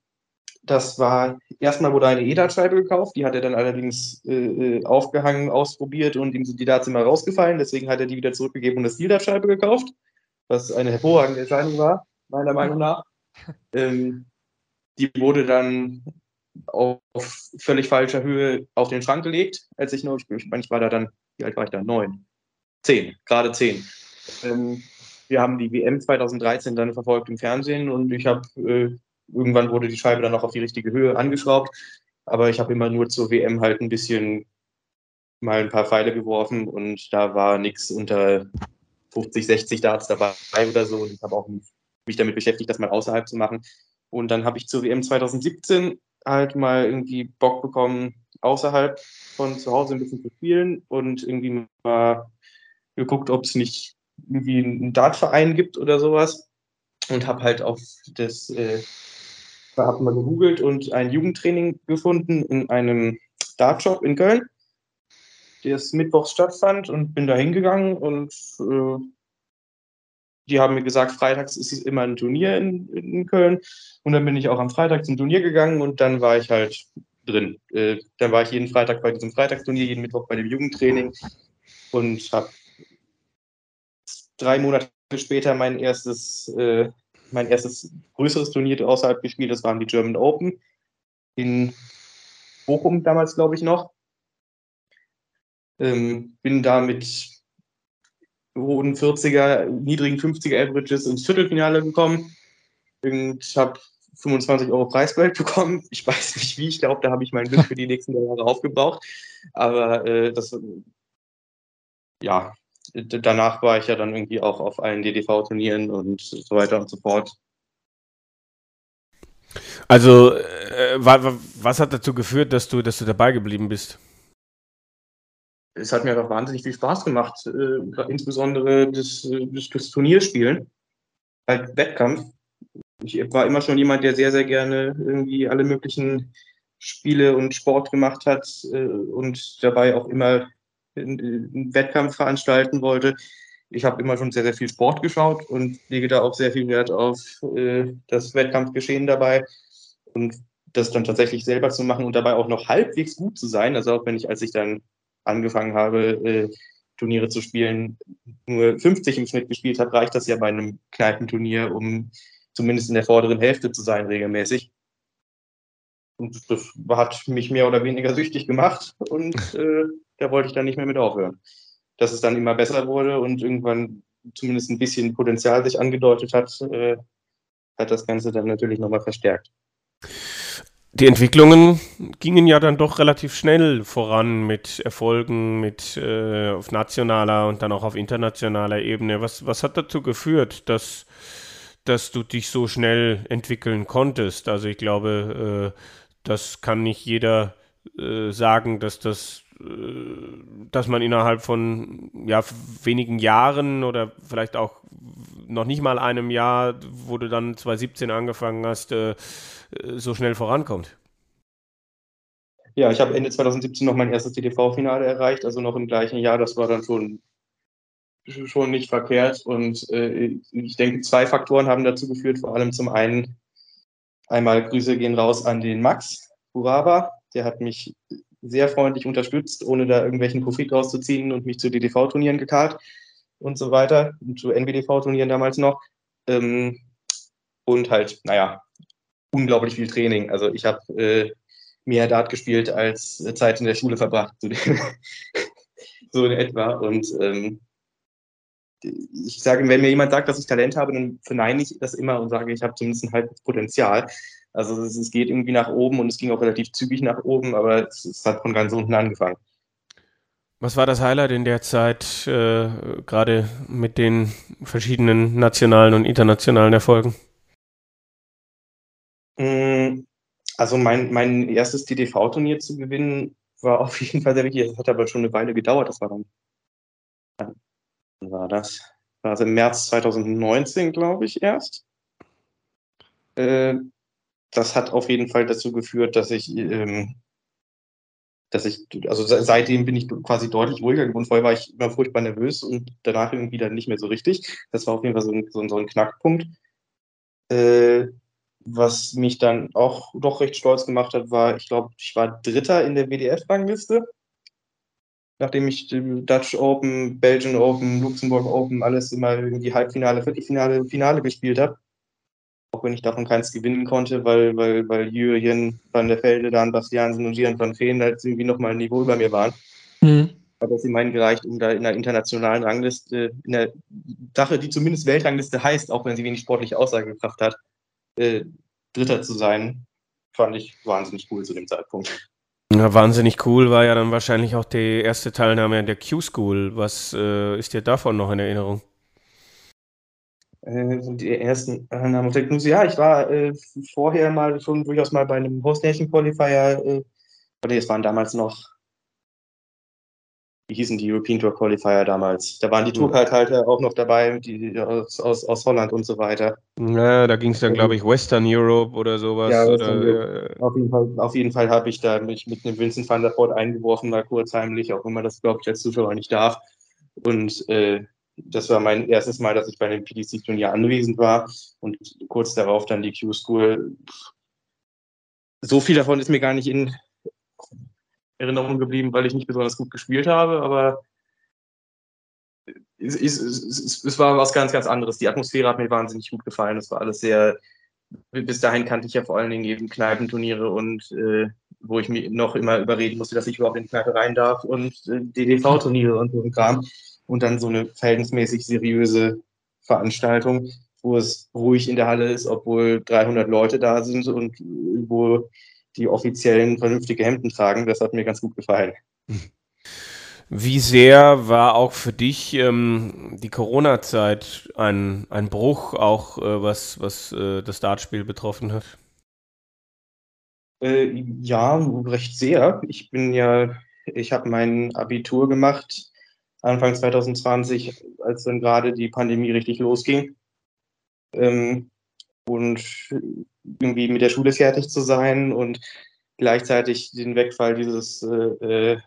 das war, erstmal wurde eine E-Dartscheibe gekauft, die hat er dann allerdings äh, äh, aufgehangen, ausprobiert und ihm sind die Darts immer rausgefallen, deswegen hat er die wieder zurückgegeben und eine Steel-Dartscheibe gekauft, was eine hervorragende Entscheidung war, meiner Meinung nach. Ähm, die wurde dann auf völlig falscher Höhe auf den Schrank gelegt, als ich noch, ich meine, ich war da dann, wie alt war ich da? Neun. Zehn, gerade zehn. Ähm, wir haben die WM 2013 dann verfolgt im Fernsehen und ich habe, äh, irgendwann wurde die Scheibe dann noch auf die richtige Höhe angeschraubt, aber ich habe immer nur zur WM halt ein bisschen mal ein paar Pfeile geworfen und da war nichts unter 50, 60 Darts dabei oder so und ich habe auch mich damit beschäftigt, das mal außerhalb zu machen. Und dann habe ich zur WM 2017 halt mal irgendwie Bock bekommen, außerhalb von zu Hause ein bisschen zu spielen und irgendwie mal geguckt, ob es nicht irgendwie einen Dartverein gibt oder sowas. Und habe halt auf das, äh, habe mal gegoogelt und ein Jugendtraining gefunden in einem Dartshop in Köln, das mittwochs stattfand und bin da hingegangen und äh, die haben mir gesagt, freitags ist immer ein Turnier in, in Köln. Und dann bin ich auch am Freitag zum Turnier gegangen und dann war ich halt drin. Äh, dann war ich jeden Freitag bei diesem Freitagsturnier, jeden Mittwoch bei dem Jugendtraining und habe drei Monate später mein erstes, äh, mein erstes größeres Turnier außerhalb gespielt. Das waren die German Open in Bochum damals, glaube ich, noch. Ähm, bin da mit hohen 40er, niedrigen 50er Averages ins Viertelfinale gekommen und habe 25 Euro Preisgeld bekommen. Ich weiß nicht wie, ich glaube, da habe ich mein Glück für die nächsten Jahre aufgebraucht. Aber äh, das, ja, danach war ich ja dann irgendwie auch auf allen DDV-Turnieren und so weiter und so fort. Also, äh, wa, wa, was hat dazu geführt, dass du, dass du dabei geblieben bist? Es hat mir doch wahnsinnig viel Spaß gemacht, äh, insbesondere das, äh, das, das Turnierspielen, halt Wettkampf. Ich war immer schon jemand, der sehr, sehr gerne irgendwie alle möglichen Spiele und Sport gemacht hat äh, und dabei auch immer einen, Wettkampf veranstalten wollte. Ich habe immer schon sehr, sehr viel Sport geschaut und lege da auch sehr viel Wert auf äh, das Wettkampfgeschehen dabei und das dann tatsächlich selber zu machen und dabei auch noch halbwegs gut zu sein. Also auch wenn ich, als ich dann angefangen habe, äh, Turniere zu spielen, nur 50 im Schnitt gespielt habe, reicht das ja bei einem Kneipenturnier, um zumindest in der vorderen Hälfte zu sein, regelmäßig. Und das hat mich mehr oder weniger süchtig gemacht und äh, da wollte ich dann nicht mehr mit aufhören. Dass es dann immer besser wurde und irgendwann zumindest ein bisschen Potenzial sich angedeutet hat, äh, hat das Ganze dann natürlich nochmal verstärkt. Die Entwicklungen gingen ja dann doch relativ schnell voran mit Erfolgen mit äh, auf nationaler und dann auch auf internationaler Ebene. Was, was hat dazu geführt, dass, dass du dich so schnell entwickeln konntest? Also ich glaube, äh, das kann nicht jeder äh, sagen, dass das dass man innerhalb von ja, wenigen Jahren oder vielleicht auch noch nicht mal einem Jahr, wo du dann 2017 angefangen hast, äh, so schnell vorankommt. ja, ich habe Ende 2017 noch mein erstes DTV-Finale erreicht, also noch im gleichen Jahr. Das war dann schon, schon nicht verkehrt. Und äh, ich denke, zwei Faktoren haben dazu geführt. Vor allem zum einen einmal Grüße gehen raus an den Max Buraba. Der hat mich sehr freundlich unterstützt, ohne da irgendwelchen Profit rauszuziehen und mich zu DTV-Turnieren gekarrt und so weiter, und zu NBDV-Turnieren damals noch. Ähm, und halt, naja, unglaublich viel Training. Also ich habe äh, mehr Dart gespielt als Zeit in der Schule verbracht, so in etwa. Und ähm, ich sage, wenn mir jemand sagt, dass ich Talent habe, dann verneine ich das immer und sage, ich habe zumindest ein halbes Potenzial. Also es, es, geht irgendwie nach oben und es ging auch relativ zügig nach oben, aber es, es hat von ganz unten angefangen. Was war das Highlight in der Zeit, äh, gerade mit den verschiedenen nationalen und internationalen Erfolgen? Mm, also mein, mein erstes DTV-Turnier zu gewinnen war auf jeden Fall sehr wichtig. Das hat aber schon eine Weile gedauert. Das war dann, wann war das? War das im März 2019, glaube ich, erst. Äh, das hat auf jeden Fall dazu geführt, dass ich, ähm, dass ich, also seitdem bin ich quasi deutlich ruhiger geworden. Vorher war ich immer furchtbar nervös und danach irgendwie dann nicht mehr so richtig. Das war auf jeden Fall so ein, so ein, so ein Knackpunkt. Äh, was mich dann auch doch recht stolz gemacht hat, war, ich glaube, ich war Dritter in der WDF-Rangliste. Nachdem ich Dutch Open, Belgian Open, Luxemburg Open, alles immer irgendwie Halbfinale, Viertelfinale, Finale gespielt habe. Auch wenn ich davon keins gewinnen konnte, weil, weil, weil Jürgen van der Velde, Dan Bastiansen und Gian van Veen halt irgendwie nochmal ein Niveau über mir waren. Mhm. Hat das immerhin gereicht, um da in der internationalen Rangliste, in der Sache, die zumindest Weltrangliste heißt, auch wenn sie wenig sportliche Aussagekraft hat, äh, Dritter zu sein, fand ich wahnsinnig cool zu dem Zeitpunkt. Ja, wahnsinnig cool war ja dann wahrscheinlich auch die erste Teilnahme an der Q-School. Was äh, ist dir davon noch in Erinnerung? Äh, die ersten der Q Ja, ich war äh, vorher mal schon durchaus mal bei einem Host Nation Qualifier, äh, oder es waren damals noch wie hießen die European Tour Qualifier damals? Da waren die Tourcard-Halter auch noch dabei, die aus, aus, aus Holland und so weiter. Ja, da ging es dann, glaube ich, Western Europe oder sowas. Ja, oder, ja. Auf jeden Fall, jeden Fall habe ich da mich mit einem Vincent van der Voort eingeworfen, mal kurzheimlich, auch wenn man das, glaube ich, als Zuschauer nicht darf. Und äh, das war mein erstes Mal, dass ich bei einem PDC-Turnier anwesend war und kurz darauf dann die Q-School. So viel davon ist mir gar nicht in Erinnerung geblieben, weil ich nicht besonders gut gespielt habe, aber es, es, es, es, war was ganz, ganz anderes. Die Atmosphäre hat mir wahnsinnig gut gefallen. Es war alles sehr, bis dahin kannte ich ja vor allen Dingen eben Kneipenturniere und äh, wo ich mir noch immer überreden musste, dass ich überhaupt in die Kneipe rein darf und äh, DDV-Turniere und so ein Kram. Und dann so eine verhältnismäßig seriöse Veranstaltung, wo es ruhig in der Halle ist, obwohl 300 Leute da sind und wo die offiziellen vernünftige Hemden tragen. Das hat mir ganz gut gefallen. Wie sehr war auch für dich ähm, die Corona-Zeit ein, ein Bruch, auch äh, was, was äh, das Dartspiel betroffen hat? Äh, ja, recht sehr. Ich bin ja, ich habe mein Abitur gemacht Anfang 2020, als dann gerade die Pandemie richtig losging. Ähm, und irgendwie mit der Schule fertig zu sein und gleichzeitig den Wegfall dieses äh, äh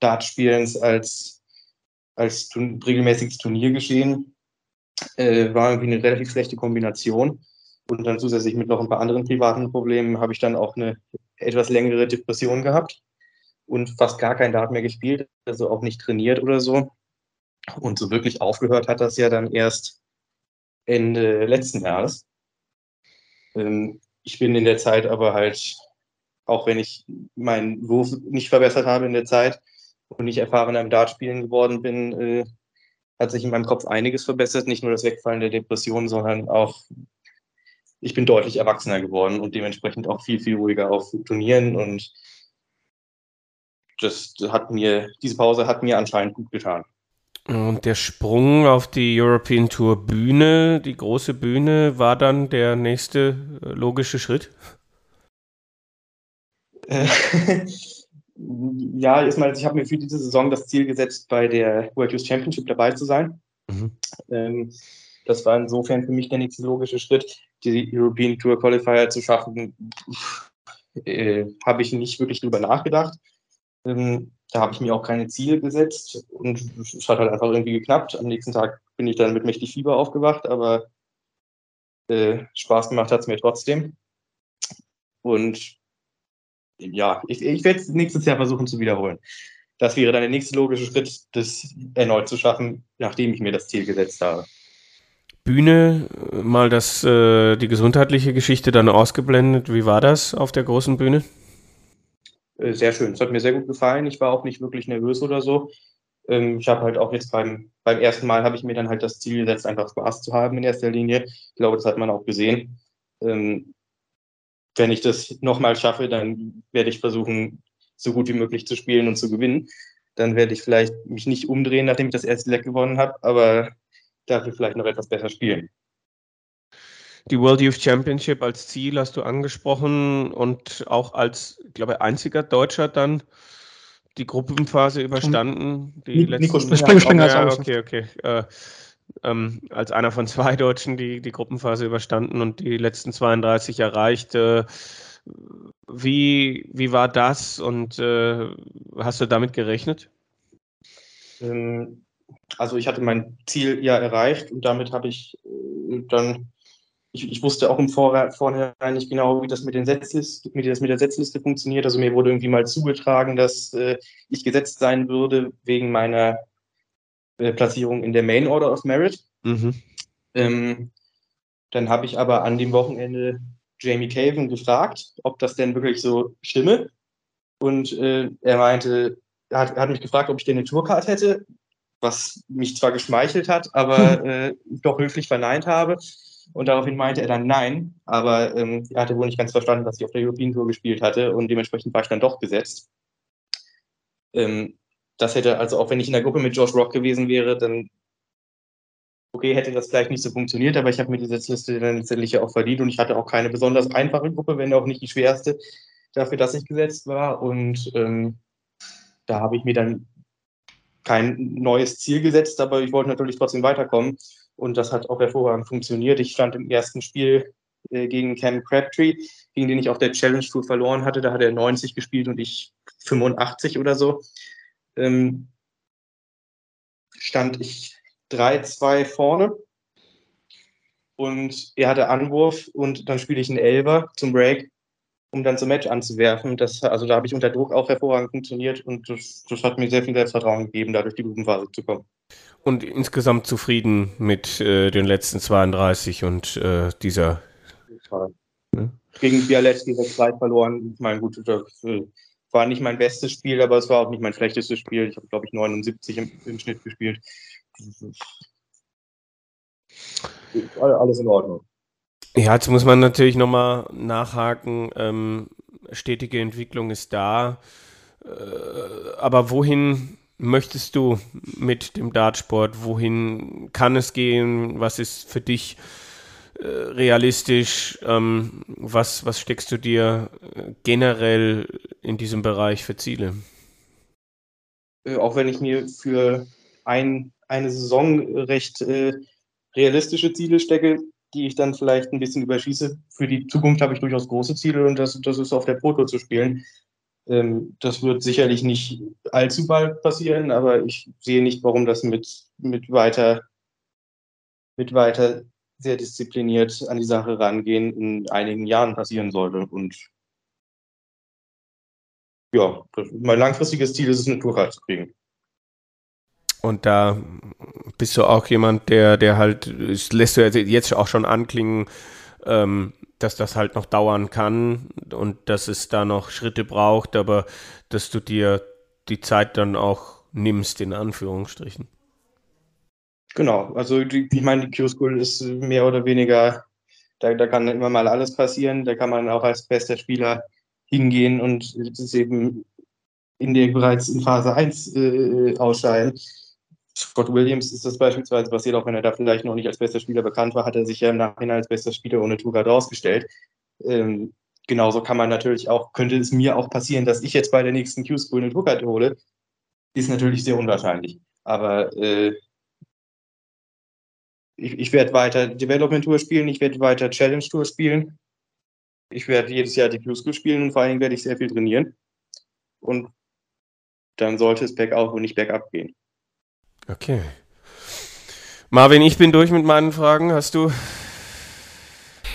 Dartspielens als, als tun, regelmäßiges Turniergeschehen äh, war irgendwie eine relativ schlechte Kombination. Und dann zusätzlich mit noch ein paar anderen privaten Problemen habe ich dann auch eine etwas längere Depression gehabt und fast gar kein Dart mehr gespielt, also auch nicht trainiert oder so. Und so wirklich aufgehört hat das ja dann erst Ende letzten Jahres. Ähm, ich bin in der Zeit aber halt, auch wenn ich meinen Wurf nicht verbessert habe in der Zeit und nicht erfahrener im Dartspielen geworden bin, äh, hat sich in meinem Kopf einiges verbessert. Nicht nur das Wegfallen der Depression, sondern auch, ich bin deutlich erwachsener geworden und dementsprechend auch viel, viel ruhiger auf Turnieren und das hat mir, diese Pause hat mir anscheinend gut getan. Und der Sprung auf die European Tour Bühne, die große Bühne, war dann der nächste äh, logische Schritt? ja, erstmal, ich habe mir für diese Saison das Ziel gesetzt, bei der World Youth Championship dabei zu sein. Mhm. Ähm, das war insofern für mich der nächste logische Schritt, die European Tour Qualifier zu schaffen. äh, habe ich nicht wirklich drüber nachgedacht. Ähm, da habe ich mir auch keine Ziele gesetzt und es hat halt einfach irgendwie geklappt. Am nächsten Tag bin ich dann mit mächtig Fieber aufgewacht, aber äh, Spaß gemacht hat es mir trotzdem. Und ja, ich, ich werde es nächstes Jahr versuchen zu wiederholen. Das wäre dann der nächste logische Schritt, das erneut zu schaffen, nachdem ich mir das Ziel gesetzt habe. Bühne, mal das, äh, die gesundheitliche Geschichte dann ausgeblendet. Wie war das auf der großen Bühne? Äh, sehr schön. Es hat mir sehr gut gefallen. Ich war auch nicht wirklich nervös oder so. Ähm, ich habe halt auch jetzt beim, beim ersten Mal habe ich mir dann halt das Ziel gesetzt, einfach Spaß zu haben in erster Linie. Ich glaube, das hat man auch gesehen. Ähm, wenn ich das nochmal schaffe, dann werde ich versuchen, so gut wie möglich zu spielen und zu gewinnen. Dann werde ich vielleicht mich nicht umdrehen, nachdem ich das erste Leck gewonnen habe, aber dafür vielleicht noch etwas besser spielen. Die World Youth Championship als Ziel hast du angesprochen und auch als, ich glaube, einziger Deutscher dann die Gruppenphase überstanden. Die Nico letzten, Springer, ja, okay, okay. Äh, ähm, als einer von zwei Deutschen die, die Gruppenphase überstanden und die letzten 32 erreicht. Äh, wie, wie war das und äh, hast du damit gerechnet? Ähm, also ich hatte mein Ziel ja erreicht und damit habe ich äh, dann, ich, ich wusste auch im Vorhinein nicht genau, wie das mit, den Setzlist, wie das mit der Setzliste funktioniert. Also mir wurde irgendwie mal zugetragen, dass äh, ich gesetzt sein würde wegen meiner äh, Platzierung in der Main Order of Merit. Mhm. Ähm, dann habe ich aber an dem Wochenende Jamie Caven gefragt, ob das denn wirklich so stimme. Und äh, er meinte, er hat, er hat mich gefragt, ob ich denn eine Tourcard hätte, was mich zwar geschmeichelt hat, aber äh, doch höflich verneint habe. Und daraufhin meinte er dann nein, aber ähm, er hatte wohl nicht ganz verstanden, dass ich auf der European Tour gespielt hatte und dementsprechend war ich dann doch gesetzt. Ähm, das hätte, also auch wenn ich in der Gruppe mit Josh Rock gewesen wäre, dann okay, hätte das vielleicht nicht so funktioniert, aber ich habe mir die Setzliste dann letztendlich auch verdient und ich hatte auch keine besonders einfache Gruppe, wenn auch nicht die schwerste, dafür, dass ich gesetzt war. Und ähm, da habe ich mir dann kein neues Ziel gesetzt, aber ich wollte natürlich trotzdem weiterkommen. Und das hat auch hervorragend funktioniert. Ich stand im ersten Spiel äh, gegen Cam Crabtree, gegen den ich auf der Challenge Tour verloren hatte. Da hat er 90 gespielt und ich 85 oder so. Ähm, stand ich 3-2 vorne und er hatte Anwurf und dann spiele ich einen Elber zum Break, um dann zum Match anzuwerfen. Das, also da habe ich unter Druck auch hervorragend funktioniert und das, das hat mir sehr viel Selbstvertrauen gegeben, dadurch die Gruppenphase zu kommen. Und insgesamt zufrieden mit äh, den letzten 32 und äh, dieser. Ja. Gegen Bialetski 6-3 verloren. Ich meine, gut, das äh, war nicht mein bestes Spiel, aber es war auch nicht mein schlechtestes Spiel. Ich habe, glaube ich, 79 im, im Schnitt gespielt. Alles in Ordnung. Ja, jetzt muss man natürlich nochmal nachhaken. Ähm, stetige Entwicklung ist da. Äh, aber wohin möchtest du mit dem Dartsport? Wohin kann es gehen? Was ist für dich äh, realistisch? Ähm, was, was steckst du dir äh, generell in diesem Bereich für Ziele? Äh, auch wenn ich mir für ein, eine Saison recht äh, realistische Ziele stecke, die ich dann vielleicht ein bisschen überschieße. Für die Zukunft habe ich durchaus große Ziele und das, das ist auf der Pro Tour zu spielen. Ähm, das wird sicherlich nicht allzu bald passieren, aber ich sehe nicht, warum das mit, mit weiter, mit weiter sehr diszipliniert an die Sache rangehen in einigen Jahren passieren sollte. Und ja, mein langfristiges Ziel ist es, eine Tourcard zu kriegen. Und da bist du auch jemand, der, der halt, lässt du jetzt auch schon anklingen, ähm, dass das halt noch dauern kann und dass es da noch Schritte braucht, aber dass du dir die Zeit dann auch nimmst, in Anführungsstrichen. Genau, also ich meine, die Q-School ist mehr oder weniger, da, da kann immer mal alles passieren, da kann man auch als bester Spieler hingehen und es ist eben in der bereits in Phase 1 äh, ausscheiden. Scott Williams ist das beispielsweise passiert, auch wenn er da vielleicht noch nicht als bester Spieler bekannt war, hat er sich ja im Nachhinein als bester Spieler ohne Tourcard rausgestellt. Ähm, genauso kann man natürlich auch, könnte es mir auch passieren, dass ich jetzt bei der nächsten Q-School eine Tourcard hole. Ist natürlich sehr unwahrscheinlich. Aber äh, ich, ich werde weiter Development Tour spielen, ich werde weiter Challenge Tour spielen. ich werde jedes Jahr die Q-School spielen und vor allen Dingen werde ich sehr viel trainieren. Und dann sollte es bergauf und nicht bergab gehen. Okay. Marvin, ich bin durch mit meinen Fragen. Hast du?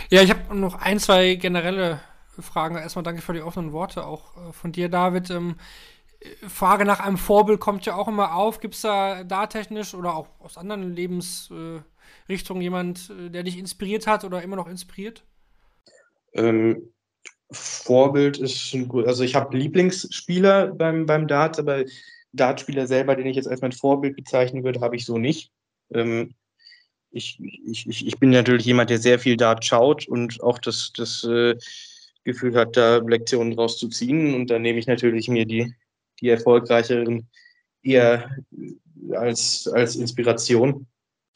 Ja, ich habe noch ein, zwei generelle Fragen. Erstmal danke für die offenen Worte auch äh, von dir, David. Ähm, Frage nach einem Vorbild kommt ja auch immer auf. Gibt es da da technisch oder auch aus anderen Lebensrichtungen äh, jemand, äh, der dich inspiriert hat oder immer noch inspiriert? Ähm, Vorbild ist ein gut. Also ich habe Lieblingsspieler beim, beim Darts, aber Dartspieler selber, den ich jetzt als mein Vorbild bezeichnen würde, habe ich so nicht. Ähm, ich, ich, ich bin natürlich jemand, der sehr viel Dart schaut und auch das, das äh, Gefühl hat, da Lektionen draus zu ziehen. Und dann nehme ich natürlich mir die, die erfolgreicheren eher als, als Inspiration.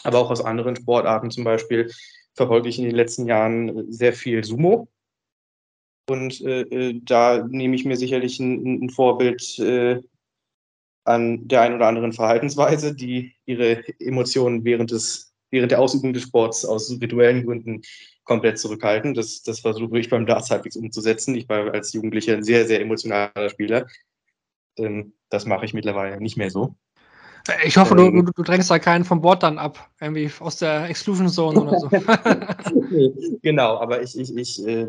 Aber auch aus anderen Sportarten zum Beispiel verfolge ich in den letzten Jahren sehr viel Sumo. Und äh, äh, da nehme ich mir sicherlich ein, ein Vorbild äh, an der einen oder anderen Verhaltensweise, die ihre Emotionen während, des, während der Ausübung des Sports aus rituellen Gründen komplett zurückhalten. Das, das versuche ich beim Darts halbwegs umzusetzen. Ich war als Jugendlicher ein sehr, sehr emotionaler Spieler. Ähm, das mache ich mittlerweile nicht mehr so. Ich hoffe, du, ähm. du, du, drängst da keinen vom Bord dann ab, irgendwie aus der Exclusion Zone oder so. genau, aber ich, ich, ich äh,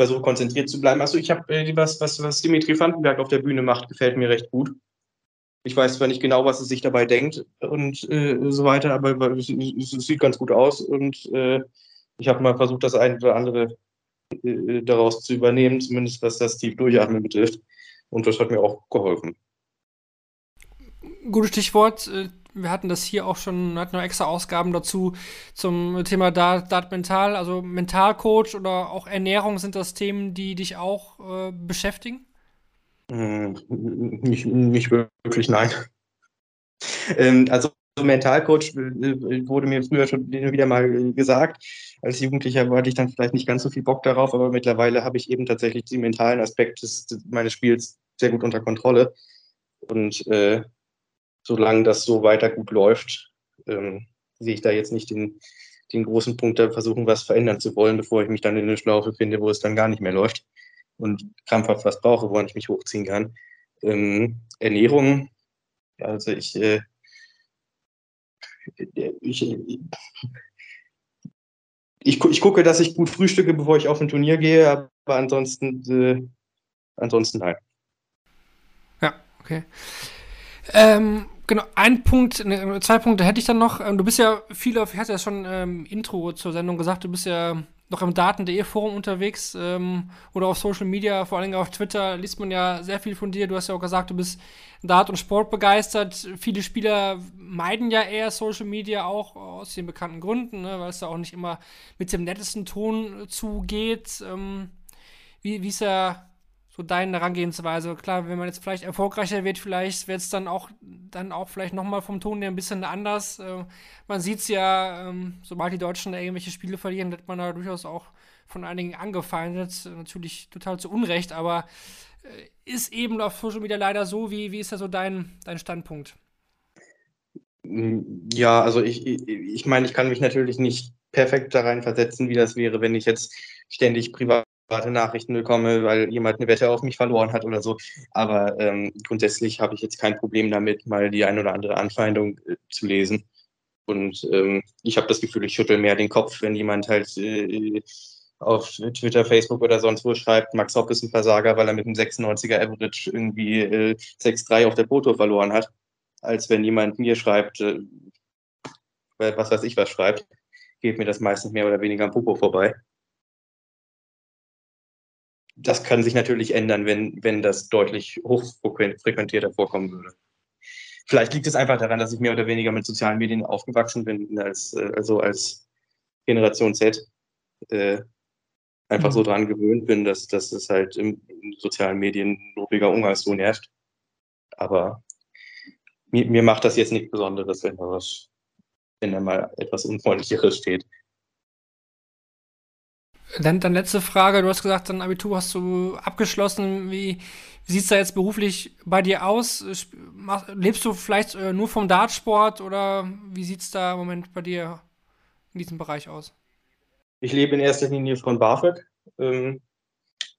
versuche konzentriert zu bleiben. Achso, ich habe äh, was, was, was Dimitri Vandenberg auf der Bühne macht, gefällt mir recht gut. Ich weiß zwar nicht genau, was er sich dabei denkt und äh, so weiter, aber es, es, sieht ganz gut aus und äh, ich habe mal versucht, das eine oder andere äh, daraus zu übernehmen, zumindest was das tief Durchatmen betrifft. Und das hat mir auch geholfen gutes Stichwort. Äh, wir hatten das hier auch schon, hatten noch extra Ausgaben dazu zum Thema Dart, Dart Mental. Also Mentalcoach oder auch Ernährung sind das Themen, die dich auch äh, beschäftigen? Hm, nicht, nicht wirklich, nein. Ähm, also Mentalcoach äh, wurde mir früher schon wieder mal gesagt. Als Jugendlicher hatte ich dann vielleicht nicht ganz so viel Bock darauf, aber mittlerweile habe ich eben tatsächlich den mentalen Aspekt des, meines Spiels sehr gut unter Kontrolle. Und äh, solange das so weiter gut läuft, ähm, sehe ich da jetzt nicht den, den großen Punkt, da versuchen, was verändern zu wollen, bevor ich mich dann in eine Schlaufe finde, wo es dann gar nicht mehr läuft und krampfhaft was brauche, woran ich mich hochziehen kann. Ähm, Ernährung, also ich, äh, ich, ich, ich, gucke, dass ich gut frühstücke, bevor ich auf ein Turnier gehe, aber ansonsten, äh, ansonsten nein. Ja, okay. Ähm, genau, ein Punkt, ne, zwei Punkte hätte ich dann noch. Ähm, du bist ja viel auf, ich hatte ja schon ähm, Intro zur Sendung gesagt, du bist ja noch im Daten.de Forum unterwegs ähm, oder auf Social Media, vor allem auf Twitter, liest man ja sehr viel von dir. Du hast ja auch gesagt, du bist Dart- und Sport begeistert. Viele Spieler meiden ja eher Social Media auch aus den bekannten Gründen, ne, weil es da auch nicht immer mit dem nettesten Ton zugeht. Ähm, wie, wie ist ja so deine Herangehensweise. Klar, wenn man jetzt vielleicht erfolgreicher wird, vielleicht wird es dann auch, dann auch vielleicht nochmal vom Ton her ein bisschen anders. Äh, man sieht es ja, ähm, sobald die Deutschen irgendwelche Spiele verlieren, wird man da durchaus auch von einigen angefeindet. Natürlich total zu Unrecht, aber äh, ist eben auf Social Media leider so. Wie, wie ist da so dein, dein Standpunkt? Ja, also ich, ich, ich meine, ich kann mich natürlich nicht perfekt da rein versetzen, wie das wäre, wenn ich jetzt ständig privat private Nachrichten bekomme, weil jemand eine Wette auf mich verloren hat oder so. Aber ähm, grundsätzlich habe ich jetzt kein Problem damit, mal die ein oder andere Anfeindung äh, zu lesen. Und ähm, ich habe das Gefühl, ich schüttel mehr den Kopf, wenn jemand halt äh, auf Twitter, Facebook oder sonst wo schreibt, Max Hopp ist ein Versager, weil er mit einem 96er Average irgendwie äh, 6-3 auf der Foto verloren hat, als wenn jemand mir schreibt, äh, was weiß ich was schreibt, geht mir das meistens mehr oder weniger am Popo vorbei das kann sich natürlich ändern, wenn, wenn das deutlich hochfrequentierter vorkommen würde. Vielleicht liegt es einfach daran, dass ich mehr oder weniger mit sozialen Medien aufgewachsen bin, als, äh, also als Generation Z. Äh, einfach so mhm. dran gewöhnt bin, dass, dass es halt im, in sozialen Medien lobiger Umgangston herrscht. Aber mir, mir macht das jetzt nichts Besonderes, wenn da was, wenn da mal etwas Unfreundlicheres steht. Dann, dann letzte Frage. Du hast gesagt, dein Abitur hast du abgeschlossen. Wie, wie sieht es da jetzt beruflich bei dir aus? Lebst du vielleicht äh, nur vom Dartsport oder wie sieht es da im Moment bei dir in diesem Bereich aus? Ich lebe in erster Linie von BAföG. Ähm,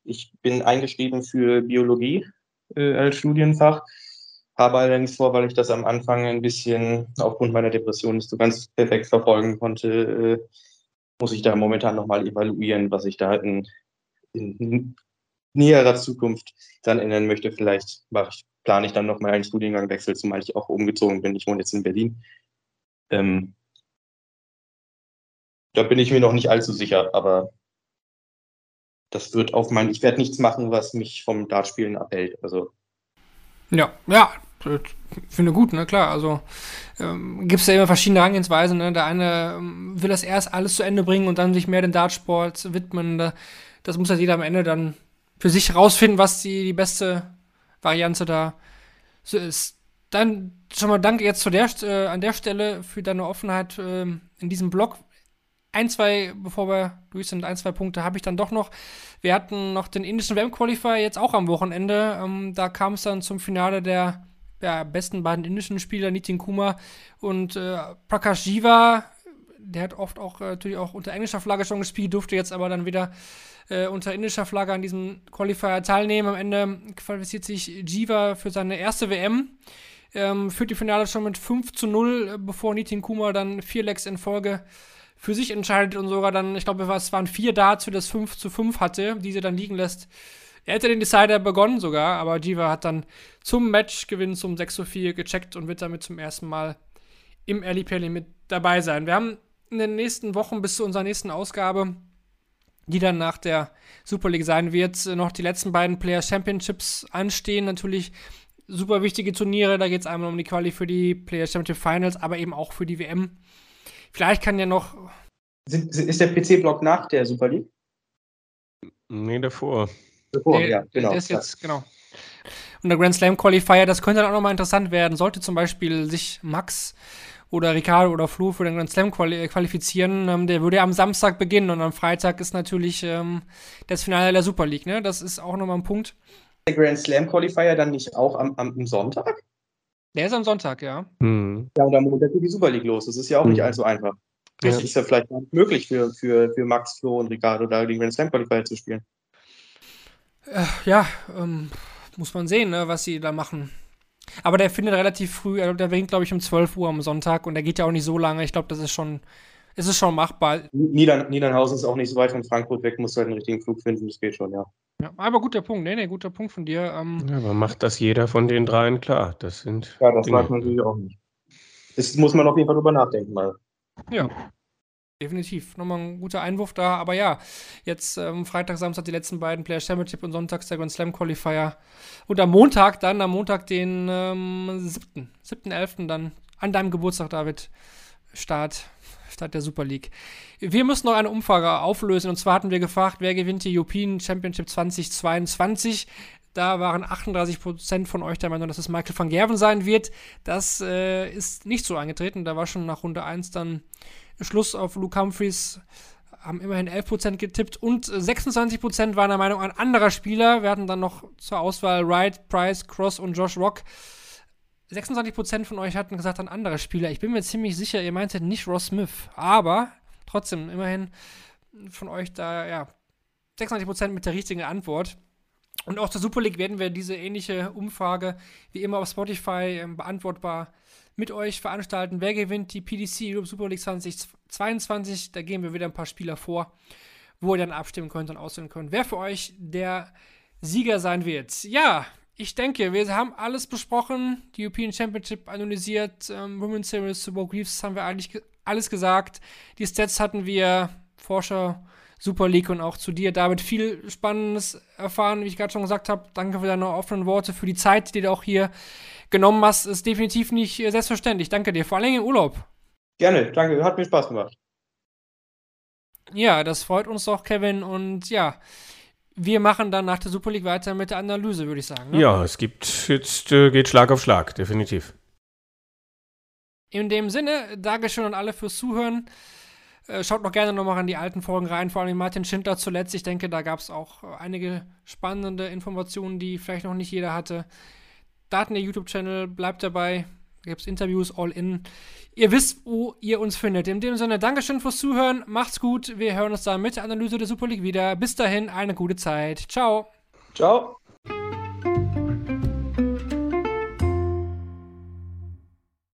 ich bin eingeschrieben für Biologie äh, als Studienfach, habe allerdings vor, weil ich das am Anfang ein bisschen aufgrund meiner Depression nicht so ganz perfekt verfolgen konnte, äh, muss ich da momentan nochmal evaluieren, was ich da in, in näherer Zukunft dann ändern möchte. Vielleicht ich, plane ich dann nochmal einen Studiengangwechsel, zumal ich auch umgezogen bin. Ich wohne jetzt in Berlin. Ähm, da bin ich mir noch nicht allzu sicher, aber das wird auf mein, ich werde nichts machen, was mich vom Dartspielen abhält. Also. Ja, ja, finde gut, ne, klar. Also ähm, gibt es ja immer verschiedene Herangehensweisen. Ne? Der eine ähm, will das erst alles zu Ende bringen und dann sich mehr dem Dartsport widmen. Da, das muss ja jeder am Ende dann für sich rausfinden, was die, die beste Variante da so ist. Dann schon mal danke jetzt zu der, äh, an der Stelle für deine Offenheit äh, in diesem Blog ein, zwei, bevor wir durch sind, ein, zwei Punkte habe ich dann doch noch. Wir hatten noch den indischen WM-Qualifier jetzt auch am Wochenende. Ähm, da kam es dann zum Finale der ja, besten beiden indischen Spieler, Nitin Kumar und äh, Prakash Jiva. Der hat oft auch äh, natürlich auch unter englischer Flagge schon gespielt, durfte jetzt aber dann wieder äh, unter indischer Flagge an diesem Qualifier teilnehmen. Am Ende qualifiziert sich Jiva für seine erste WM. Ähm, führt die Finale schon mit 5 zu 0, äh, bevor Nitin Kumar dann vier Legs in Folge für sich entscheidet und sogar dann, ich glaube, es waren vier Darts für das 5 zu 5 hatte, die sie dann liegen lässt. Er hätte den Decider begonnen sogar, aber Jiva hat dann zum Matchgewinn zum 6 zu 4 gecheckt und wird damit zum ersten Mal im Early Pelli mit dabei sein. Wir haben in den nächsten Wochen bis zu unserer nächsten Ausgabe, die dann nach der Super League sein wird, noch die letzten beiden Player Championships anstehen. Natürlich super wichtige Turniere, da geht es einmal um die Quali für die Player Championship Finals, aber eben auch für die WM. Vielleicht kann ja noch. Ist der PC-Block nach der Super League? Nee, davor. Nee, ja, genau. Der ist jetzt, genau. Und der Grand Slam Qualifier, das könnte dann auch nochmal interessant werden. Sollte zum Beispiel sich Max oder Ricardo oder Flo für den Grand Slam quali qualifizieren, ähm, der würde ja am Samstag beginnen und am Freitag ist natürlich ähm, das Finale der Super League. Ne? Das ist auch nochmal ein Punkt. Der Grand Slam Qualifier dann nicht auch am, am Sonntag? Der ist am Sonntag, ja. Hm. Ja, und am Montag geht die Super League los. Das ist ja auch hm. nicht allzu einfach. Das ja. ist ja vielleicht möglich für, für, für Max, Flo und Ricardo, da die Grand Slam Qualifier zu spielen. Äh, ja, ähm, muss man sehen, ne, was sie da machen. Aber der findet relativ früh, also der beginnt, glaube ich, um 12 Uhr am Sonntag und der geht ja auch nicht so lange. Ich glaube, das ist schon, es ist schon machbar. Niedern, Niedernhausen ist auch nicht so weit von Frankfurt weg, muss halt einen richtigen Flug finden, das geht schon, ja. Ja, aber guter Punkt, nee, nee, guter Punkt von dir. Ähm, ja, aber macht das jeder von den dreien klar? Das sind. Ja, das weiß man natürlich auch nicht. Das muss man auf jeden Fall drüber nachdenken mal. Ja. Definitiv. Nochmal ein guter Einwurf da. Aber ja, jetzt ähm, Freitag, Samstag die letzten beiden Player Championship und sonntags der Grand Slam Qualifier. Und am Montag dann, am Montag den ähm, 7. 7.11. dann an deinem Geburtstag, David, Start Start der Super League. Wir müssen noch eine Umfrage auflösen. Und zwar hatten wir gefragt, wer gewinnt die European Championship 2022. Da waren 38% von euch der Meinung, dass es Michael van Gerven sein wird. Das äh, ist nicht so eingetreten. Da war schon nach Runde 1 dann Schluss auf Luke Humphreys. Haben immerhin 11% getippt und 26% waren der Meinung, ein anderer Spieler. Wir hatten dann noch zur Auswahl Wright, Price, Cross und Josh Rock. 26% von euch hatten gesagt, ein anderer Spieler. Ich bin mir ziemlich sicher, ihr meintet nicht Ross Smith. Aber trotzdem, immerhin von euch da, ja, 26% mit der richtigen Antwort. Und auch zur Super League werden wir diese ähnliche Umfrage wie immer auf Spotify äh, beantwortbar mit euch veranstalten. Wer gewinnt die PDC Europe Super League 2022? Da gehen wir wieder ein paar Spieler vor, wo ihr dann abstimmen könnt und auswählen könnt, wer für euch der Sieger sein wird. Ja, ich denke, wir haben alles besprochen, die European Championship analysiert, ähm, Women's Series Bo Reeves haben wir eigentlich ge alles gesagt. Die Stats hatten wir, Forscher, Super League und auch zu dir, David, viel Spannendes erfahren, wie ich gerade schon gesagt habe. Danke für deine offenen Worte, für die Zeit, die du auch hier genommen hast. Ist definitiv nicht äh, selbstverständlich. Danke dir, vor allem im Urlaub. Gerne, danke, hat mir Spaß gemacht. Ja, das freut uns doch, Kevin. Und ja, wir machen dann nach der Super League weiter mit der Analyse, würde ich sagen. Ne? Ja, es gibt jetzt äh, geht Schlag auf Schlag, definitiv. In dem Sinne, Dankeschön an alle fürs Zuhören. Äh, schaut noch gerne nochmal an die alten Folgen rein, vor allem Martin Schindler zuletzt. Ich denke, da gab es auch einige spannende Informationen, die vielleicht noch nicht jeder hatte. Daten der YouTube-Channel, bleibt dabei. gibt es Interviews, all in. Ihr wisst, wo ihr uns findet. In dem Sinne, Dankeschön fürs Zuhören. Macht's gut. Wir hören uns dann mit der Analyse der Super League wieder. Bis dahin, eine gute Zeit. Ciao. Ciao.